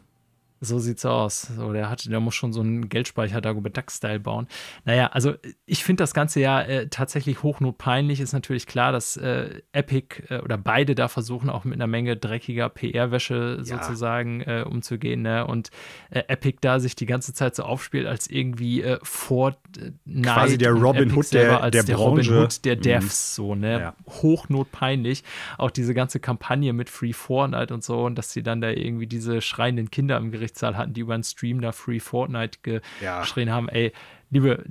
So sieht's aus. So, der, hat, der muss schon so einen Geldspeicher Dagobert Duck-Style bauen. Naja, also ich finde das Ganze ja äh, tatsächlich hochnotpeinlich. Ist natürlich klar, dass äh, Epic äh, oder beide da versuchen, auch mit einer Menge dreckiger PR-Wäsche ja. sozusagen äh, umzugehen. Ne? Und äh, Epic da sich die ganze Zeit so aufspielt, als irgendwie äh, Fortnite. Quasi der Robin Hood der, der, der Branche. Robin Hood der. Devs, so, ne? Ja. Hochnotpeinlich. Auch diese ganze Kampagne mit Free Fortnite und so und dass sie dann da irgendwie diese schreienden Kinder im Gericht Gerichtssaal hatten, die über einen Stream da Free Fortnite geschrien ja. haben, ey, liebe,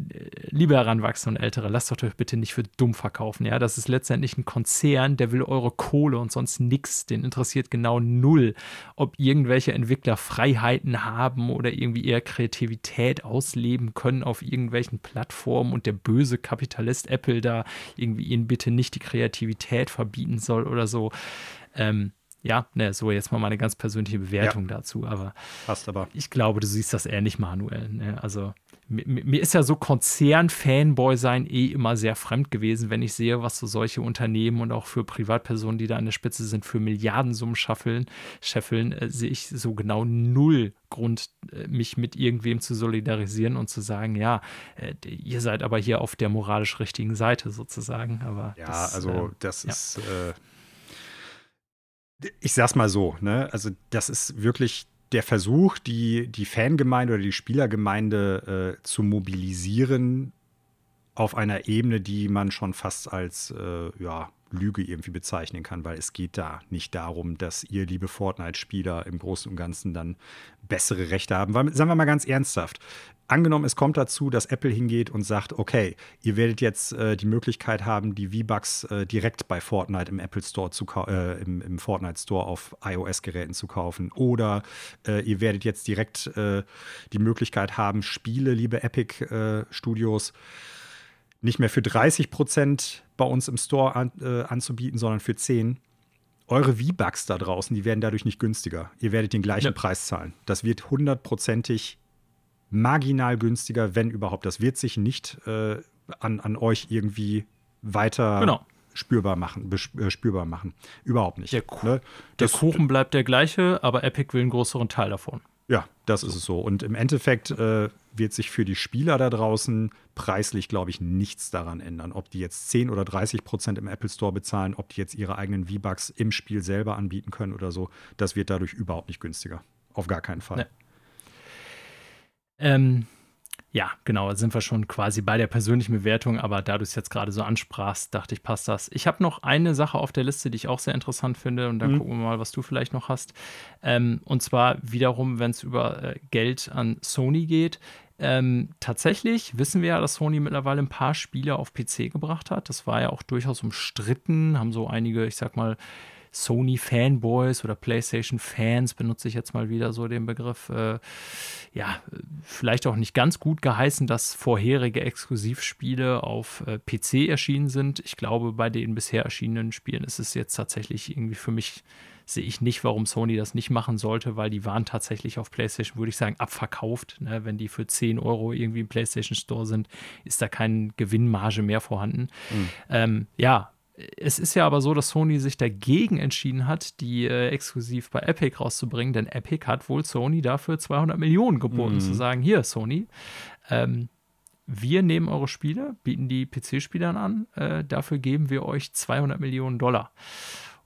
liebe Heranwachsende und Ältere, lasst euch bitte nicht für dumm verkaufen. Ja, das ist letztendlich ein Konzern, der will eure Kohle und sonst nichts. Den interessiert genau null, ob irgendwelche Entwickler Freiheiten haben oder irgendwie ihre Kreativität ausleben können auf irgendwelchen Plattformen und der böse Kapitalist Apple da irgendwie ihnen bitte nicht die Kreativität verbieten soll oder so. Ähm, ja, ne, so jetzt mal meine ganz persönliche Bewertung ja. dazu, aber, Passt aber ich glaube, du siehst das ähnlich, Manuel. Ne? Also mir, mir, ist ja so Konzern-Fanboy sein eh immer sehr fremd gewesen, wenn ich sehe, was so solche Unternehmen und auch für Privatpersonen, die da an der Spitze sind, für Milliardensummen schaffeln, scheffeln, äh, sehe ich so genau null Grund, äh, mich mit irgendwem zu solidarisieren und zu sagen, ja, äh, ihr seid aber hier auf der moralisch richtigen Seite sozusagen. Aber ja, das, also äh, das ja. ist ich sag's mal so, ne? Also, das ist wirklich der Versuch, die, die Fangemeinde oder die Spielergemeinde äh, zu mobilisieren auf einer Ebene, die man schon fast als äh, ja, Lüge irgendwie bezeichnen kann, weil es geht da nicht darum, dass ihr, liebe Fortnite-Spieler, im Großen und Ganzen dann bessere Rechte haben. Weil, sagen wir mal ganz ernsthaft, angenommen, es kommt dazu, dass Apple hingeht und sagt, okay, ihr werdet jetzt äh, die Möglichkeit haben, die V-Bucks äh, direkt bei Fortnite im Apple Store zu äh, im, im, Fortnite Store auf iOS-Geräten zu kaufen. Oder äh, ihr werdet jetzt direkt äh, die Möglichkeit haben, Spiele, liebe Epic äh, Studios, nicht mehr für 30 Prozent bei uns im Store an, anzubieten, sondern für 10 eure V-Bucks da draußen, die werden dadurch nicht günstiger. Ihr werdet den gleichen ja. Preis zahlen. Das wird hundertprozentig marginal günstiger, wenn überhaupt. Das wird sich nicht äh, an, an euch irgendwie weiter genau. spürbar machen, äh, spürbar machen. Überhaupt nicht. Der, ne? der Kuchen bleibt der gleiche, aber Epic will einen größeren Teil davon. Ja, das ist es so. Und im Endeffekt äh, wird sich für die Spieler da draußen preislich, glaube ich, nichts daran ändern. Ob die jetzt 10 oder 30 Prozent im Apple Store bezahlen, ob die jetzt ihre eigenen V-Bucks im Spiel selber anbieten können oder so, das wird dadurch überhaupt nicht günstiger. Auf gar keinen Fall. Nee. Ähm, Ja, genau, da sind wir schon quasi bei der persönlichen Bewertung, aber da du es jetzt gerade so ansprachst, dachte ich, passt das. Ich habe noch eine Sache auf der Liste, die ich auch sehr interessant finde und dann mhm. gucken wir mal, was du vielleicht noch hast. Ähm, und zwar wiederum, wenn es über äh, Geld an Sony geht. Ähm, tatsächlich wissen wir ja, dass Sony mittlerweile ein paar Spiele auf PC gebracht hat. Das war ja auch durchaus umstritten, haben so einige, ich sag mal, Sony-Fanboys oder PlayStation-Fans, benutze ich jetzt mal wieder so den Begriff, äh, ja, vielleicht auch nicht ganz gut geheißen, dass vorherige Exklusivspiele auf äh, PC erschienen sind. Ich glaube, bei den bisher erschienenen Spielen ist es jetzt tatsächlich irgendwie für mich sehe ich nicht, warum Sony das nicht machen sollte, weil die waren tatsächlich auf PlayStation, würde ich sagen, abverkauft. Ne? Wenn die für 10 Euro irgendwie im PlayStation Store sind, ist da keine Gewinnmarge mehr vorhanden. Mhm. Ähm, ja, es ist ja aber so, dass Sony sich dagegen entschieden hat, die äh, exklusiv bei Epic rauszubringen, denn Epic hat wohl Sony dafür 200 Millionen geboten, mhm. zu sagen: Hier, Sony, ähm, wir nehmen eure Spiele, bieten die PC-Spielern an, äh, dafür geben wir euch 200 Millionen Dollar.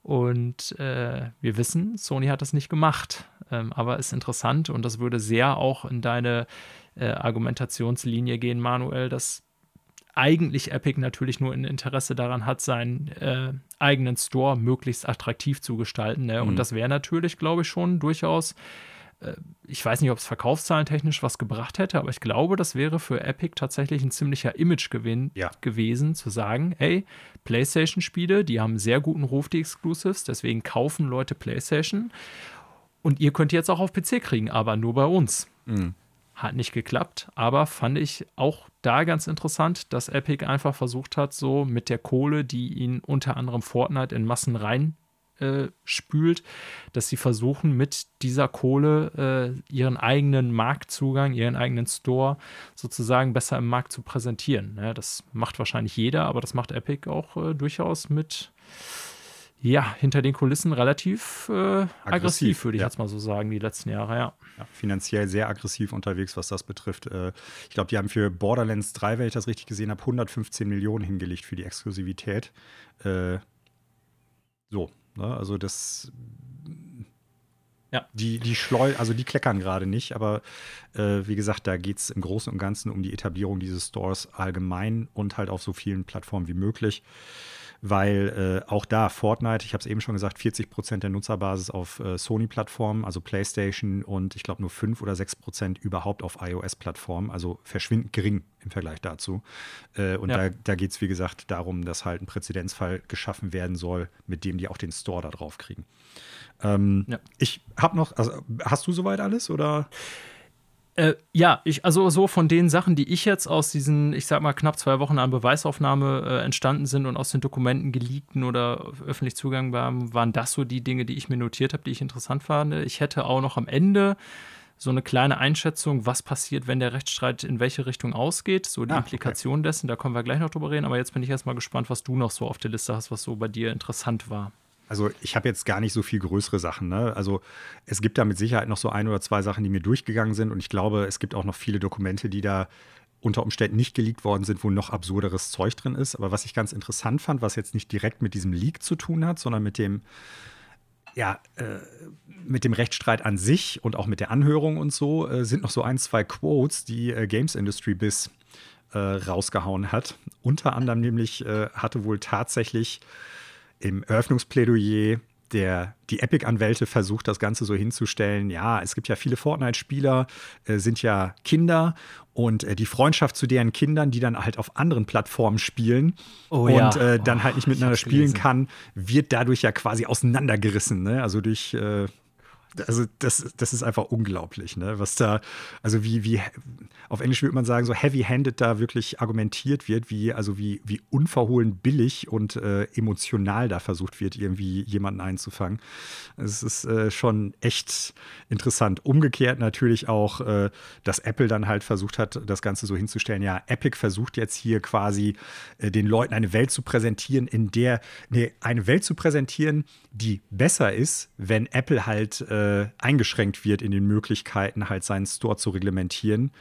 Und äh, wir wissen, Sony hat das nicht gemacht, ähm, aber ist interessant und das würde sehr auch in deine äh, Argumentationslinie gehen, Manuel, dass eigentlich Epic natürlich nur ein Interesse daran hat, seinen äh, eigenen Store möglichst attraktiv zu gestalten. Ne? Mhm. Und das wäre natürlich, glaube ich, schon durchaus, äh, ich weiß nicht, ob es verkaufszahlentechnisch was gebracht hätte, aber ich glaube, das wäre für Epic tatsächlich ein ziemlicher Imagegewinn ja. gewesen, zu sagen, hey, PlayStation-Spiele, die haben sehr guten Ruf, die Exclusives, deswegen kaufen Leute PlayStation. Und ihr könnt jetzt auch auf PC kriegen, aber nur bei uns. Mhm. Hat nicht geklappt, aber fand ich auch da ganz interessant, dass Epic einfach versucht hat, so mit der Kohle, die ihn unter anderem Fortnite in Massen rein äh, spült, dass sie versuchen, mit dieser Kohle äh, ihren eigenen Marktzugang, ihren eigenen Store sozusagen besser im Markt zu präsentieren. Ja, das macht wahrscheinlich jeder, aber das macht Epic auch äh, durchaus mit ja, hinter den Kulissen relativ äh, aggressiv, aggressiv würde ich ja. jetzt mal so sagen, die letzten Jahre, ja. ja finanziell sehr aggressiv unterwegs, was das betrifft. Äh, ich glaube, die haben für Borderlands 3, wenn ich das richtig gesehen habe, 115 Millionen hingelegt für die Exklusivität. Äh, so, ne? also das. Ja. Die, die schleu, also die kleckern gerade nicht, aber äh, wie gesagt, da geht es im Großen und Ganzen um die Etablierung dieses Stores allgemein und halt auf so vielen Plattformen wie möglich weil äh, auch da Fortnite, ich habe es eben schon gesagt, 40 Prozent der Nutzerbasis auf äh, Sony-Plattformen, also PlayStation und ich glaube nur 5 oder 6 Prozent überhaupt auf iOS-Plattformen, also verschwindend gering im Vergleich dazu. Äh, und ja. da, da geht es, wie gesagt, darum, dass halt ein Präzedenzfall geschaffen werden soll, mit dem die auch den Store da drauf kriegen. Ähm, ja. Ich habe noch, also hast du soweit alles oder? Äh, ja, ich, also so von den Sachen, die ich jetzt aus diesen, ich sag mal, knapp zwei Wochen an Beweisaufnahme äh, entstanden sind und aus den Dokumenten geleakten oder öffentlich Zugang waren, waren das so die Dinge, die ich mir notiert habe, die ich interessant fand. Ich hätte auch noch am Ende so eine kleine Einschätzung, was passiert, wenn der Rechtsstreit in welche Richtung ausgeht, so die ah, Implikation okay. dessen, da können wir gleich noch drüber reden, aber jetzt bin ich erstmal gespannt, was du noch so auf der Liste hast, was so bei dir interessant war. Also ich habe jetzt gar nicht so viel größere Sachen. Ne? Also es gibt da mit Sicherheit noch so ein oder zwei Sachen, die mir durchgegangen sind. Und ich glaube, es gibt auch noch viele Dokumente, die da unter Umständen nicht geleakt worden sind, wo noch absurderes Zeug drin ist. Aber was ich ganz interessant fand, was jetzt nicht direkt mit diesem Leak zu tun hat, sondern mit dem, ja, äh, mit dem Rechtsstreit an sich und auch mit der Anhörung und so, äh, sind noch so ein, zwei Quotes, die äh, Games Industry bis äh, rausgehauen hat. Unter anderem nämlich äh, hatte wohl tatsächlich im Eröffnungsplädoyer der, die Epic-Anwälte versucht, das Ganze so hinzustellen. Ja, es gibt ja viele Fortnite-Spieler, äh, sind ja Kinder und äh, die Freundschaft zu deren Kindern, die dann halt auf anderen Plattformen spielen oh, und ja. äh, dann oh, halt nicht miteinander spielen gelesen. kann, wird dadurch ja quasi auseinandergerissen. Ne? Also durch äh, also das, das ist einfach unglaublich, ne? Was da, also wie, wie, auf Englisch würde man sagen, so heavy-handed da wirklich argumentiert wird, wie, also wie, wie unverhohlen billig und äh, emotional da versucht wird, irgendwie jemanden einzufangen. Es ist äh, schon echt interessant. Umgekehrt natürlich auch, äh, dass Apple dann halt versucht hat, das Ganze so hinzustellen, ja, Epic versucht jetzt hier quasi äh, den Leuten eine Welt zu präsentieren, in der, nee, eine Welt zu präsentieren, die besser ist, wenn Apple halt äh, eingeschränkt wird in den Möglichkeiten, halt seinen Store zu reglementieren.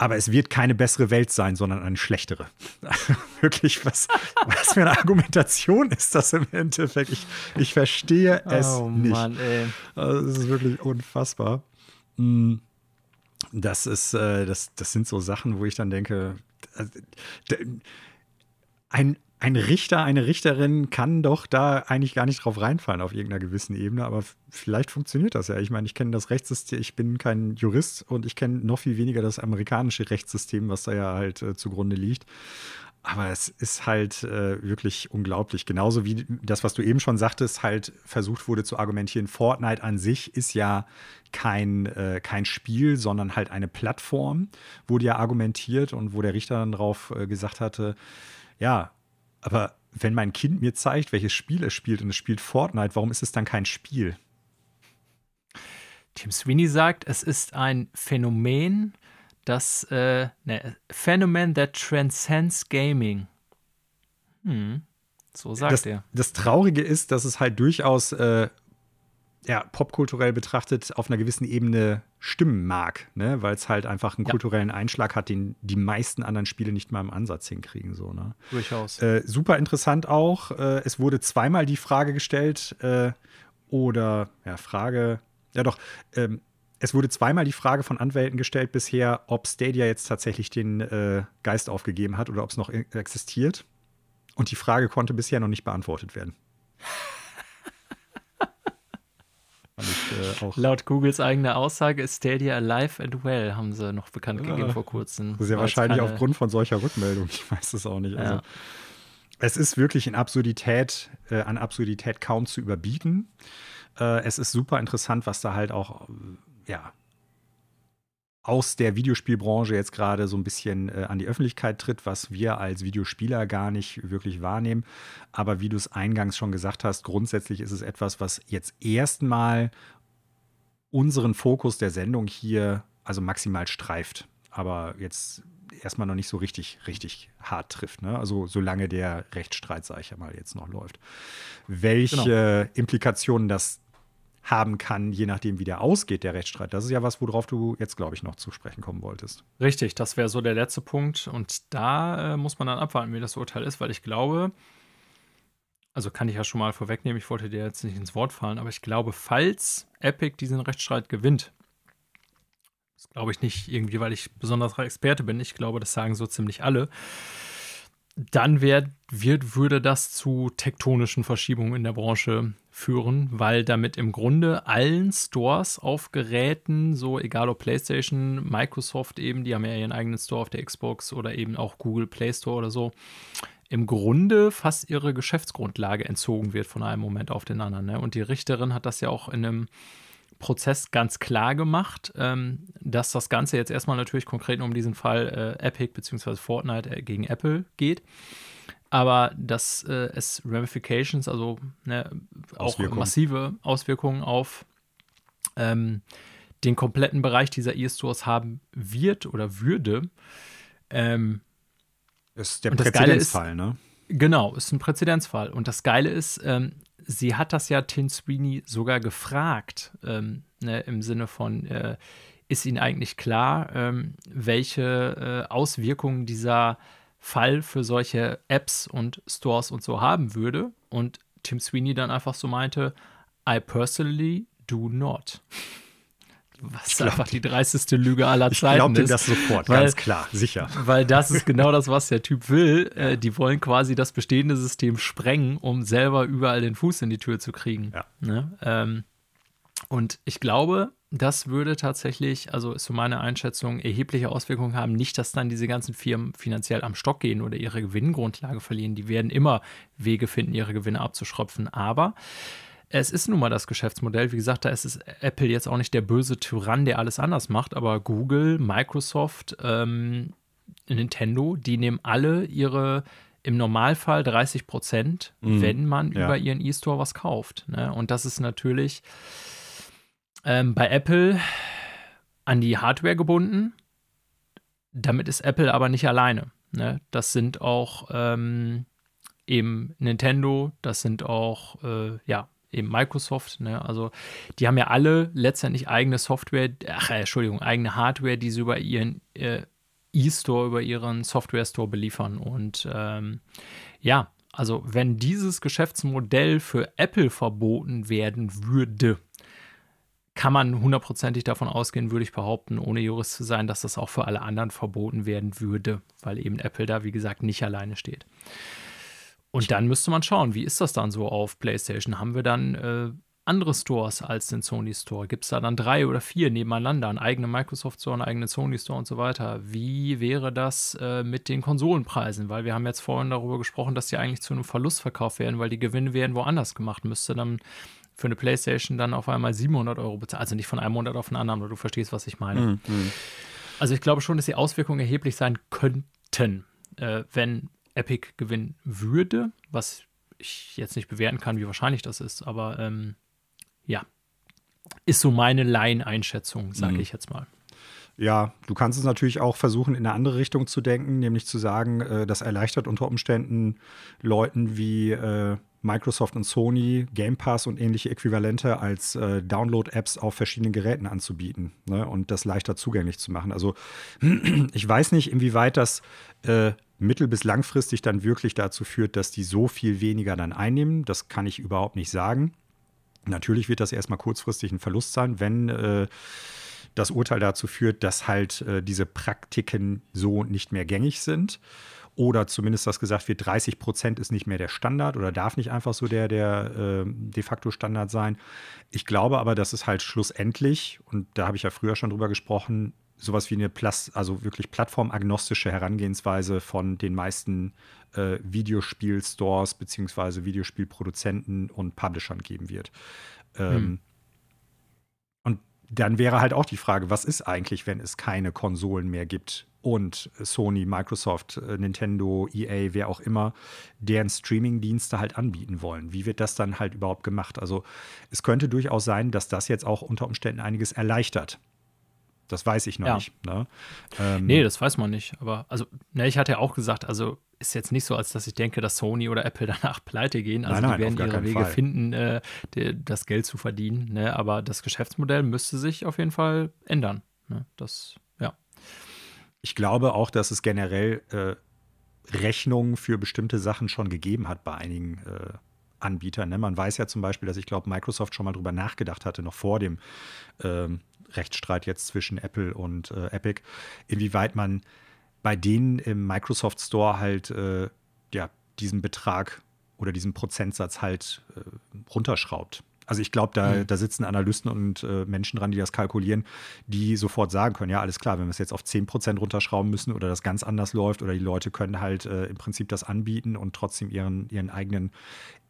Aber es wird keine bessere Welt sein, sondern eine schlechtere. Wirklich, was, was für eine Argumentation ist das im Endeffekt? Ich, ich verstehe es oh, nicht. Mann, ey. Also, das ist wirklich unfassbar. Mhm. das ist, äh, das, das sind so Sachen, wo ich dann denke, also, ein, ein Richter, eine Richterin kann doch da eigentlich gar nicht drauf reinfallen auf irgendeiner gewissen Ebene, aber vielleicht funktioniert das ja. Ich meine, ich kenne das Rechtssystem, ich bin kein Jurist und ich kenne noch viel weniger das amerikanische Rechtssystem, was da ja halt äh, zugrunde liegt. Aber es ist halt äh, wirklich unglaublich. Genauso wie das, was du eben schon sagtest, halt versucht wurde zu argumentieren. Fortnite an sich ist ja kein, äh, kein Spiel, sondern halt eine Plattform, wurde ja argumentiert und wo der Richter dann drauf äh, gesagt hatte, ja, aber wenn mein Kind mir zeigt, welches Spiel es spielt und es spielt Fortnite, warum ist es dann kein Spiel? Tim Sweeney sagt, es ist ein Phänomen, das äh, ne, Phänomen that transcends gaming. Hm, so sagt das, er. Das Traurige ist, dass es halt durchaus äh, ja, popkulturell betrachtet auf einer gewissen Ebene stimmen mag, ne? weil es halt einfach einen ja. kulturellen Einschlag hat, den die meisten anderen Spiele nicht mal im Ansatz hinkriegen. So, ne? Durchaus. Äh, super interessant auch. Äh, es wurde zweimal die Frage gestellt, äh, oder ja, Frage, ja doch, ähm, es wurde zweimal die Frage von Anwälten gestellt bisher, ob Stadia jetzt tatsächlich den äh, Geist aufgegeben hat oder ob es noch existiert. Und die Frage konnte bisher noch nicht beantwortet werden. Ich, äh, Laut Googles eigener Aussage ist Stadia alive and well, haben sie noch bekannt gegeben vor kurzem. Sehr wahrscheinlich keine... aufgrund von solcher Rückmeldung. Ich weiß es auch nicht. Also, ja. Es ist wirklich in Absurdität, äh, an Absurdität kaum zu überbieten. Äh, es ist super interessant, was da halt auch, ja, aus der Videospielbranche jetzt gerade so ein bisschen äh, an die Öffentlichkeit tritt, was wir als Videospieler gar nicht wirklich wahrnehmen. Aber wie du es eingangs schon gesagt hast, grundsätzlich ist es etwas, was jetzt erstmal unseren Fokus der Sendung hier also maximal streift. Aber jetzt erstmal noch nicht so richtig, richtig hart trifft. Ne? Also solange der Rechtsstreit, sage ich ja mal, jetzt noch läuft. Welche genau. Implikationen das haben kann, je nachdem, wie der ausgeht, der Rechtsstreit. Das ist ja was, worauf du jetzt, glaube ich, noch zu sprechen kommen wolltest. Richtig, das wäre so der letzte Punkt. Und da äh, muss man dann abwarten, wie das Urteil ist, weil ich glaube, also kann ich ja schon mal vorwegnehmen, ich wollte dir jetzt nicht ins Wort fallen, aber ich glaube, falls Epic diesen Rechtsstreit gewinnt, das glaube ich nicht irgendwie, weil ich besonderer Experte bin, ich glaube, das sagen so ziemlich alle, dann wird, wird, würde das zu tektonischen Verschiebungen in der Branche führen, weil damit im Grunde allen Stores auf Geräten, so egal ob PlayStation, Microsoft eben, die haben ja ihren eigenen Store auf der Xbox oder eben auch Google Play Store oder so, im Grunde fast ihre Geschäftsgrundlage entzogen wird von einem Moment auf den anderen. Ne? Und die Richterin hat das ja auch in einem Prozess ganz klar gemacht, ähm, dass das Ganze jetzt erstmal natürlich konkret um diesen Fall äh, Epic bzw. Fortnite äh, gegen Apple geht aber dass äh, es Ramifications, also ne, auch massive Auswirkungen auf ähm, den kompletten Bereich dieser E-Stores haben wird oder würde. Ähm, ist der Präzedenzfall, ist, ne? Genau, ist ein Präzedenzfall. Und das Geile ist, ähm, sie hat das ja Tin Sweeney sogar gefragt, ähm, ne, im Sinne von, äh, ist Ihnen eigentlich klar, ähm, welche äh, Auswirkungen dieser Fall für solche Apps und Stores und so haben würde. Und Tim Sweeney dann einfach so meinte, I personally do not. Was glaub, einfach die dreisteste Lüge aller Zeiten ich ist. Ich das sofort, weil, ganz klar, sicher. Weil das ist genau das, was der Typ will. Ja. Äh, die wollen quasi das bestehende System sprengen, um selber überall den Fuß in die Tür zu kriegen. Ja. Ne? Ähm, und ich glaube, das würde tatsächlich, also ist so meine Einschätzung, erhebliche Auswirkungen haben. Nicht, dass dann diese ganzen Firmen finanziell am Stock gehen oder ihre Gewinngrundlage verlieren. Die werden immer Wege finden, ihre Gewinne abzuschröpfen. Aber es ist nun mal das Geschäftsmodell. Wie gesagt, da ist es Apple jetzt auch nicht der böse Tyrann, der alles anders macht. Aber Google, Microsoft, ähm, Nintendo, die nehmen alle ihre im Normalfall 30 Prozent, mhm. wenn man ja. über ihren E-Store was kauft. Ne? Und das ist natürlich ähm, bei Apple an die Hardware gebunden. Damit ist Apple aber nicht alleine. Ne? Das sind auch ähm, eben Nintendo, das sind auch, äh, ja, eben Microsoft. Ne? Also die haben ja alle letztendlich eigene Software, ach, äh, Entschuldigung, eigene Hardware, die sie über ihren äh, E-Store, über ihren Software-Store beliefern. Und ähm, ja, also wenn dieses Geschäftsmodell für Apple verboten werden würde, kann man hundertprozentig davon ausgehen, würde ich behaupten, ohne Jurist zu sein, dass das auch für alle anderen verboten werden würde, weil eben Apple da, wie gesagt, nicht alleine steht. Und dann müsste man schauen, wie ist das dann so auf PlayStation? Haben wir dann äh, andere Stores als den Sony Store? Gibt es da dann drei oder vier nebeneinander, einen eigenen Microsoft Store, einen eigenen Sony Store und so weiter? Wie wäre das äh, mit den Konsolenpreisen? Weil wir haben jetzt vorhin darüber gesprochen, dass die eigentlich zu einem Verlust verkauft werden, weil die Gewinne werden woanders gemacht. Müsste dann für eine PlayStation dann auf einmal 700 Euro bezahlen. Also nicht von einem Monat auf den anderen, aber du verstehst, was ich meine. Mhm. mhm. Also ich glaube schon, dass die Auswirkungen erheblich sein könnten, äh, wenn Epic gewinnen würde, was ich jetzt nicht bewerten kann, wie wahrscheinlich das ist, aber ähm, ja, ist so meine Laieneinschätzung, sage mhm. ich jetzt mal. Ja, du kannst es natürlich auch versuchen, in eine andere Richtung zu denken, nämlich zu sagen, äh, das erleichtert unter Umständen Leuten wie äh, Microsoft und Sony Game Pass und ähnliche Äquivalente als äh, Download-Apps auf verschiedenen Geräten anzubieten ne, und das leichter zugänglich zu machen. Also ich weiß nicht, inwieweit das äh, mittel- bis langfristig dann wirklich dazu führt, dass die so viel weniger dann einnehmen. Das kann ich überhaupt nicht sagen. Natürlich wird das erstmal kurzfristig ein Verlust sein, wenn äh, das Urteil dazu führt, dass halt äh, diese Praktiken so nicht mehr gängig sind. Oder zumindest, dass gesagt wird, 30 Prozent ist nicht mehr der Standard oder darf nicht einfach so der, der äh, de facto Standard sein. Ich glaube aber, dass es halt schlussendlich, und da habe ich ja früher schon drüber gesprochen, sowas wie eine Plas also wirklich plattformagnostische Herangehensweise von den meisten äh, Videospielstores beziehungsweise Videospielproduzenten und Publishern geben wird. Ähm, hm. Dann wäre halt auch die Frage, was ist eigentlich, wenn es keine Konsolen mehr gibt und Sony, Microsoft, äh, Nintendo, EA, wer auch immer, deren Streaming-Dienste halt anbieten wollen. Wie wird das dann halt überhaupt gemacht? Also es könnte durchaus sein, dass das jetzt auch unter Umständen einiges erleichtert. Das weiß ich noch ja. nicht. Ne? Ähm, nee, das weiß man nicht. Aber also, ne, ich hatte ja auch gesagt, also ist jetzt nicht so, als dass ich denke, dass Sony oder Apple danach pleite gehen. Also nein, nein, die werden ihre Wege Fall. finden, äh, die, das Geld zu verdienen. Ne? Aber das Geschäftsmodell müsste sich auf jeden Fall ändern. Ne? Das, ja. Ich glaube auch, dass es generell äh, Rechnungen für bestimmte Sachen schon gegeben hat bei einigen äh, Anbietern. Ne? Man weiß ja zum Beispiel, dass ich glaube, Microsoft schon mal drüber nachgedacht hatte, noch vor dem ähm, Rechtsstreit jetzt zwischen Apple und äh, Epic, inwieweit man bei denen im Microsoft Store halt äh, ja, diesen Betrag oder diesen Prozentsatz halt äh, runterschraubt. Also ich glaube, da, mhm. da sitzen Analysten und äh, Menschen dran, die das kalkulieren, die sofort sagen können, ja, alles klar, wenn wir es jetzt auf 10% runterschrauben müssen oder das ganz anders läuft oder die Leute können halt äh, im Prinzip das anbieten und trotzdem ihren, ihren eigenen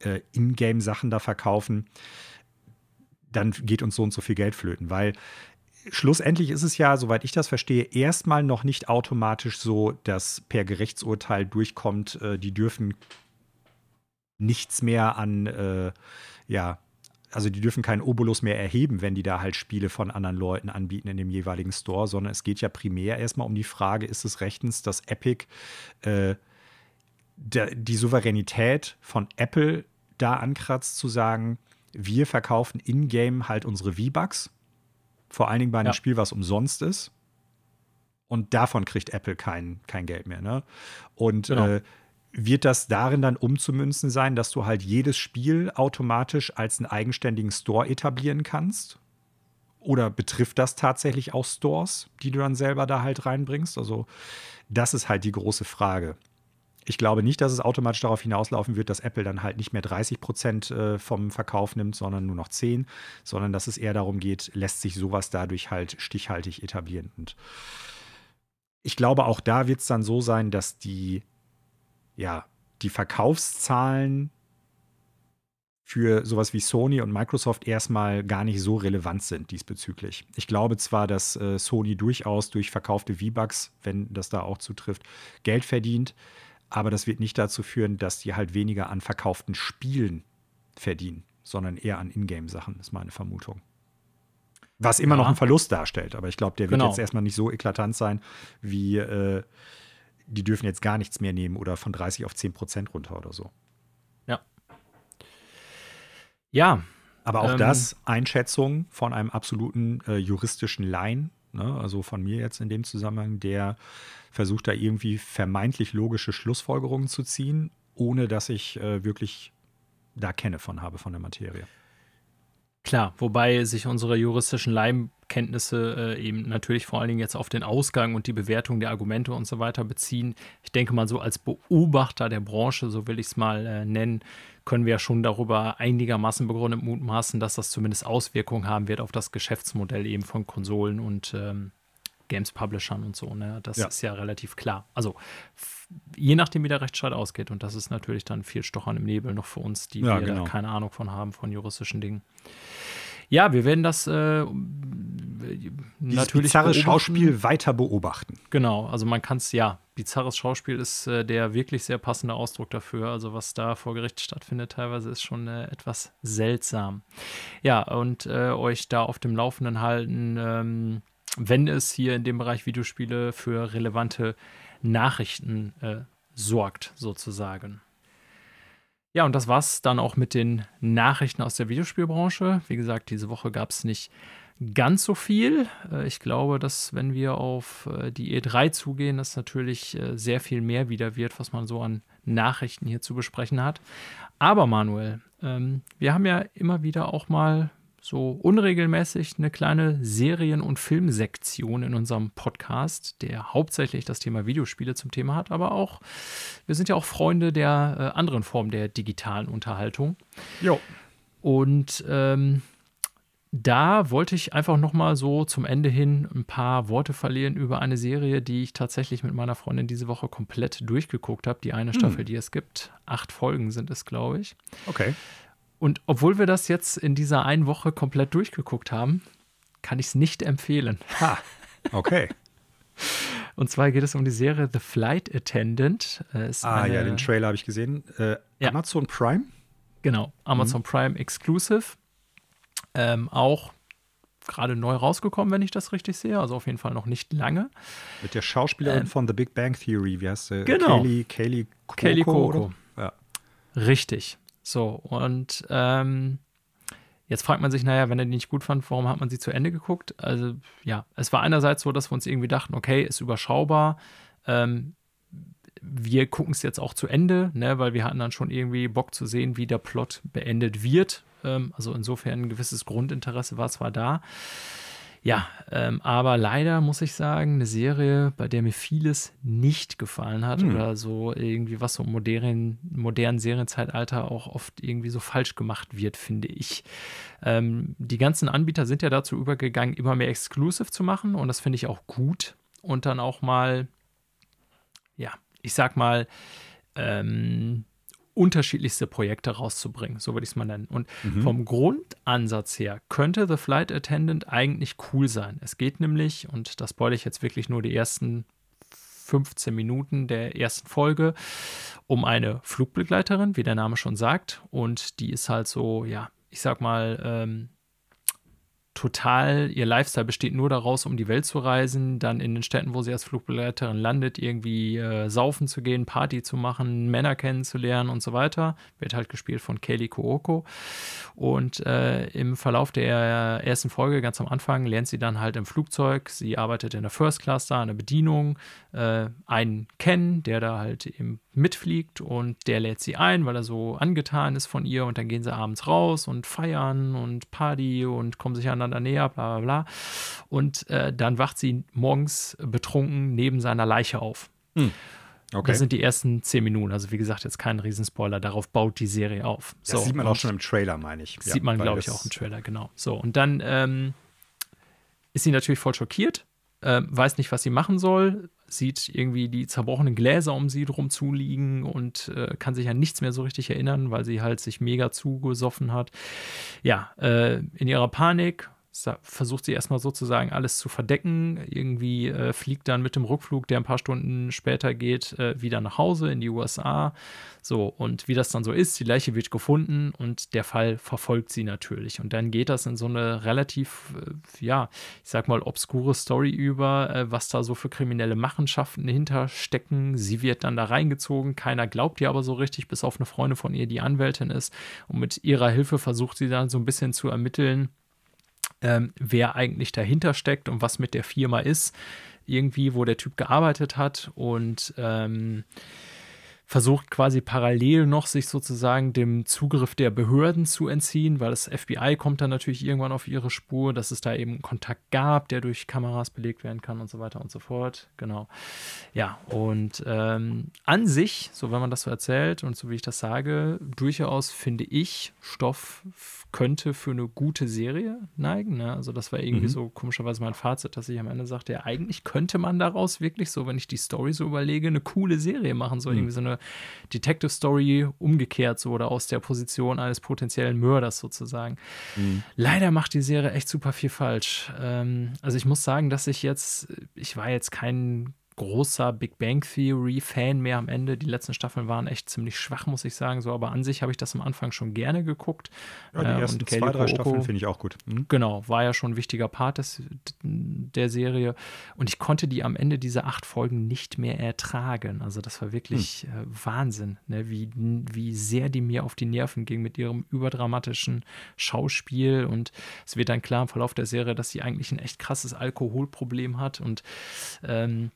äh, Ingame-Sachen da verkaufen, dann geht uns so und so viel Geld flöten, weil schlussendlich ist es ja, soweit ich das verstehe, erstmal noch nicht automatisch so, dass per Gerichtsurteil durchkommt, äh, die dürfen nichts mehr an, äh, ja, also die dürfen keinen Obolus mehr erheben, wenn die da halt Spiele von anderen Leuten anbieten in dem jeweiligen Store, sondern es geht ja primär erstmal um die Frage, ist es rechtens, dass Epic äh, der, die Souveränität von Apple da ankratzt, zu sagen, wir verkaufen in-game halt unsere V-Bucks, vor allen Dingen bei einem ja. Spiel, was umsonst ist. Und davon kriegt Apple kein, kein Geld mehr. Ne? Und genau. äh, wird das darin dann umzumünzen sein, dass du halt jedes Spiel automatisch als einen eigenständigen Store etablieren kannst? Oder betrifft das tatsächlich auch Stores, die du dann selber da halt reinbringst? Also, das ist halt die große Frage. Ich glaube nicht, dass es automatisch darauf hinauslaufen wird, dass Apple dann halt nicht mehr 30 Prozent äh, vom Verkauf nimmt, sondern nur noch 10, sondern dass es eher darum geht, lässt sich sowas dadurch halt stichhaltig etablieren. Und ich glaube, auch da wird es dann so sein, dass die ja, die Verkaufszahlen für sowas wie Sony und Microsoft erstmal gar nicht so relevant sind diesbezüglich. Ich glaube zwar, dass äh, Sony durchaus durch verkaufte V-Bucks, wenn das da auch zutrifft, Geld verdient, aber das wird nicht dazu führen, dass die halt weniger an verkauften Spielen verdienen, sondern eher an Ingame-Sachen, ist meine Vermutung. Was immer ja. noch einen Verlust darstellt, aber ich glaube, der wird genau. jetzt erstmal nicht so eklatant sein wie äh, die dürfen jetzt gar nichts mehr nehmen oder von 30 auf 10 Prozent runter oder so. Ja. Ja. Aber auch ähm, das Einschätzung von einem absoluten äh, juristischen Laien, ne? also von mir jetzt in dem Zusammenhang, der versucht da irgendwie vermeintlich logische Schlussfolgerungen zu ziehen, ohne dass ich äh, wirklich da kenne von habe von der Materie. Klar, wobei sich unsere juristischen Leimkenntnisse äh, eben natürlich vor allen Dingen jetzt auf den Ausgang und die Bewertung der Argumente und so weiter beziehen. Ich denke mal so als Beobachter der Branche, so will ich es mal äh, nennen, können wir ja schon darüber einigermaßen begründet mutmaßen, dass das zumindest Auswirkungen haben wird auf das Geschäftsmodell eben von Konsolen und ähm, Games-Publishern und so. Ne? Das ja. ist ja relativ klar. Also je nachdem, wie der Rechtsstreit ausgeht. Und das ist natürlich dann viel Stochern im Nebel noch für uns, die ja, wir genau. keine Ahnung von haben, von juristischen Dingen. Ja, wir werden das äh, natürlich bizarre Schauspiel weiter beobachten. Genau, also man kann es, ja, bizarres Schauspiel ist äh, der wirklich sehr passende Ausdruck dafür. Also was da vor Gericht stattfindet, teilweise ist schon äh, etwas seltsam. Ja, und äh, euch da auf dem Laufenden halten, ähm, wenn es hier in dem Bereich Videospiele für relevante Nachrichten äh, sorgt, sozusagen. Ja, und das war's dann auch mit den Nachrichten aus der Videospielbranche. Wie gesagt, diese Woche gab es nicht ganz so viel. Äh, ich glaube, dass wenn wir auf äh, die E3 zugehen, das natürlich äh, sehr viel mehr wieder wird, was man so an Nachrichten hier zu besprechen hat. Aber Manuel, ähm, wir haben ja immer wieder auch mal so unregelmäßig eine kleine Serien- und Filmsektion in unserem Podcast, der hauptsächlich das Thema Videospiele zum Thema hat, aber auch, wir sind ja auch Freunde der äh, anderen Formen der digitalen Unterhaltung. Jo. Und ähm, da wollte ich einfach noch mal so zum Ende hin ein paar Worte verlieren über eine Serie, die ich tatsächlich mit meiner Freundin diese Woche komplett durchgeguckt habe. Die eine hm. Staffel, hm. die es gibt. Acht Folgen sind es, glaube ich. Okay. Und obwohl wir das jetzt in dieser einen Woche komplett durchgeguckt haben, kann ich es nicht empfehlen. Ha, okay. Und zwar geht es um die Serie The Flight Attendant. Äh, ah, eine, ja, den Trailer habe ich gesehen. Äh, ja. Amazon Prime? Genau, Amazon mhm. Prime Exclusive. Ähm, auch gerade neu rausgekommen, wenn ich das richtig sehe. Also auf jeden Fall noch nicht lange. Mit der Schauspielerin ähm, von The Big Bang Theory, wie heißt sie? Genau. Kaylee, Kaylee Coco. Kaylee Coco. Ja. Richtig. So, und ähm, jetzt fragt man sich, naja, wenn er die nicht gut fand, warum hat man sie zu Ende geguckt? Also, ja, es war einerseits so, dass wir uns irgendwie dachten, okay, ist überschaubar. Ähm, wir gucken es jetzt auch zu Ende, ne, weil wir hatten dann schon irgendwie Bock zu sehen, wie der Plot beendet wird. Ähm, also insofern ein gewisses Grundinteresse war zwar da. Ja, ähm, aber leider muss ich sagen, eine Serie, bei der mir vieles nicht gefallen hat hm. oder so irgendwie was so im modernen, modernen Serienzeitalter auch oft irgendwie so falsch gemacht wird, finde ich. Ähm, die ganzen Anbieter sind ja dazu übergegangen, immer mehr Exclusive zu machen und das finde ich auch gut und dann auch mal, ja, ich sag mal, ähm, unterschiedlichste Projekte rauszubringen, so würde ich es mal nennen. Und mhm. vom Grundansatz her könnte The Flight Attendant eigentlich cool sein. Es geht nämlich, und das spoilere ich jetzt wirklich nur die ersten 15 Minuten der ersten Folge, um eine Flugbegleiterin, wie der Name schon sagt. Und die ist halt so, ja, ich sag mal, ähm, total, ihr Lifestyle besteht nur daraus, um die Welt zu reisen, dann in den Städten, wo sie als Flugbegleiterin landet, irgendwie äh, saufen zu gehen, Party zu machen, Männer kennenzulernen und so weiter. Wird halt gespielt von Kaylee Kooko. Und äh, im Verlauf der ersten Folge, ganz am Anfang, lernt sie dann halt im Flugzeug. Sie arbeitet in der First Class da, an der Bedienung, äh, einen kennen, der da halt eben mitfliegt und der lädt sie ein, weil er so angetan ist von ihr und dann gehen sie abends raus und feiern und Party und kommen sich aneinander näher, bla bla bla. Und äh, dann wacht sie morgens betrunken neben seiner Leiche auf. Hm. Okay. Das sind die ersten zehn Minuten. Also, wie gesagt, jetzt kein Riesenspoiler. Darauf baut die Serie auf. Das sieht man auch schon im Trailer, meine ich. Sieht ja, man, glaube ich, auch im Trailer, genau. So, und dann ähm, ist sie natürlich voll schockiert, äh, weiß nicht, was sie machen soll, sieht irgendwie die zerbrochenen Gläser um sie drum zuliegen und äh, kann sich an nichts mehr so richtig erinnern, weil sie halt sich mega zugesoffen hat. Ja, äh, in ihrer Panik versucht sie erstmal sozusagen alles zu verdecken. Irgendwie äh, fliegt dann mit dem Rückflug, der ein paar Stunden später geht, äh, wieder nach Hause in die USA. So, und wie das dann so ist, die Leiche wird gefunden und der Fall verfolgt sie natürlich. Und dann geht das in so eine relativ, äh, ja, ich sag mal, obskure Story über, äh, was da so für kriminelle Machenschaften hinterstecken. Sie wird dann da reingezogen, keiner glaubt ihr aber so richtig, bis auf eine Freundin von ihr, die Anwältin ist. Und mit ihrer Hilfe versucht sie dann so ein bisschen zu ermitteln, ähm, wer eigentlich dahinter steckt und was mit der Firma ist, irgendwie, wo der Typ gearbeitet hat. Und ähm, versucht quasi parallel noch sich sozusagen dem Zugriff der Behörden zu entziehen, weil das FBI kommt dann natürlich irgendwann auf ihre Spur, dass es da eben Kontakt gab, der durch Kameras belegt werden kann und so weiter und so fort. Genau. Ja, und ähm, an sich, so wenn man das so erzählt und so wie ich das sage, durchaus finde ich Stoff könnte für eine gute Serie neigen. Ne? Also das war irgendwie mhm. so komischerweise mein Fazit, dass ich am Ende sagte, ja, eigentlich könnte man daraus wirklich so, wenn ich die Story so überlege, eine coole Serie machen. So mhm. irgendwie so eine Detective Story umgekehrt so oder aus der Position eines potenziellen Mörders sozusagen. Mhm. Leider macht die Serie echt super viel falsch. Ähm, also ich muss sagen, dass ich jetzt, ich war jetzt kein großer Big Bang Theory-Fan mehr am Ende. Die letzten Staffeln waren echt ziemlich schwach, muss ich sagen. So, aber an sich habe ich das am Anfang schon gerne geguckt. Ja, die äh, ersten zwei, drei Kuroko, Staffeln finde ich auch gut. Mhm. Genau, war ja schon ein wichtiger Part des, der Serie. Und ich konnte die am Ende dieser acht Folgen nicht mehr ertragen. Also das war wirklich hm. äh, Wahnsinn, ne? wie, wie sehr die mir auf die Nerven ging mit ihrem überdramatischen Schauspiel. Und es wird dann klar im Verlauf der Serie, dass sie eigentlich ein echt krasses Alkoholproblem hat. Und ähm,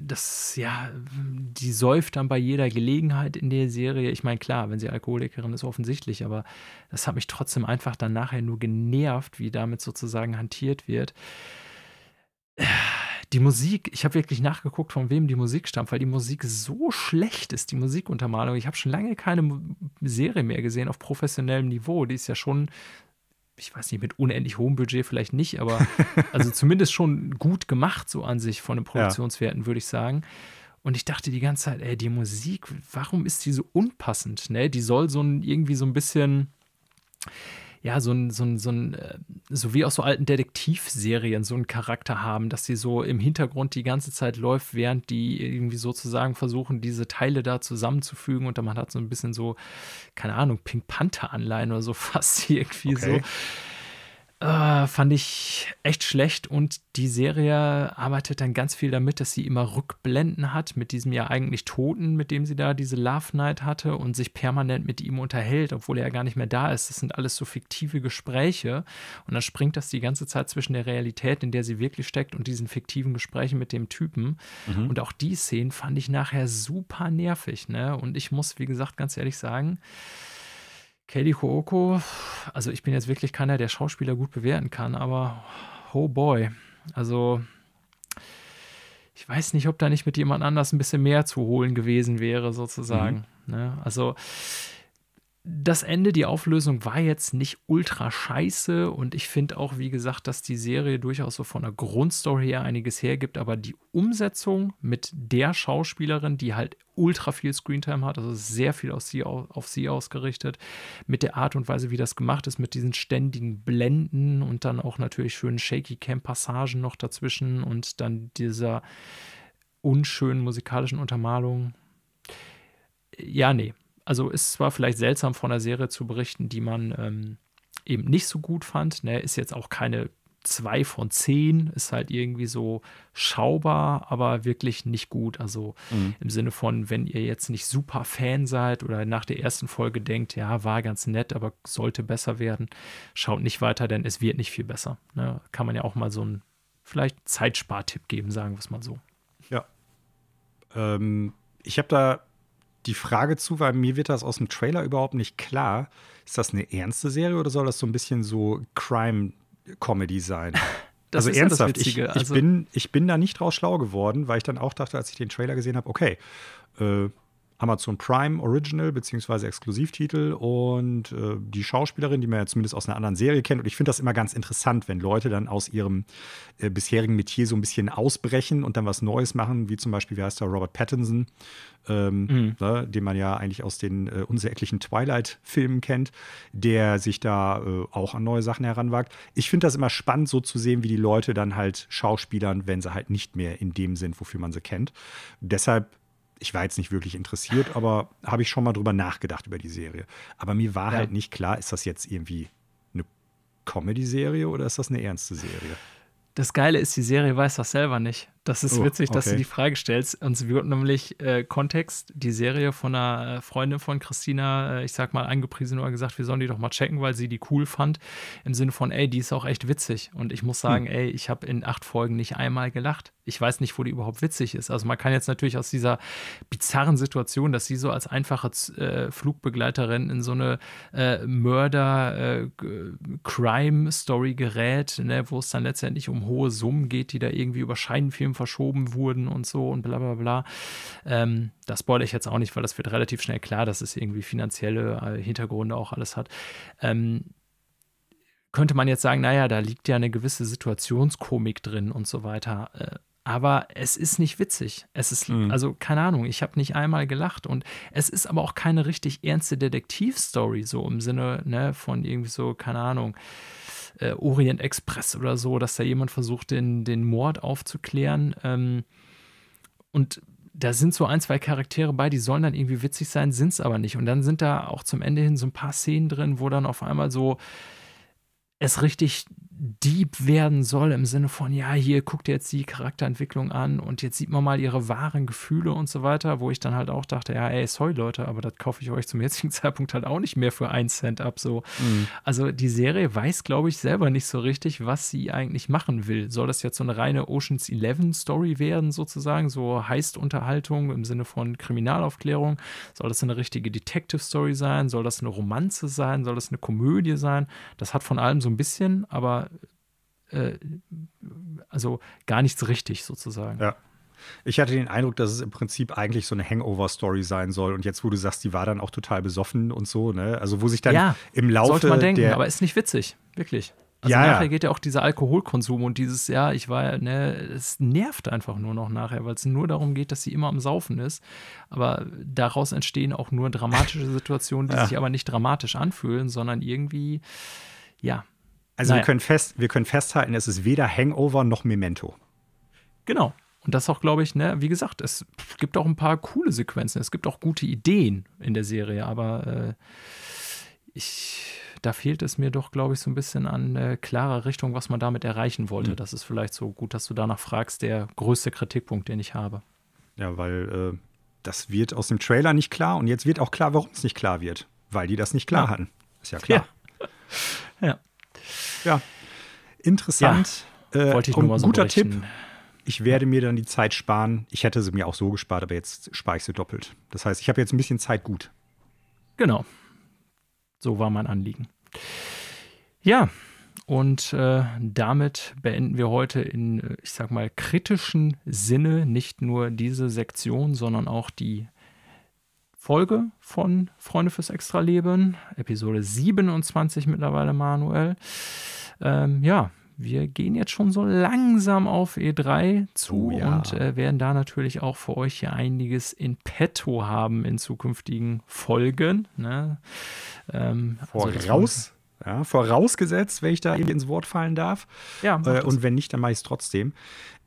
das, ja, die säuft dann bei jeder Gelegenheit in der Serie. Ich meine, klar, wenn sie Alkoholikerin ist, offensichtlich, aber das hat mich trotzdem einfach dann nachher nur genervt, wie damit sozusagen hantiert wird. Die Musik, ich habe wirklich nachgeguckt, von wem die Musik stammt, weil die Musik so schlecht ist, die Musikuntermalung. Ich habe schon lange keine Serie mehr gesehen auf professionellem Niveau. Die ist ja schon ich weiß nicht, mit unendlich hohem Budget vielleicht nicht, aber also zumindest schon gut gemacht, so an sich von den Produktionswerten, ja. würde ich sagen. Und ich dachte die ganze Zeit, ey, die Musik, warum ist die so unpassend? Ne? Die soll so ein, irgendwie so ein bisschen, ja, so ein, so ein, so ein, äh, so wie aus so alten Detektivserien so einen Charakter haben, dass sie so im Hintergrund die ganze Zeit läuft, während die irgendwie sozusagen versuchen, diese Teile da zusammenzufügen und dann man hat so ein bisschen so, keine Ahnung, Pink Panther-Anleihen oder so fast irgendwie okay. so. Äh, fand ich echt schlecht und die Serie arbeitet dann ganz viel damit, dass sie immer Rückblenden hat mit diesem ja eigentlich Toten, mit dem sie da diese Love Night hatte und sich permanent mit ihm unterhält, obwohl er ja gar nicht mehr da ist. Das sind alles so fiktive Gespräche und dann springt das die ganze Zeit zwischen der Realität, in der sie wirklich steckt und diesen fiktiven Gesprächen mit dem Typen. Mhm. Und auch die Szenen fand ich nachher super nervig. Ne? Und ich muss, wie gesagt, ganz ehrlich sagen, Katie Hooko, also ich bin jetzt wirklich keiner, der Schauspieler gut bewerten kann, aber oh boy. Also ich weiß nicht, ob da nicht mit jemand anders ein bisschen mehr zu holen gewesen wäre, sozusagen. Mhm. Ne? Also das Ende, die Auflösung war jetzt nicht ultra scheiße und ich finde auch, wie gesagt, dass die Serie durchaus so von der Grundstory her einiges hergibt, aber die Umsetzung mit der Schauspielerin, die halt ultra viel Screentime hat, also sehr viel auf sie, auf sie ausgerichtet, mit der Art und Weise, wie das gemacht ist, mit diesen ständigen Blenden und dann auch natürlich schönen Shaky Cam Passagen noch dazwischen und dann dieser unschönen musikalischen Untermalung. Ja, nee, also ist zwar vielleicht seltsam von einer Serie zu berichten, die man ähm, eben nicht so gut fand. Ne? Ist jetzt auch keine 2 von 10, ist halt irgendwie so schaubar, aber wirklich nicht gut. Also mhm. im Sinne von, wenn ihr jetzt nicht super Fan seid oder nach der ersten Folge denkt, ja, war ganz nett, aber sollte besser werden, schaut nicht weiter, denn es wird nicht viel besser. Ne? Kann man ja auch mal so einen vielleicht Zeitspartipp geben, sagen wir es mal so. Ja. Ähm, ich habe da die Frage zu, weil mir wird das aus dem Trailer überhaupt nicht klar. Ist das eine ernste Serie oder soll das so ein bisschen so Crime-Comedy sein? Das also ernsthaft, ich, ich, also bin, ich bin da nicht draus schlau geworden, weil ich dann auch dachte, als ich den Trailer gesehen habe, okay, äh, Amazon Prime Original beziehungsweise Exklusivtitel und äh, die Schauspielerin, die man ja zumindest aus einer anderen Serie kennt. Und ich finde das immer ganz interessant, wenn Leute dann aus ihrem äh, bisherigen Metier so ein bisschen ausbrechen und dann was Neues machen, wie zum Beispiel, wie heißt der, Robert Pattinson, ähm, mhm. ne, den man ja eigentlich aus den äh, unsäglichen Twilight-Filmen kennt, der sich da äh, auch an neue Sachen heranwagt. Ich finde das immer spannend, so zu sehen, wie die Leute dann halt Schauspielern, wenn sie halt nicht mehr in dem sind, wofür man sie kennt. Deshalb ich war jetzt nicht wirklich interessiert, aber habe ich schon mal drüber nachgedacht über die Serie. Aber mir war ja. halt nicht klar, ist das jetzt irgendwie eine Comedy-Serie oder ist das eine ernste Serie? Das Geile ist, die Serie weiß das selber nicht. Das ist oh, witzig, dass okay. du die Frage stellst. Uns wird nämlich äh, Kontext, die Serie von einer äh, Freundin von Christina, äh, ich sag mal, angepriesen oder gesagt, wir sollen die doch mal checken, weil sie die cool fand. Im Sinne von, ey, die ist auch echt witzig. Und ich muss sagen, hm. ey, ich habe in acht Folgen nicht einmal gelacht. Ich weiß nicht, wo die überhaupt witzig ist. Also man kann jetzt natürlich aus dieser bizarren Situation, dass sie so als einfache äh, Flugbegleiterin in so eine äh, Murder-Crime-Story gerät, ne, wo es dann letztendlich um hohe Summen geht, die da irgendwie über Scheinfilme Film verschoben wurden und so und bla bla bla. Ähm, das spoilere ich jetzt auch nicht, weil das wird relativ schnell klar, dass es irgendwie finanzielle äh, Hintergründe auch alles hat. Ähm, könnte man jetzt sagen, naja, da liegt ja eine gewisse Situationskomik drin und so weiter. Äh, aber es ist nicht witzig. Es ist, mhm. also keine Ahnung, ich habe nicht einmal gelacht und es ist aber auch keine richtig ernste Detektivstory, so im Sinne ne, von irgendwie so, keine Ahnung, äh, Orient Express oder so, dass da jemand versucht, den, den Mord aufzuklären. Ähm, und da sind so ein, zwei Charaktere bei, die sollen dann irgendwie witzig sein, sind es aber nicht. Und dann sind da auch zum Ende hin so ein paar Szenen drin, wo dann auf einmal so es richtig deep werden soll im Sinne von, ja, hier guckt ihr jetzt die Charakterentwicklung an und jetzt sieht man mal ihre wahren Gefühle und so weiter, wo ich dann halt auch dachte, ja, ey, sorry Leute, aber das kaufe ich euch zum jetzigen Zeitpunkt halt auch nicht mehr für einen Cent ab. So. Mhm. Also die Serie weiß, glaube ich, selber nicht so richtig, was sie eigentlich machen will. Soll das jetzt so eine reine Oceans 11 Story werden, sozusagen, so Heist-Unterhaltung im Sinne von Kriminalaufklärung? Soll das eine richtige Detective Story sein? Soll das eine Romanze sein? Soll das eine Komödie sein? Das hat von allem so ein bisschen, aber äh, also gar nichts richtig sozusagen. Ja. Ich hatte den Eindruck, dass es im Prinzip eigentlich so eine Hangover-Story sein soll. Und jetzt, wo du sagst, die war dann auch total besoffen und so, ne? Also, wo sich dann ja, im Laufe. Sollte man denken, aber ist nicht witzig, wirklich. Also ja, nachher geht ja auch dieser Alkoholkonsum und dieses, ja, ich war, ne, es nervt einfach nur noch nachher, weil es nur darum geht, dass sie immer am Saufen ist. Aber daraus entstehen auch nur dramatische Situationen, die ja. sich aber nicht dramatisch anfühlen, sondern irgendwie, ja, also naja. wir, können fest, wir können festhalten, es ist weder Hangover noch Memento. Genau. Und das auch, glaube ich, ne, wie gesagt, es gibt auch ein paar coole Sequenzen, es gibt auch gute Ideen in der Serie, aber äh, ich, da fehlt es mir doch, glaube ich, so ein bisschen an äh, klarer Richtung, was man damit erreichen wollte. Mhm. Das ist vielleicht so gut, dass du danach fragst, der größte Kritikpunkt, den ich habe. Ja, weil äh, das wird aus dem Trailer nicht klar und jetzt wird auch klar, warum es nicht klar wird. Weil die das nicht klar ja. hatten. Ist ja klar. Ja. ja. Ja, interessant. Ja, äh, wollte ich nur mal so Guter Tipp. Ich werde mir dann die Zeit sparen. Ich hätte sie mir auch so gespart, aber jetzt spare ich sie doppelt. Das heißt, ich habe jetzt ein bisschen Zeit gut. Genau. So war mein Anliegen. Ja, und äh, damit beenden wir heute in, äh, ich sag mal, kritischen Sinne nicht nur diese Sektion, sondern auch die Folge von Freunde fürs Extraleben, Episode 27 mittlerweile, Manuel. Ähm, ja, wir gehen jetzt schon so langsam auf E3 zu oh, ja. und äh, werden da natürlich auch für euch hier einiges in petto haben in zukünftigen Folgen. Ne? Ähm, Voraus, also ja, vorausgesetzt, wenn ich da ins Wort fallen darf. Ja, äh, und wenn nicht, dann mache ich es trotzdem.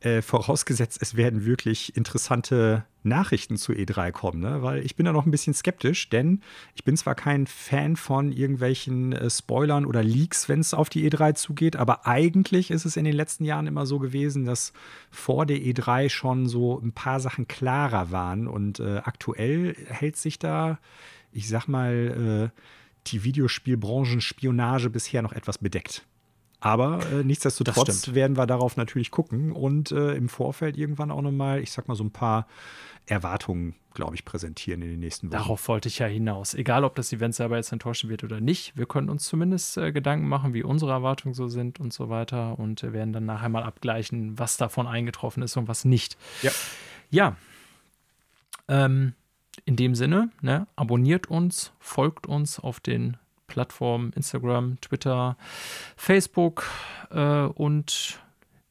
Äh, vorausgesetzt, es werden wirklich interessante Nachrichten zu E3 kommen, ne? weil ich bin da noch ein bisschen skeptisch, denn ich bin zwar kein Fan von irgendwelchen äh, Spoilern oder Leaks, wenn es auf die E3 zugeht, aber eigentlich ist es in den letzten Jahren immer so gewesen, dass vor der E3 schon so ein paar Sachen klarer waren und äh, aktuell hält sich da, ich sag mal, äh, die Videospielbranchenspionage bisher noch etwas bedeckt. Aber äh, nichtsdestotrotz werden wir darauf natürlich gucken und äh, im Vorfeld irgendwann auch nochmal, ich sag mal, so ein paar Erwartungen, glaube ich, präsentieren in den nächsten Wochen. Darauf wollte ich ja hinaus. Egal, ob das Event selber jetzt enttäuschen wird oder nicht, wir können uns zumindest äh, Gedanken machen, wie unsere Erwartungen so sind und so weiter und äh, werden dann nachher mal abgleichen, was davon eingetroffen ist und was nicht. Ja. Ja. Ähm, in dem Sinne, ne, abonniert uns, folgt uns auf den Plattformen Instagram, Twitter, Facebook äh, und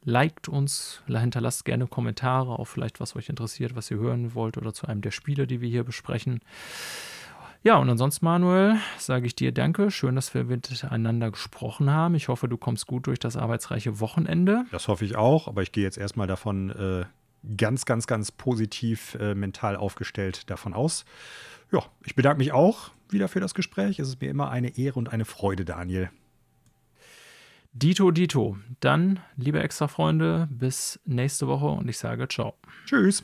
liked uns, hinterlasst gerne Kommentare auf vielleicht, was euch interessiert, was ihr hören wollt oder zu einem der Spiele, die wir hier besprechen. Ja, und ansonsten, Manuel, sage ich dir Danke. Schön, dass wir miteinander gesprochen haben. Ich hoffe, du kommst gut durch das arbeitsreiche Wochenende. Das hoffe ich auch, aber ich gehe jetzt erstmal davon äh, ganz, ganz, ganz positiv äh, mental aufgestellt davon aus. Ja, ich bedanke mich auch wieder für das Gespräch. Es ist mir immer eine Ehre und eine Freude, Daniel. Dito, Dito. Dann, liebe Extra-Freunde, bis nächste Woche und ich sage ciao. Tschüss.